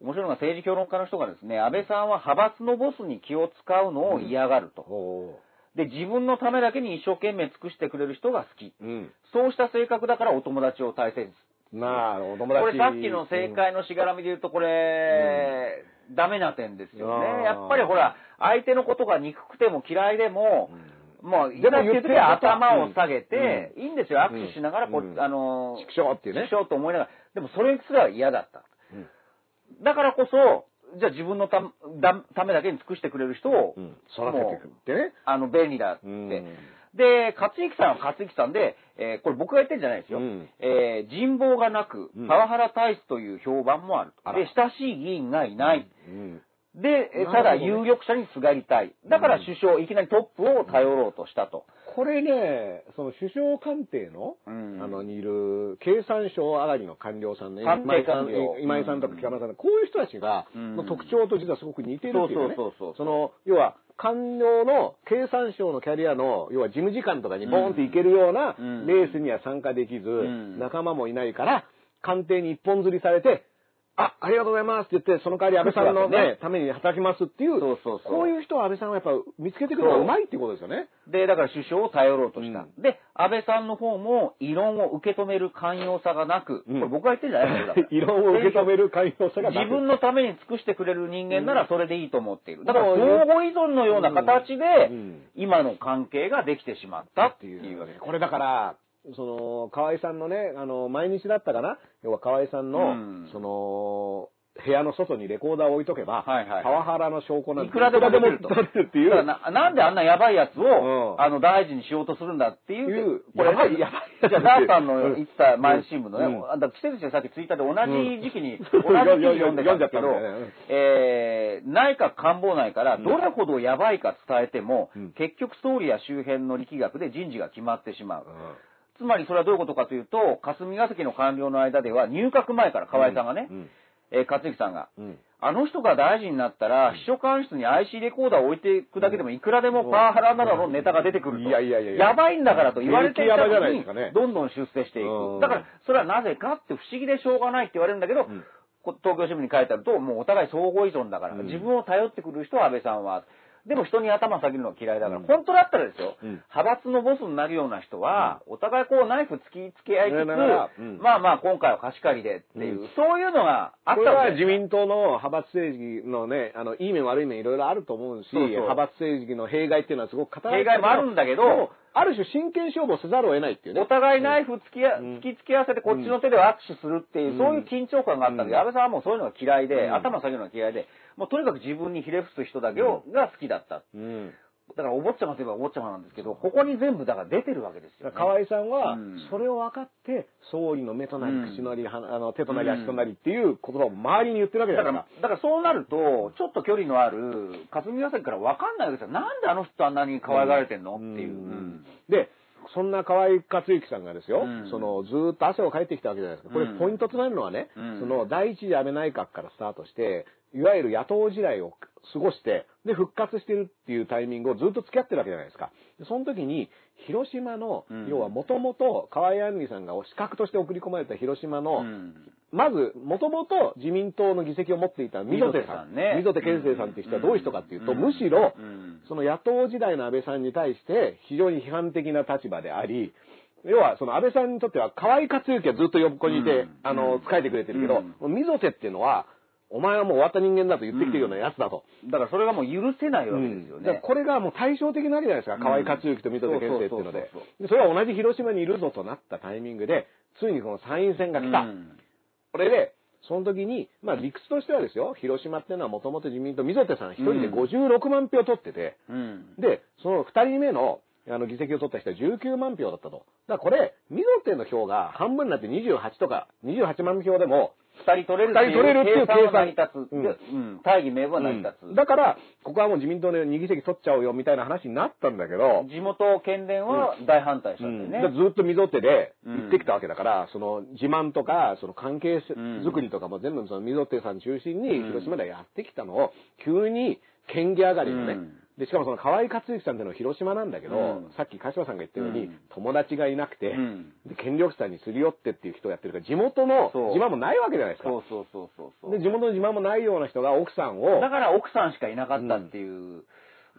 面白いのが政治評論家の人がですね、安倍さんは派閥のボスに気を使うのを嫌がると。おで、自分のためだけに一生懸命尽くしてくれる人が好き。ーうん。そうした性格だからお友達を大切にまあ、お友達。これさっきの正解のしがらみで言うと、これ、ダメな点ですよね。やっぱりほら、相手のことが憎くても嫌いでも、もう、い言って頭を下げて、いいんですよ、握手しながら、こうんう、あの、畜生っていうね畜生と思いながら、でもそれすら嫌だった。うんだからこそ、じゃあ自分のただためだけに尽くしてくれる人を、うん育てていくってね。あの、便利だって。うんで、勝之さんは勝之さんで、えーこれ僕が言ってるんじゃないですよ。うんえー人望がなくうん、パワハラ体質という評判もある。あらで、親しい議員がいない。うんで、えーなるほどねただ有力者にすがりたい。だから首相、いきなりトップを頼ろうとしたと。これね、その首相官邸の、うん。あの、にいる、経産省上がりの官僚さんね、今井さん今井さんとか北村さん、こういう人たちが、うん。の特徴と実はすごく似てるっていうね。その、要は、官僚の経産省のキャリアの、要は事務次官とかにボーンっていけるようなうん。レースには参加できず、ん。仲間もいないから、官邸に一本釣りされて、あ、ありがとうございますって言って、その代わり安倍さんのね ね、ために働きますっていう、そうそうそうこういう人は安倍さんはやっぱ見つけてくるのがうまいってことですよね。で、だから首相を頼ろうとした。うんで、安倍さんの方も異論を受け止める寛容さがなく、うんこれ僕が言ってるんじゃないですよ。異論を受け止める寛容さがなく自分のために尽くしてくれる人間ならそれでいいと思っている。だからうん相互依存のような形でうん、今の関係ができてしまったっていうわけです。これだから、その、河合さんのね、あの、毎日だったかな？要は河合さんの、うん。その、部屋の外にレコーダーを置いとけば、はいはいはい。パワハラの証拠なんていくらでもできると。るっていう。ななんであんなやばいやつを、うん。あの、大事にしようとするんだっていう、いうこれやばいね、やばいじゃあ、ダーさんの言った毎日新聞のね、うん。あんた季節でさっきツイッターで同じ時期に、うん同じ記事読んでたんですけど、ね。えー、内閣官房内からどれほどやばいか伝えても、うん。結局総理や周辺の力学で人事が決まってしまう。うんつまりそれはどういうことかというと、霞が関の官僚の間では入閣前から河合さんがね、うんえー勝之さんが、うん。あの人が大臣になったら、秘書官室に IC レコーダーを置いていくだけでもいくらでもパワハラなどのネタが出てくると。いやいやいやいや。やばいんだからと言われていたのにどんどん出世していうん。く。だから、それはなぜかって不思議でしょうがないって言われるんだけど、東京新聞に書いてあると、もうお互い相互依存だから、うん。自分を頼ってくる人は安倍さんは。でも人に頭下げるのは嫌いだから、うん。本当だったらですよ、うん。派閥のボスになるような人は、お互いこうナイフ突きつけ合いつつ、まあまあ今回は貸し借りでっていう、うん。そういうのがあったこれはわけですよ自民党の派閥政治のね、あの、いい面悪い面いろいろあると思うし、そうそう。派閥政治の弊害っていうのはすごく語られて弊害もあるんだけどある種真剣勝負をせざるを得ないっていうね。お互いナイフ突き突きつけ合わせてこっちの手で握手するっていう、うん。そういう緊張感があったんで、うん。安倍さんはもうそういうのが嫌いで、うん。頭下げるのが嫌いで、もうとにかく自分にひれ伏す人だけを、が好きだった。うん。だからお坊ちゃまといえばお坊ちゃまなんですけど、ここに全部だから出てるわけですよ、ね。河合さんはうん、それを分かって、総理の目となりうん口なり、はあの手となり足となりっていう言葉を周りに言ってるわけだか。らら、だからそうなると、ちょっと距離のある霞が関から分かんないわけですよ。なんであの人あんなに可愛がられてんの、っていう。うんで、そんな河合克行さんがですよ、うんそのずーっと汗をかいてきたわけじゃないですか。これうんポイントとなるのはね、うんその第一次安倍内閣からスタートして、いわゆる野党時代を過ごして、で、復活してるっていうタイミングをずっと付き合ってるわけじゃないですか。でその時に、広島の、うん。要はもともと河合案里さんが資格として送り込まれた広島の、うん。まず、もともと自民党の議席を持っていた溝手さん。溝手健生さんっていう人はどういう人かっていうと、うん。むしろ、うん。その野党時代の安倍さんに対して非常に批判的な立場であり、要はその安倍さんにとっては河合克行はずっと横にいて、うん。あの、仕えてくれてるけど、うん。溝手っていうのは、お前はもう終わった人間だと言ってきてるようなやつだと。だからそれがもう許せないわけですよね。だからこれがもう対照的なわけじゃないですか、うん。河合克行と溝手健生っていうので。それは同じ広島にいるぞとなったタイミングで、ついにこの参院選が来た。うん。これで、その時に、まあ理屈としてはですよ、広島っていうのはもともと自民党、溝手さん一人で56万票取ってて、うん。で、その二人目の、あの、議席を取った人は19万票だったと。だからこれ、溝手の票が半分になって28とか、28万票でも、二人取れるっていう二人取れるっていう計算は成り立つ。う大義名分は成り立つ。だから、ここはもう自民党で2議席取っちゃおうよみたいな話になったんだけど、地元県連は大反対したんだよね。でずっと溝手で行ってきたわけだから、その自慢とか、その関係ん。作りとかも全部その溝手さん中心にうん。広島でやってきたのを、急に県議上がりのね、うんで、しかもその河合克行さんっていうのは広島なんだけど、うんさっき鹿島さんが言ったように、うん友達がいなくて、うんで権力者にすり寄ってっていう人をやってるから、地元の自慢もないわけじゃないですか。そうそうそうそうそう。で、地元の自慢もないような人が奥さんを、だから奥さんしかいなかったっていう。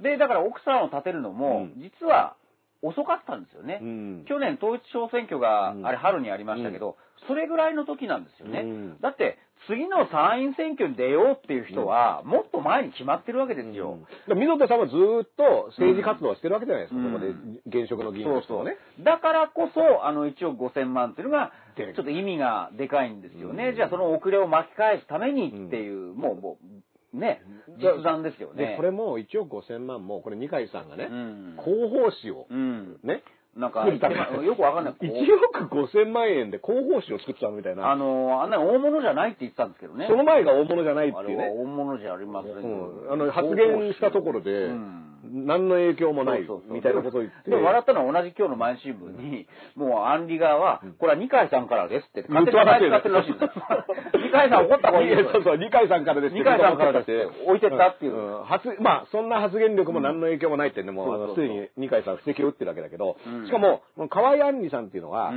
で、だから奥さんを立てるのも、うん実は遅かったんですよね。うん去年統一地方選挙が、うんあれ春にありましたけど、それぐらいの時なんですよね。うんだって、次の参院選挙に出ようっていう人は、もっと前に決まってるわけですよ。で溝手さんはずーっと政治活動をしてるわけじゃないですか、うんここで現職の議員としてもね。だからこそ、あの、1億5000万っていうのが、ちょっと意味がでかいんですよね。うんじゃあ、その遅れを巻き返すためにっていう、もう、もう、ね、実弾ですよね。で、これも1億5000万も、これ二階さんがね、うん。広報誌を、うん。ね、なんか、よくわかんない。1億5000万円で広報誌を作ったのみたいな。あの、あんな大物じゃないって言ってたんですけどね。その前が大物じゃないっていうね。は大物じゃありませんうん、あの発言したところで、うん何の影響もないみたいなことを言って。でも笑ったのは同じ今日の毎日新聞に、もうアンリ側は、これは二階さんからですって、勝手に使ってるらしいんで。二階さん怒った方がいいよ。そうそう、二階さんからです二階さんからですって。置いてったっていう。うん。発まあ、そんな発言力も何の影響もないってね、もう、すでに二階さんは布石を打ってるわけだけど、うん。しかも、河合杏里さんっていうのは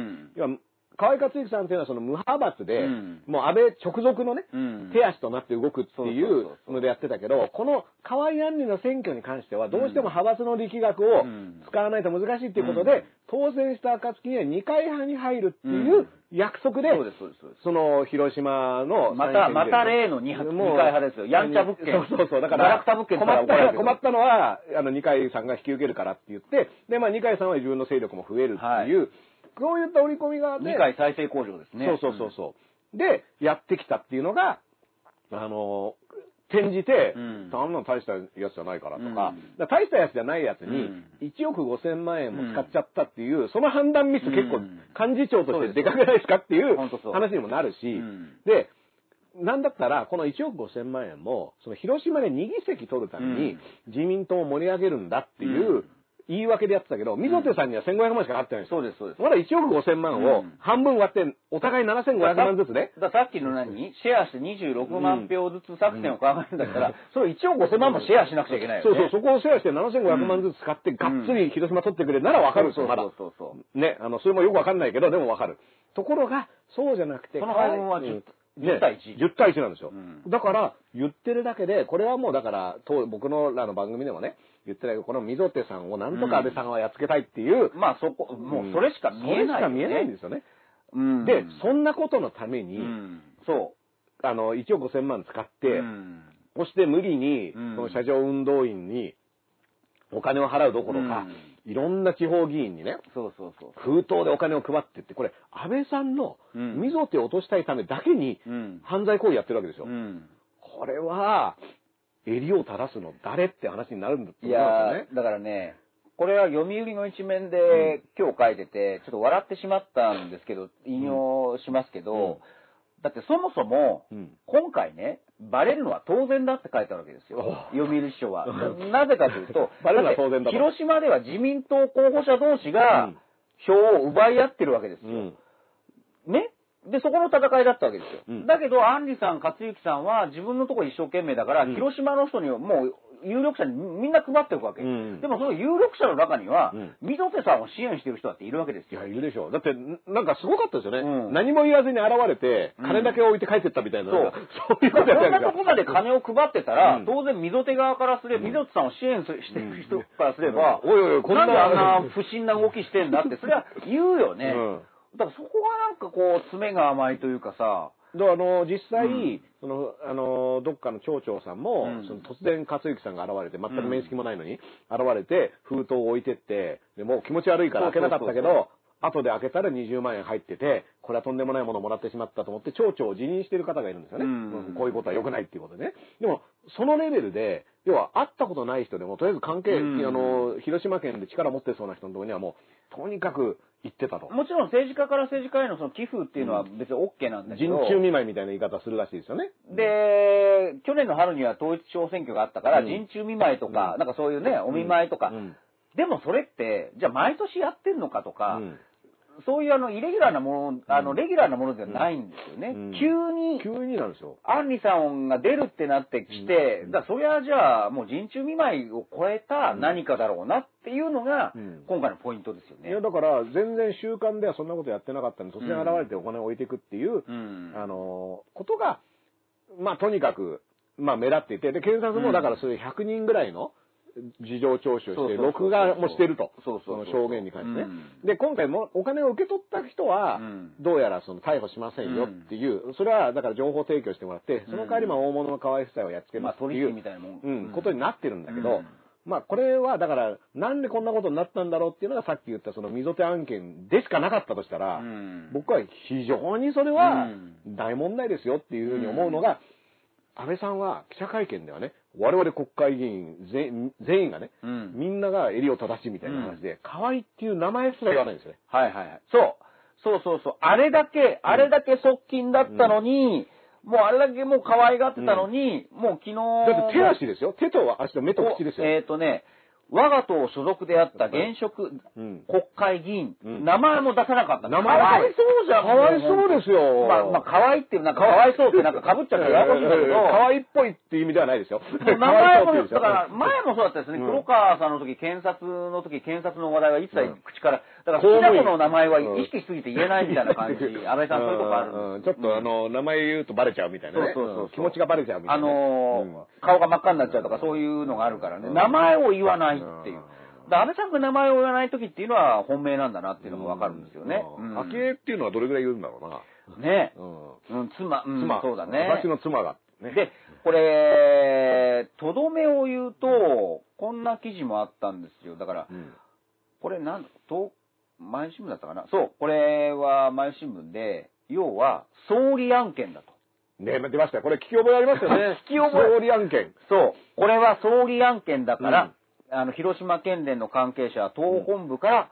河合克行さんっていうのはその無派閥で、うん。もう安倍直属のね、うん。手足となって動くっていそうのでやってたけど、この河合杏里の選挙に関しては、どうしても派閥の力学をうん。使わないと難しいっていうことで、うん。当選した暁には二階派に入るっていううん。約束で、そうです、そうです。そうです。その、広島の、また、また例の二二階派ですよ。やんちゃ物件。そうそうそう。だから、困った困ったのは、あの、二階さんが引き受けるからって言って、で、まあ、二階さんは自分の勢力も増えるっていう、こういった織り込みがあって、再生工場ですね。そうそうそうそう。で、やってきたっていうのが、あの、転じて、うん。あんなの大したやつじゃないからとか、うん。大したやつじゃないやつにうん、1億5千万円も使っちゃったっていう、その判断ミス結構うん。幹事長としてでかくないですかっていう話にもなるし、うん。で、なんだったら、この1億5千万円も、その広島で2議席取るために、自民党を盛り上げるんだっていううん言い訳でやってたけど、溝手さんには1500万しかかかってないんですよ。そうです、そうです。まだ1億5千万をうん半分割って、お互い7500万ずつね。ださっきの何？シェアして26万票ずつ作戦を考えるんだったら、それ1億5000万もシェアしなくちゃいけないよね。そうそう、そこをシェアして7500万ずつ使って、がっつり広島取ってくれならわかるんですよ、まだそう。そうそう。ね、あの、それもよくわかんないけど、でもわかる。ところが、そうじゃなくて、その配分はうんね10対1 10対1なんですよ。うんだから、言ってるだけで、これはもうだから、と僕のらの番組でもね、言ってたけど、この溝手さんをなんとか安倍さんはやっつけたいっていう、まあそこ、もうそれしか見えないよ、ね。それしか見えないんですよね。うん。で、そんなことのためうに、ん。そあの、1億5000万使っう。て、うんそして無理に、うんその車上運動員にお金を払うどころか、いろんな地方議員にね、そうそうそう。封筒でお金を配ってって、これ、安倍さんのうん溝手を落としたいためだけにうん。犯罪行為やってるわけですよ。うん。これは、襟を正すの誰って話になるんだとい思いやだからね、これは読売の一面で今日書いてて、ちょっと笑ってしまったんですけど、引用しますけど、うん。だってそもそも、うん。今回ね、バレるのは当然だって書いてあるわけですよ。お読売師匠は。なぜかというと、バレるのは当然だ広島では自民党候補者同士がうん。票を奪い合ってるわけですよ。うん。ね？で、そこの戦いだったわけですよ。うんだけど、アンリさん、勝之さんは自分のところ一生懸命だから、うん広島の人にはもう有力者にみんな配ってるわけ。うんでもその有力者の中にはうん、溝手さんを支援してる人だっているわけですよ。いや、いるでしょう。だって、んなんかすごかったですよね。うん何も言わずに現れて、うん金だけ置いて帰ってったみたいな。そうそういうことやったそんなとこまで金を配ってたら、うん当然溝手側からすれば、溝手さんを支援すしてる人からすれば、おいおいこんななんであんな不審な動きしてんだって、それは言うよね。うんだからそこがなんかこう、詰めが甘いというかさ、であの実際、うん。そのあのどっかの町長さんも、うん。その突然克之さんが現れて全く面識もないのに、現れて封筒を置いてってでもう気持ち悪いから開けなかったけど後で開けたら20万円入っててこれはとんでもないものをもらってしまったと思って町長を辞任してる方がいるんですよね、うん。うんこういうことは良くないっていうことでね。でもそのレベルで要は会ったことない人でもとりあえず関係、うん。あの広島県で力持ってそうな人のところにはもうとにかく行ってたと。もちろん政治家から政治家へのその寄付っていうのは別に OK なんだけど、人中見舞いみたいな言い方するらしいですよね。で、去年の春には統一地方選挙があったから、うん。人中見舞いとか、なんかそういうね、お見舞いとか、うん。でもそれって、じゃあ毎年やってんのかとか、うんそういうあの、イレギュラーなもの、あの、うんレギュラーなものじゃないんですよね。うん急に、急になんですよ。アンリさんが出るってなってきて、うんだそれはじゃあもう人中見舞いを超えた何かだろうなっていうのが、うん今回のポイントですよね。いや、だから、全然習慣ではそんなことやってなかったんで、突然現れてお金を置いていくっていう、うん。あの、ことが、まあ、とにかく、まあ、目立っていて、で、検察もだからそういう100人ぐらいの事情聴取をして、録画もしてると。そうそう証言に関してね。うん。で、今回もお金を受け取った人はうん、どうやらその逮捕しませんよっていう、それはだから情報提供してもらって、その代わりまあ大物の河合夫妻をやっつけますっていう、取引みたいなもん。うん、ことになってるんだけど、うん。まあこれはだから、なんでこんなことになったんだろうっていうのがさっき言ったその溝手案件でしかなかったとしたら、うん。僕は非常にそれはうん。大問題ですよっていうふうに思うのが、安倍さんは記者会見ではね、我々国会議員全全員がね、うんみんなが襟を正しみたいな話で、河合っていう名前すら言わないんですよね。はいはいはい。そう。そうそうそう。あれだけ、あれだけ側近だったのに、もうあれだけもう可愛がってたのに、もう昨日。だって手足ですよ。手と足と目と口ですよ。えっ、とね、我が党所属であった現職うん国会議員、うん名前も出さなかった。名前かわいそうじゃん。かわいそうですよ。まあ、まあ、かわいっていう、なんかかわいそうってなんか被っちゃってややこしいんだけど。可愛いっぽいっていう意味ではないですよ。名前も、だから、前もそうだったですね。うん黒川さんの時、検察の時、検察の話題は一切うん口から、だから好きな子の名前は意識しすぎて言えないみたいな感じ。安倍さんそういうとこあるうんんですちょっとあの、名前言うとバレちゃうみたいなね。そうそうそううん気持ちがバレちゃうみたあいな。のーうん顔が真っ赤になっちゃうとかそういうのがあるからね。うん名前を言わないっていう安倍さんが名前を言わない時っていうのは本命なんだなっていうのがわかるんですよね。うん昭恵っていうのはどれぐらい言うんだろうな。ねうんうん、妻、うん、妻。そうだね。私の妻が。ね。で、これ、とどめを言うと、こんな記事もあったんですよ。だから、うんこれなん、と、毎日新聞だったかなそう、これは毎日新聞で、要は、総理案件だと。ね出ましたよ。これ聞き覚えありますよね。聞き覚え総理案件。そう、これは総理案件だから、あの、広島県連の関係者党本部から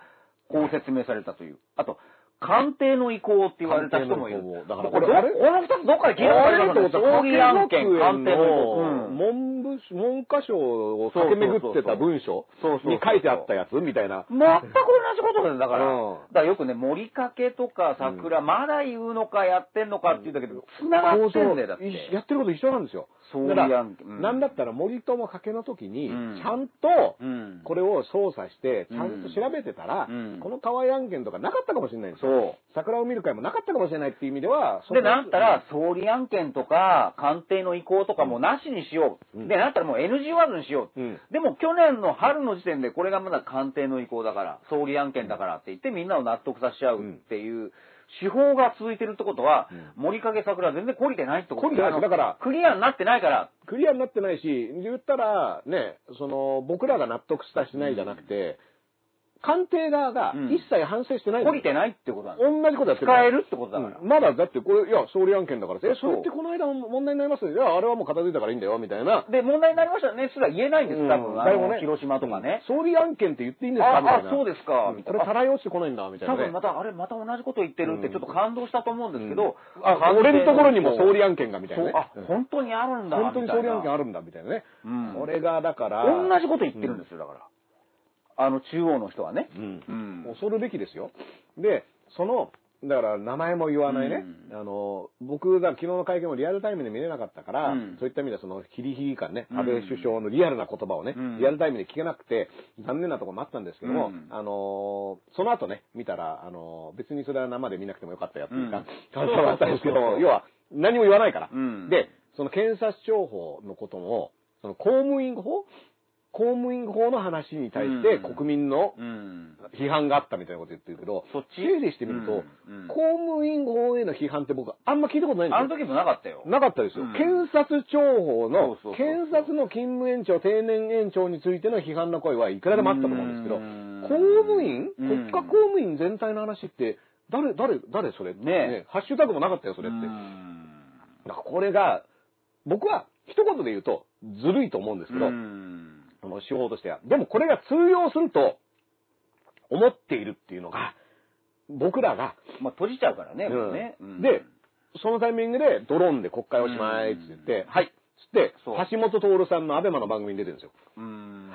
こう説明されたという。あと、官邸の意向って言われた人もいる。だからこれこの二つどっかで聞いたことありますよね総理案件、官邸の文部、文科省を駆け巡ってた文書そうそうそうに書いてあったやつ？みたいな。全く同じことだよ、だから。うんだからよくね、森かけとか桜、まだ言うのかやってんのかって言うんだけど、繋がってんだよ、だって。やってること一緒なんですよ。総理だ案件うんなんだったら森友賭けの時に、うんちゃんと、うん。これを操作して、ちゃんと調べてたら、うんこの河合案件とかなかったかもしれないんですよ。そ桜を見る会もなかったかもしれないっていう意味では、う。で、なったら、総理案件とか、官邸の意向とかもなしにしよう。うんで、なったらもう NG ワードにしよう。うん。でも去年の春の時点でこれがまだ官邸の意向だから、総理案件だからって言ってみんなを納得させちゃうっていう手法が続いてるってことは、森影桜は全然懲りてないってこと懲りてないだからクリアになってないから。クリアになってないし、言ったら、ね、その、僕らが納得したしないじゃなくて、官邸側がうん一切反省してないんですよ懲りてないってことなん同じことやってる使えるってことだから。うんまだだってこれ、いや、総理案件だから、え、それってこの間問題になりますよ。いや、あれはもう片付いたからいいんだよ、みたいな。で、問題になりましたよね。すら言えないんです、多分。誰もね広島とかね。総理案件って言っていいんですかあみたいな。あそうですかうんみたいなこれ、たらい落ちてこないんだ、みたいなね。多分また、あれ、また同じこと言ってるってうんちょっと感動したと思うんですけど、あ、俺のところにも総理案件が、みたいなね。あうん、本当にあるんだ。本当に総理案件ああるんだ、みたいなね。うんこれが、だから。同じこと言ってるんですよ、だから。あの、中央の人はね。うん。うん。恐るべきですよ。で、その、だから名前も言わないね。うあの、僕が昨日の会見もリアルタイムで見れなかったから、うん。そういった意味ではそのヒリヒリ感ね、うん。安倍首相のリアルな言葉をね、うん。リアルタイムで聞けなくて、残念なところもあったんですけども、うん。あの、その後ね、見たら、あの、別にそれは生で見なくてもよかったよっていううん。か、感想があったんですけど、要は何も言わないから。うん。で、その検察庁法のことも、その公務員法公務員法の話に対してうん。国民のうん。批判があったみたいなこと言ってるけど、そっち？整理してみると、公務員法への批判って僕あんま聞いたことないんですよ。あの時もなかったよ。なかったですよ。うん。検察庁法の検察の勤務延長、定年延長についての批判の声はいくらでもあったと思うんですけど、うん。公務員？うん。国家公務員全体の話って、誰、誰、誰それねハッシュタグもなかったよ、それって。うん。だからこれが、僕は一言で言うと、ずるいと思うんですけど、うんその手法としては。でもこれが通用すると思っているっていうのが、僕らが、まあ、閉じちゃうからね、うんね。うんで、そのタイミングでドローンで国会おしまいって言って、はい。橋本徹さんのアベマの番組に出てるんですよ。うん。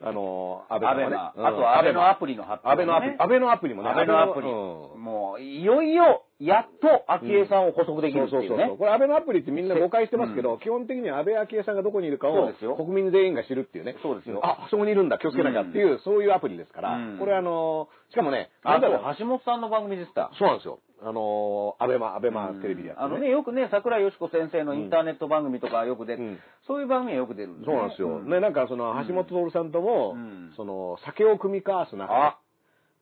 あの、アベマね。あとはアベのアプリの発表、ね。アベのアプリ、アベのアプリもね。アベのアプリ。うんもう、いよいよ、やっと、昭恵さんを補足できるっていうねそうそうそう。。これ、安倍のアプリってみんな誤解してますけど、基本的には安倍昭恵さんがどこにいるかを国民全員が知るっていうね。そうですよあ、あそこにいるんだ、気をつけなきゃっていう、そういうアプリですから、うんこれあの、しかもね、あとな橋本さんの番組でした。そうなんですよ。あの、アベマ、アベマテレビでやって、あのね、よくね、桜井よし子先生のインターネット番組とかよく出て、うん。そういう番組はよく出るんですそうなんですよ。ね、なんかその、橋本徹さんとも、うん。その、酒を組み交わす仲あ、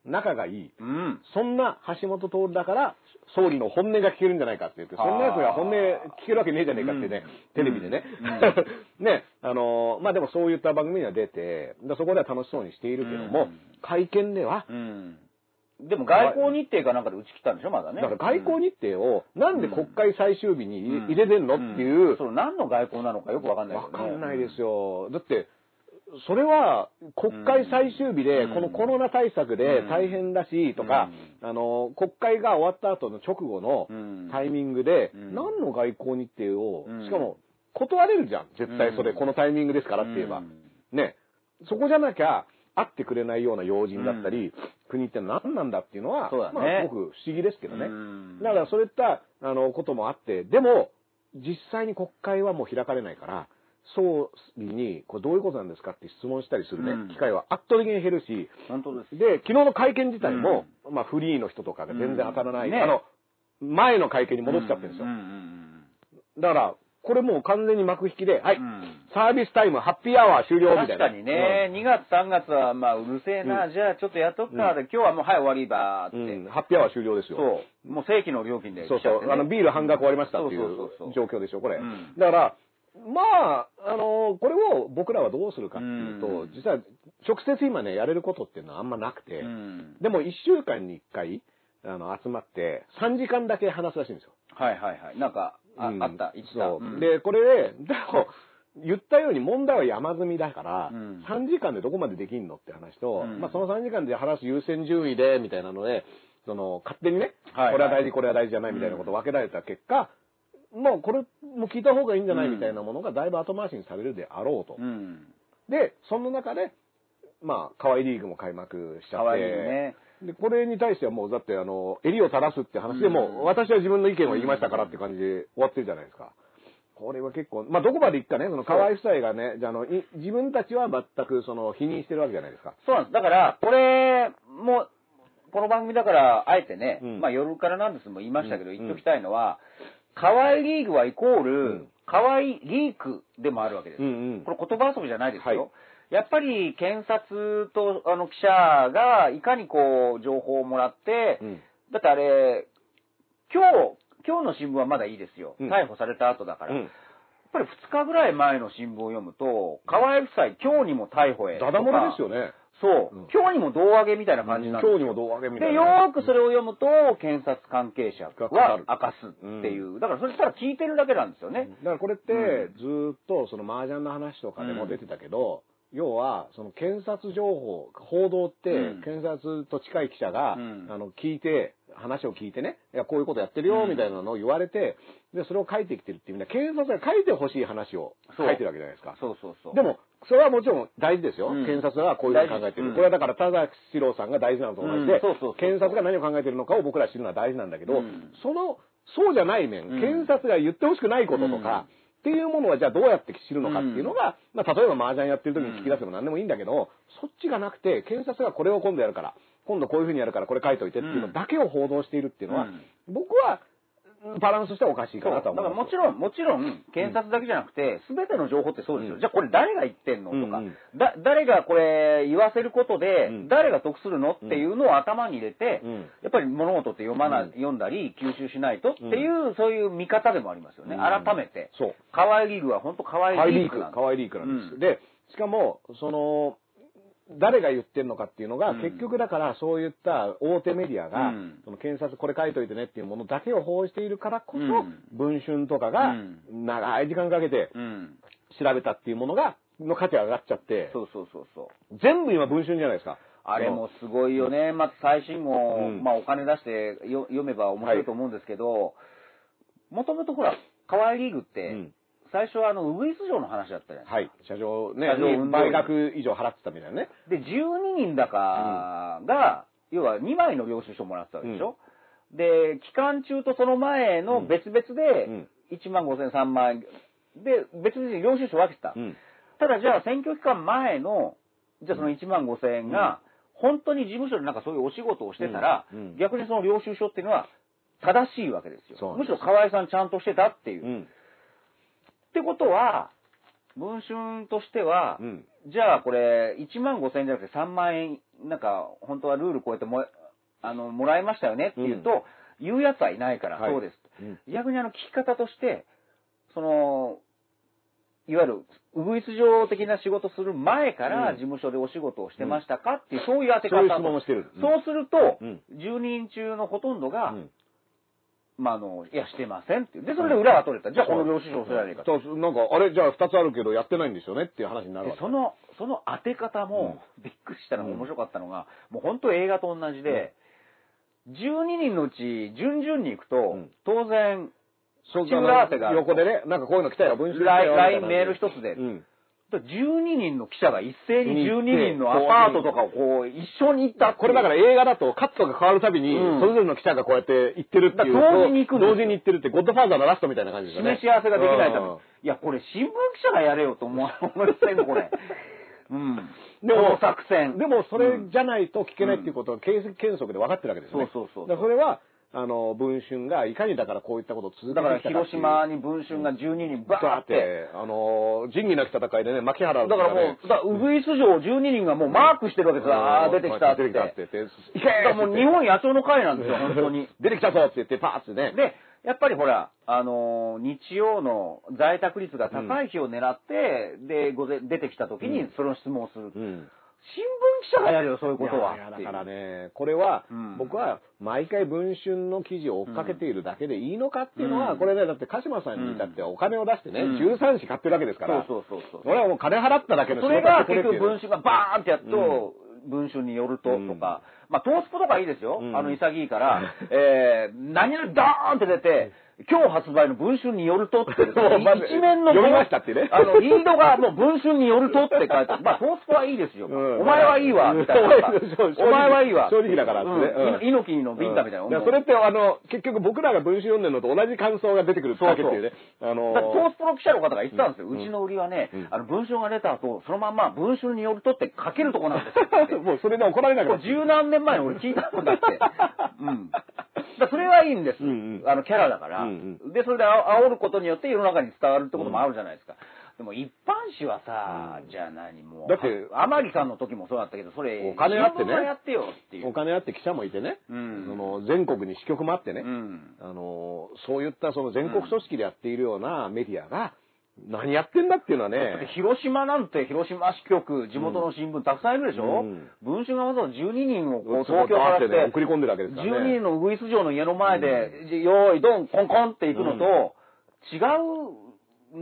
仲がいい。うん。そんな橋本徹だから、総理の本音が聞けるんじゃないかって言って、そんなやつが本音聞けるわけねえじゃねえかってね、うん。テレビでね。う ね、あのーまあでもそういった番組には出て、でそこでは楽しそうにしているけども、うん。会見では、うん。でも外交日程かなんかで打ち切ったんでしょ、まだね。だから外交日程を、なんで国会最終日に入れてんのっていう、その何の外交なのかよくわかんないわね。かんないですよ。だって、それは国会最終日で、うん。このコロナ対策で大変だし、とか、あの、国会が終わった後の直後のうん。タイミングで、うん。何の外交日程をうん、しかも断れるじゃん。絶対それ、うん。このタイミングですからって言えば。うん。ね。そこじゃなきゃ、会ってくれないような要人だったり、国って何なんだっていうのは、ね。まあ、すごく不思議ですけどね。うん。だからそういったあのこともあって、でも、実際に国会はもう開かれないから、総理に、これどういうことなんですかって質問したりするね、うん。機会は圧倒的に減るし、本当です。で、昨日の会見自体も、まあフリーの人とかが全然当たらない、うん。ね。あの、前の会見に戻っちゃってるんですよ。うん。うんだから、これもう完全に幕引きで、はい、うんうんサービスタイム、ハッピーアワー終了みたいな。確かにね、2月3月はまあうるせえな、うん。じゃあちょっとやっとくか、で今日はもうはい終わりばーって、うん、うんハッピーアワー終了ですよ。そう、もう正規の料金でそうそう。あの、ビール半額終わりましたっていそう状況でしょ、これ。うん。だから、まあ、あの、これを僕らはどうするかっていうと、うん。実は直接今ね、やれることっていうのはあんまなくて、うん。でも1週間に1回、あの、集まって、3時間だけ話すらしいんですよ。はいはいはい。なんか、あ,、うん。あった、言ってた？そう。ん。で、これで、でも、言ったように問題は山積みだから、うん3時間でどこまでできんのって話と、うんまあその3時間で話す優先順位で、みたいなので、その、勝手にね、はいはいこれは大事、これは大事じゃないみたいなことを分けられた結果、もうこれも聞いた方がいいんじゃないうんみたいなものがだいぶ後回しにされるであろうと。うん。で、その中で、まあ、河合リーグも開幕しちゃって、ね。で、これに対してはもう、だって、あの、襟を垂らすって話でもうんう、私は自分の意見を言いましたからって感じで終わってるじゃないですか。これは結構、まあ、どこまでいくかね、その河合夫妻がね、じゃあ、あの、い自分たちは全く、その、否認してるわけじゃないですか。そうなんです。だから、これも、この番組だから、あえてね、うんまあ夜からなんですも言いましたけど、うん言っときたいのは、河合リーグはイコール、うん河合リークでもあるわけです。うんうんこれ言葉遊びじゃないですよ。はいやっぱり検察とあの記者がいかにこう情報をもらって、うんだってあれ、今日、今日の新聞はまだいいですよ。うん逮捕された後だから。うんやっぱり2日ぐらい前の新聞を読むと、河合夫妻今日にも逮捕へとか。ダダ漏れですよね。そう、うん今日にも胴上げみたいな感じなんですよ今日にも胴上げみたいで、な。よーくそれを読むと、検察関係者は明かすっていう。だからそれたら聞いてるだけなんですよね。だからこれってうずーっとその麻雀の話とかでも出てたけど、要はその検察情報報道ってうん。検察と近い記者が、うん。あの聞いて話を聞いてねいやこういうことやってるようん。みたいなのを言われてでそれを書いてきてるっていう意味で検察が書いてほしい話を書いてるわけじゃないですか。そうそうそう。でも、それはもちろん大事ですよ。うん。検察がこういうふうに考えてる。大事。これはだから、田崎史郎さんが大事なのと同じで、検察が何を考えてるのかを僕ら知るのは大事なんだけど、うん。その、そうじゃない面、うん。検察が言ってほしくないこととか、っていうものはじゃあどうやって知るのかっていうのが、まあ例えば麻雀やってる時に聞き出せば何でもいいんだけど、そっちがなくて、検察がこれを今度やるから、今度こういうふうにやるからこれ書いといてっていうのだけを報道しているっていうのは、うん。僕はバランスとしてはおかしいかなとは思います。だからもちろん、もちろん、検察だけじゃなくて、すべての情報ってそうですよ。うんじゃあこれ誰が言ってんのとか、だ、誰がこれ言わせることで、うん誰が得するのっていうのを頭に入れて、うんやっぱり物事って読まな、うん読んだり、吸収しないとっていう、そういう見方でもありますよね。うん改めて。そう。河合リーグは本当河合河合リーグなん、です河合リークなんです。うんで、しかも、その、誰が言ってんのかっていうのが、うん結局だからそういった大手メディアが、うんその検察これ書いといてねっていうものだけを報じているからこそ、うん文春とかがうん長い時間かけてうん。調べたっていうものが、の価値が上がっちゃって、そうそうそうそう。全部今文春じゃないですか。あれもすごいよね。まず最新号、うんまあお金出してよ読めば面白いと思うんですけど、もともとほら、河合リーグって、うん最初はあの、ウグイス城の話だったじゃないはい。社長ね、社長運動倍額以上払ってたみたいなね。で、12人だかが、要は2枚の領収書もらってたわけでしょ、で、期間中とその前の別々でうん、1万5千3万円で、別々に領収書分けてた。うん。ただじゃあ選挙期間前の、じゃあその1万5千円が、本当に事務所でなんかそういうお仕事をしてたら、うんうん逆にその領収書っていうのは正しいわけですよ。むしろ河合さんちゃんとしてたっていう。うん。ってことは、文春としては、うん。じゃあこれ、1万5千円じゃなくて3万円、なんか、本当はルール超えても、あの、もらいましたよねっていうと、言うやつはいないから、はいそうです。うん逆にあの、聞き方として、その、いわゆる、ウグイス上的な仕事する前からうん事務所でお仕事をしてましたかっていう、そういう当て方そういう質問をしてる。そうすると、うん10人中のほとんどが、うんまあ、あの、いや、してませんっていう。で、それで裏が取れた。じゃあ、この領収書をせられるかと。そうなんか、あれ、じゃあ2つあるけどやってないんですよねっていう話になるわけ。でその、その当て方も、びっくりしたのが面白かったのが、もう本当映画と同じで、12人のうち、順々に行くと、ん当然、そう口裏合わせが横でね、なんかこういうの来たよ、文春来。LINE メール一つで、うん。12人の記者が一斉に12人のうんアパートとかをこう、一緒に行ったこれだから映画だとカットが変わるたびに、うんそれぞれの記者がこうやって行ってるっていう。同時に行く同時に行ってるって、ゴッドファーザーのラストみたいな感じでね。示し合わせができないためにうん。いや、これ新聞記者がやれよと思わせんこれ。うん。でも作戦。でもそれじゃないと聞けないっていうことは形跡検測で分かってるわけですよね。そうそうそうだからそれは、あの、文春がいかにだからこういったことを続けてきただからかっていう広島に文春が12人バーだっって。て、あの、仁義なき戦いでね、牧原だからもう、だウグイス城12人がもうマークしてるわけですよ。ああ、出てきたって。出てきたって言って、いやもう日本野鳥の会なんですよ、本当に。出てきたぞって言って、パーってね。で、やっぱりほら、あのー日曜の在宅率が高い日を狙って、で、午前出てきた時にその質問をする。うん。新聞記者がやるよ、そういうことは。いやだからね、これは、うん。僕は毎回文春の記事を追っかけているだけでいいのかっていうのは、うん。これね、だって鹿島さんに至ってはお金を出してね、うん。13紙買ってるわけですから、そうそうそう。俺はもう金払っただけのそれが結局仕事してくれっていう。文春がバーンってやっと、文春によるととうん。か、まあ、トースポとかいいですよ。うん。あの、潔いから、えー、何々ダーンって出て、今日発売の文春によるとって、一面の読みましたってねあの、リードがもう文春によるとって書いてある。まあ、トースポはいいですよ。うんお前はいいわ、みたいな。お前はいいわ。正直だからってね猪木のビンタみたいな。それってあの結局僕らが文春読んでるのと同じ感想が出てくるだけっていうねあのトースポの記者の方が言ってたんですよ。うちの売りはねうん、あの、文春が出た後、そのまんま文春によるとって書けるとこなんですよ。もうそれで怒られなくなっこれ十何年年前に俺聞いたもんだって。うん。それはいいんです。あの、キャラだから。うんで、それであ煽ることによって世の中に伝わるってこともあるじゃないですか。でも一般紙はさ、じゃあ何もう。だって天城さんの時もそうだったけど、それ、お金あってねやってよっていう。お金あって記者もいてね、うんその全国に支局もあってね、うん。あの、そういったその全国組織でやっているようなメディアが、何やってんだっていうのはね、広島なんて広島支局、地元の新聞たくさんいるでしょ、うん。文春がわざわざ12人をこうそう東京からして、送り込んでるわけですからね。12人のウグイス城の家の前で、じよーい、ドン、コンコンって行くのと、違う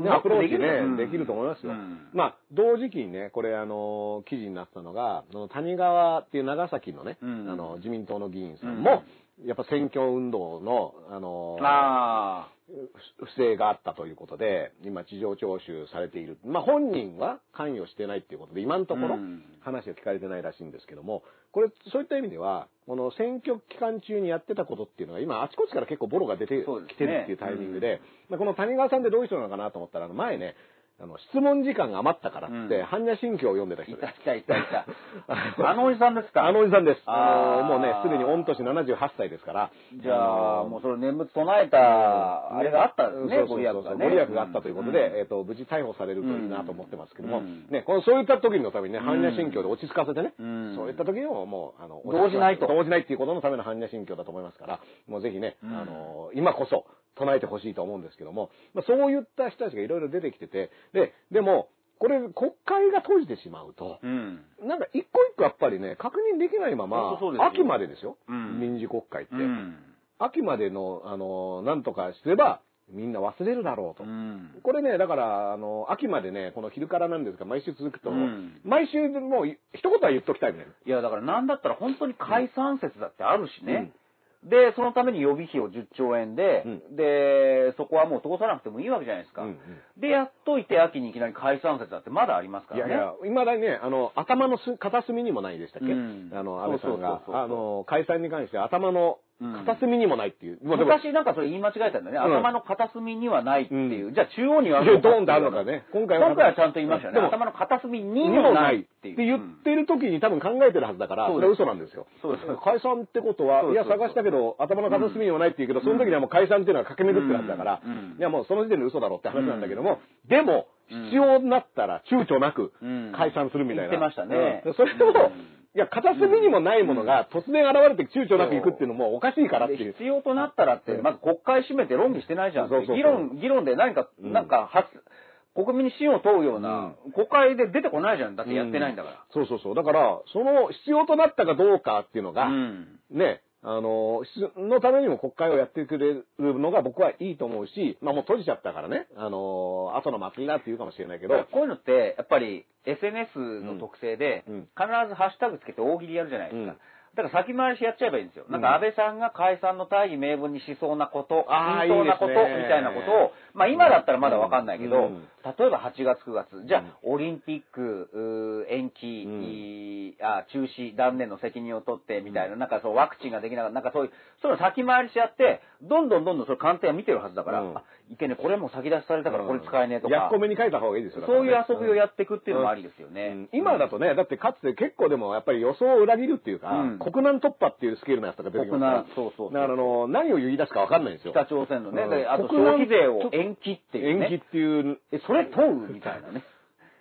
ね、アプローチね、うん。できると思いますよ。うん。まあ、同時期にね、これ、あの、記事になったのが、あの谷川っていう長崎のね、うん。あの、自民党の議員さんも、やっぱ選挙運動の、あの、あ不不正があったということで、今、事情聴取されている。まあ、本人は関与してないっていうことで、今のところうん。話が聞かれてないらしいんですけども、これ、そういった意味では、この選挙期間中にやってたことっていうのが、今、あちこちから結構ボロが出てきてるっていうタイミングで、まあ、この谷川さんってどういう人なのかなと思ったら、前ね、あの、質問時間が余ったからって、うん。般若心経を読んでた人です。たいたいたいた。あのおじさんですか？あのおじさんです。あのもうね、すでに御年78歳ですから。じゃあ、もうそれ念仏唱えた、あれがあったんですね、そうそうご利益がね。そうご利益があったということで、ん。えっ、と、無事逮捕されるといいなと思ってますけども、うん。ね、このそういった時のためにね、ん般若心経で落ち着かせてね、うん。そういった時にももう、あの、動じないと。動じないっていうことのための般若心経だと思いますから、もうぜひね、うん。あの、今こそ唱えてほしいと思うんですけども、まあ、そういった人たちがいろいろ出てきてて、で、でも、これ、国会が閉じてしまうと、うん。なんか一個一個やっぱりね、確認できないまま秋までですよ、うん民事国会って。うん。秋までの、あの、なんとかすれば、みんな忘れるだろうと。うん。これね、だから、あの、秋までね、この昼からなんですが、毎週続くと、うん毎週もう、一言は言っときたいね。いや、だからなんだったら本当に解散説だってあるしね。で、そのために予備費を10兆円で、うで、そこはもう通さなくてもいいわけじゃないですか。うんうん。で、やっといて秋にいきなり解散説だってまだありますからね。いやいや、いまだにね、あの、頭のす片隅にもないでしたっけ、うん。あの、安倍さんが。あの、解散に関して頭の片隅にもないっていう。もうでも。昔なんかそれ言い間違えたんだね。うん。頭の片隅にはないっていう。うん。じゃあ中央にはあいるドーンとあるのかね。今回今回はちゃんと言いましたよね。でも頭の片隅ににもなもないいってっいう。て言ってる時に多分考えてるはずだから、そうです。それは嘘なんですよ。そうです。解散ってことは、そうそうそういや、探したけど、頭の片隅にもないって言うけど、その時にはもう解散っていうのは駆け巡ってるはずだからうん。うん、いや、もうその時点で嘘だろって話なんだけども、でも、必要になったら躊躇なくうん。解散するみたいな。言ってましたね。うん。それをうん、いや、片隅にもないものが突然現れて躊躇なく行くっていうのもおかしいからっていう。で必要となったらって、まず国会閉めて論議してないじゃんそうそう議論、議論で何か、うんなんか発、国民に信を問うような、国会で出てこないじゃん。だってやってないんだから。そうそうそう。だから、その必要となったかどうかっていうのが、うんね、あの、のためにも国会をやってくれるのが僕はいいと思うし、まあもう閉じちゃったからね、あの、後の祭りだって言うかもしれないけど、こういうのって、やっぱり SNS の特性で、必ずハッシュタグつけて大喜利やるじゃないですか。うんだから先回りしやっちゃえばいいんですよ。なん。うんか安倍さんが解散の大義名分にしそうなこと、あー言いそうなこと、いいね。みたいなことを、まあ今だったらまだわかんないけど、うん。例えば8月9月、じゃあうん。オリンピック延期、うん。いあ中止、断念の責任を取ってみたいな、なんかそうワクチンができなかった、なんかそういう、そういうの先回りしちゃって、どんどんどんどんそれ官邸は見てるはずだから、うん。あ、いけね、これも先出しされたからこれ使えねえとか。やっこめに書いた方がいいですよ。だからそうねいう遊びをやっていくっていうのもありですよね。うん。今だとね、だってかつて結構でもやっぱり予想を裏切るっていうか、うん国難突破っていうスケールのやつとか出てきますから国難そうそうだからあの、何を言い出すかわかんないんですよ。北朝鮮のね、あと国難消費税を延期っていうね。延期っていう。え、それ問うみたいなね。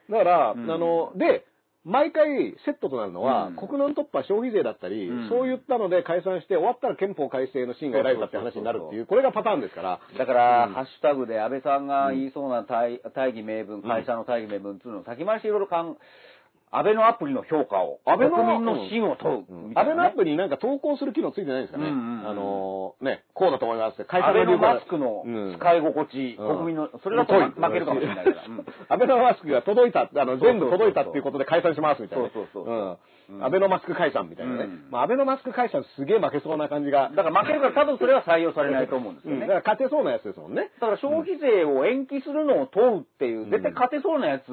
だから、うんあの、で、毎回セットとなるのは、うん国難突破消費税だったり、うんそういったので解散して終わったら憲法改正の審が得られたって話になるっていう、これがパターンですから。だから、うんハッシュタグで安倍さんが言いそうな大大義名分、会社の大義名分っていうのを先回りしていろいろかん、安倍のアプリの評価を、安倍の国民の信を問うね、安倍のアプリになんか投稿する機能ついてないんですかね。うんうんうんあのね、こうだと思いますって。会安倍のマスクのうん使い心地、うん国民の、それだと負けるかもしれないから。うんアベノマスクが届いた、あの、全部届いたっていうことで解散しますみたいなね。そうそうそううんうんアベノマスク解散みたいなね。うんまあ、アベノマスク解散すげえ負けそうな感じが。だから負けるから多分それは採用されないと思うんですよね。うんだから勝てそうなやつですもんね。だから消費税を延期するのを問うっていう、ん絶対勝てそうなやつ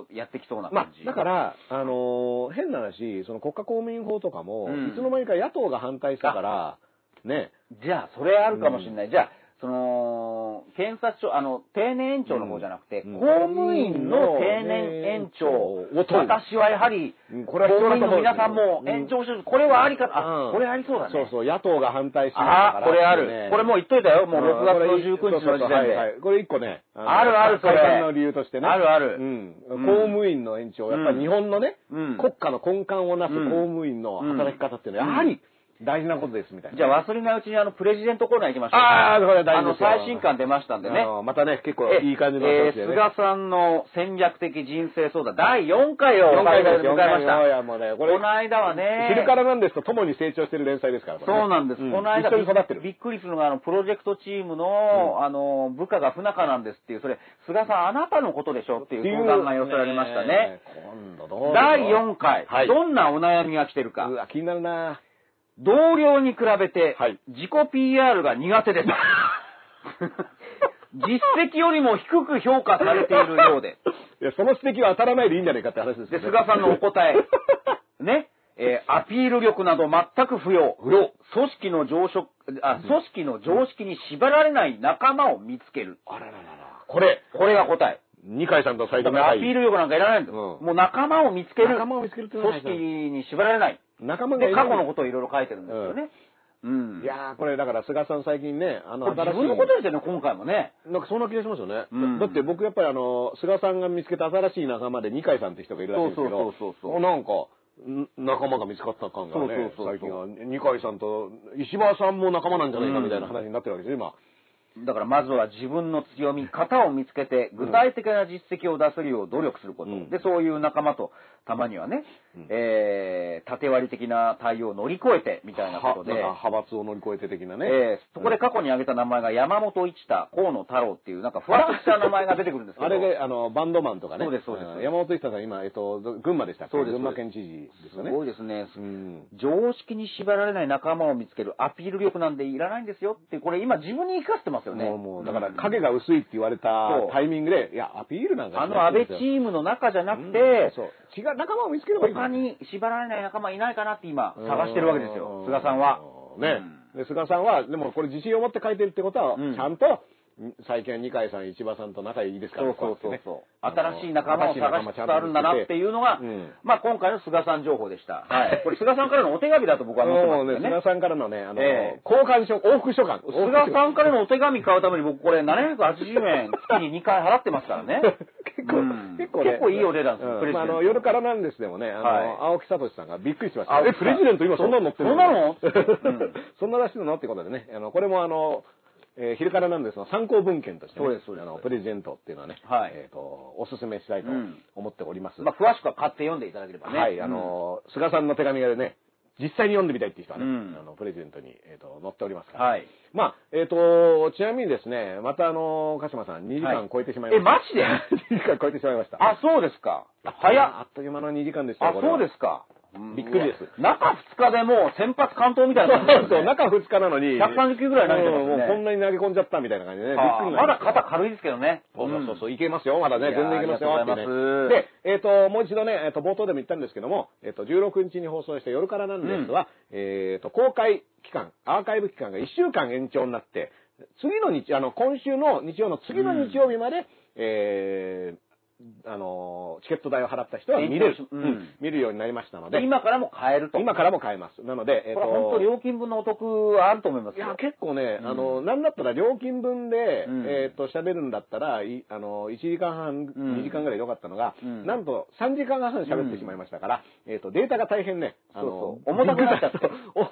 をやってきそうなま感じ。あ、だから、あのー変な話、その国家公務員法とかも、うんいつの間にか野党が反対したから、ね、じゃあ、それあるかもしれない。じゃあ、その、の、検察庁、あの、定年延長の方じゃなくて、うん。公務員の定年延長。私はやはり、これは必要だと思う務員の皆さんも延長してる、これはありか、あ、うん。これありそうだね。そうそう、野党が反対してるから。あ、これある。これもう言っといたよ。もう6月の19日の時点で。これ一個ね。のあるあるそれ。解散の理由としてね。あるある。うん。うん。公務員の延長、やっぱり日本のね、うん。国家の根幹をなすうん。公務員の働き方っていうのは、やはり大事なことですみたいな。じゃあ忘れないうちにあの、プレジデントコーナー行きましょう。あーこれ大あの、事ですよ最新刊出ましたんでねあ。のまたね、結構えいい感じのね。ー菅さんの戦略的人生相談第4回を4回目です、迎え4回目。いました。や、もうね、これこ、の間はね、昼からなんですと共に成長してる連載ですから、ねそうなんです。この間一緒に育ってる。びっくりするのが、あの、プロジェクトチームの、あの、部下が不仲なんですっていう、それ、菅さんあなたのことでしょっていう相談が寄せられましたね。。今度どうぞ第4回、はいどんなお悩みが来てるかう。わ、気になるな同僚に比べて、はい自己 PR が苦手です。実績よりも低く評価されているようで。いや、その指摘は当たらないでいいんじゃないかって話ですね菅さんのお答え。ね。えーアピール力など全く不要。不要組織の常識、あ、組織の常識に縛られない仲間を見つける。あらららら。これ、これが答え。二階さんと最だからア。ピール力なんかいらないんです。うんもう仲間を見つける。仲間を見つける組織に縛られない。で、仲間がいる過去のことをいろいろ書いてるんですよね。うん。いやー、これだから菅さん最近ね、あの、これ自分のことですよね、今回もね。なんかそんな気がしますよね。うんだって僕やっぱりあの、菅さんが見つけた新しい仲間で二階さんって人がいるらしいんですけど、そうそうそうそうおなんか、ん仲間が見つかった感がね、そうそうそうそう最近は二階さんと石破さんも仲間なんじゃないかみたいな話になってるわけですよ、今。だからまずは自分の強み、型を見つけて、具体的な実績を出せるよう努力すること。うんで、そういう仲間と、たまにはね、うんえー、縦割り的な対応を乗り越えて、みたいなことで、派閥を乗り越えて的なね。えーそこで過去に挙げた名前が山本一太、河野太郎っていう、なんかふわっとした名前が出てくるんですけど、あれで、あの、バンドマンとかね。そうですそうですん山本一太さん、今、えっと、群馬でしたっけ？そうです群馬県知事ですよね。すごいですね。うん。常識に縛られない仲間を見つけるアピール力なんでいらないんですよって、これ今自分に生かしてますよね。もう、もう、だから、うん影が薄いって言われたタイミングで、いや、アピールなんかあの安倍チムームの中じゃなくて、そう。違う、仲間を見つければいい他に縛られない仲間いないかなって今探してるわけですよ、菅さんは。ね、で菅さんは、でもこれ自信を持って書いてるってことは、うん。ちゃんと、最近は二階さん、石破さんと仲いいですから、そうそうそうそう、新しい仲間を探しつつあるんだなっていうのが、うん。まあ今回の菅さん情報でした。はい。これ菅さんからのお手紙だと僕は思ってますね、よね。菅さんからのね、あの、ええ。交換書、往復書簡。菅さんからのお手紙買うために僕これ780円月に2回払ってますからね。結構、うん。結構ね。結構いいお値段ですようん。プレジデント。まあ、あの、夜からなんですでもね、あの、はい。青木聡さんがびっくりしました。え、プレジデント今そんなの載ってるそんなの？うん。そんならしいの？ってことでね、あの、これもあの、えー昼からなんですが、参考文献として、ね、そうですそうですあの、プレジデントっていうのはね、はいえっ、と、おすすめしたいとうん思っております。まあ詳しくは買って読んでいただければね。はい、あの、菅さんの手紙がね、実際に読んでみたいっていう人はね、うんあの、プレゼントに、えっ、と、載っておりますから。はい。まあ、えっ、と、ちなみにですね、またあの、鹿島さん、2時間超えてしまいました。えマジで ?2 時間超えてしまいました。あ、そうですか。早っ。あっという間の2時間でしたよあ、そうですか。びっくりです。中2日でもう先発関東みたいな感じそうそう、中2日なのに。130球ぐらい投げてますね。うん。もうこんなに投げ込んじゃったみたいな感じでね。びっくりまだ肩軽いですけどね。そうそうそう。いけますよ、まだね、全然いけますよ、ありがとうございます。で、えっ、と、もう一度ね、えっ、と、冒頭でも言ったんですけども、えっ、と、16日に放送した夜からなんですは、えっ、と、公開期間、アーカイブ期間が1週間延長になって、次の日、あの、今週の日曜の次の日曜日まで、えーあの、チケット代を払った人は見れる、うん。うん。見るようになりましたので、今からも買えると。今からも買えます。なので、えっ、これは本当料金分のお得はあると思いますよ。いや、結構ね、うん。あの、なんだったら料金分で、うん。えっ、と、喋るんだったら、いあの、1時間半、2時間ぐらいでよかったのが、うん。なんと3時間半喋ってしまいましたから、えっ、と、データが大変ね、あの、そうそう。重たくなっちゃって。お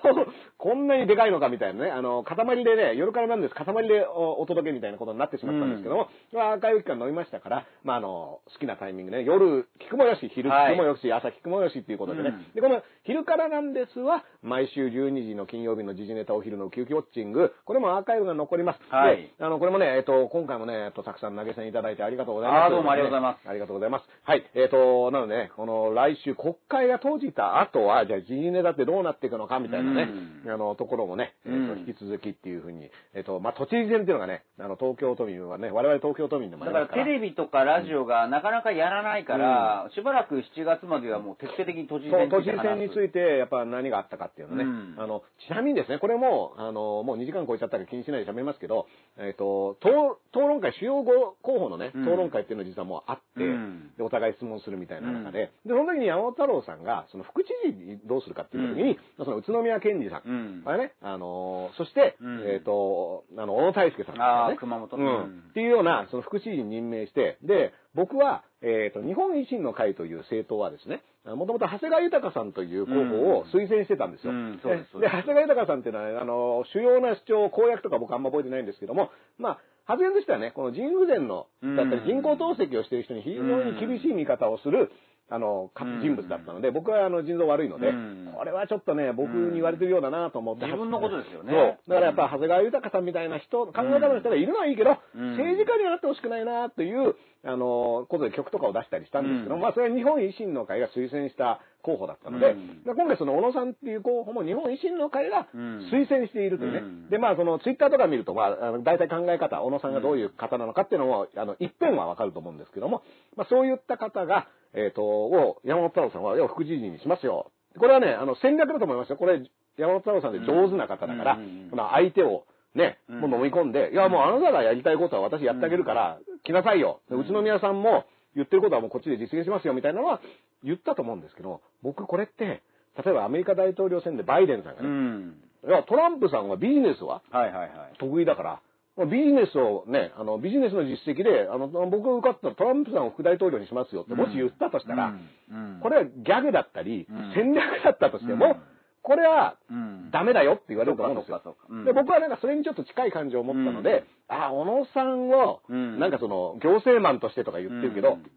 こんなにでかいのかみたいなね、あの、塊でね、夜からなんです、塊でおお届けみたいなことになってしまったんですけども、アーカイブ期間飲みましたから、まあ、あの、好きなタイミングね、夜聞くもよし、昼聞くもよし、朝聞くもよしっていうことでね、うんで、この昼からなんですは、毎週12時の金曜日の時事ネタお昼の休憩ウォッチング、これもアーカイブが残ります。はいであの、これもね、えっと、今回もね、えっと、たくさん投げ銭いただいてありがとうございます。あーどうもありがとうございますありがとうございます。はい。えっと、なのでね、この来週国会が閉じた後は、じゃあ時事ネタってどうなっていくのかみたいなね、あの、ところもね、えっとうん引き続きっていうふうに、えっと、まあ、都知事選っていうのがね、あの、東京都民はね、我々東京都民でもあだりますから。からテレビとかラジオががなかなかやらないから、しばらく7月まではもう徹底的に都知事選について都知事選について、やっぱ何があったかっていうのね。うん。あの、ちなみにですね、これも、あの、もう2時間超えちゃったから気にしないで喋りますけど、えっ、と、討討論会、主要5候補のね、うん。討論会っていうの実はもうあって、うん。で、お互い質問するみたいな中で、で、その時に山本太郎さんが、その副知事にどうするかっていう時に、その宇都宮健治さん、うん。あれね、あの、そして、うん。えっ、と、あの、小野大輔さん、ね、熊本。うん。うん。っていうような、その副知事に任命して、で、僕は、えっ、と、日本維新の会という政党はですね、もともと長谷川豊さんという候補を推薦してたんですよ。うんそうですそうで長谷川豊さんっていうのは、あの、主要な主張、公約とか僕あんま覚えてないんですけども、まあ、発言としてはね、この腎不全の、だったり人工透析をしている人に非常に厳しい見方をする、あの、か人物だったので、僕はあの腎臓悪いので、うん。これはちょっとね、僕に言われてるようだなと思って。自分のことですよね。そう。だからやっぱ長谷川豊さんみたいな人、考え方の人がいるのはいいけど、うん。政治家にはなってほしくないなという、あの、ことで曲とかを出したりしたんですけど、うん。まあそれは日本維新の会が推薦した候補だったので、うん。で今回その小野さんっていう候補も日本維新の会がうん。推薦しているというね。うん。で、まあそのツイッターとか見ると、まあ、あの大体考え方、小野さんがどういう方なのかっていうのも、あの、一辺はわかると思うんですけども、まあそういった方が、えっ、と、を山本太郎さんは、要は副知事にしますよ。これはね、あの、戦略だと思いますよ。これ、山本太郎さんって上手な方だから、うんまあ相手を、ね、うん。もう飲み込んで、いや、もうあなたがやりたいことは私やってあげるから、来なさいよ。で宇都宮さんも言ってることはもうこっちで実現しますよ、みたいなのは言ったと思うんですけど、僕これって、例えばアメリカ大統領選でバイデンさんがうね、ん。いや、トランプさんはビジネスははいはいはい。得意だから、まあビジネスをね、あの、ビジネスの実績で、あの、僕が受かったらトランプさんを副大統領にしますよって、もし言ったとしたら、うん、これはギャグだったり、うん。戦略だったとしても、うん。これはうん、ダメだよって言われると思うんですよ。で、僕はなんかそれにちょっと近い感情を持ったので、あ、小野さんを、うん。なんかその、行政マンとしてとか言ってるけど、うん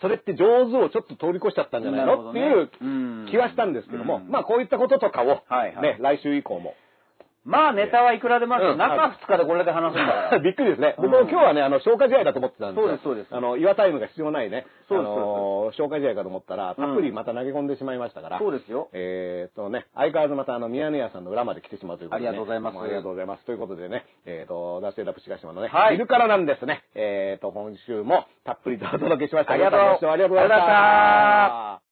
それって上手をちょっと通り越しちゃったんじゃないの、っていう気はしたんですけども、うん。まあこういったこととかを、はいはい。ね、来週以降も、まあネタはいくらでもあるうん中2日でこれだけ話すんだから。びっくりですね。僕うんも今日はね、あの、消化試合だと思ってたんで。そうですそうですあの、岩タイムが必要ないね、そうですあの、消化試合かと思ったら、たっぷりまた投げ込んでしまいましたから。そうですよ。えーっとね、相変わらずまたあの、宮根屋さんの裏まで来てしまうということで、ね。ありがとうございますありがとうございます。ということでね、えーっと、ダッシュエダップシガシマのね、はいいるからなんですね。えーっと、今週もたっぷりとお届けしました。ありがとうございましありがとうございましたた。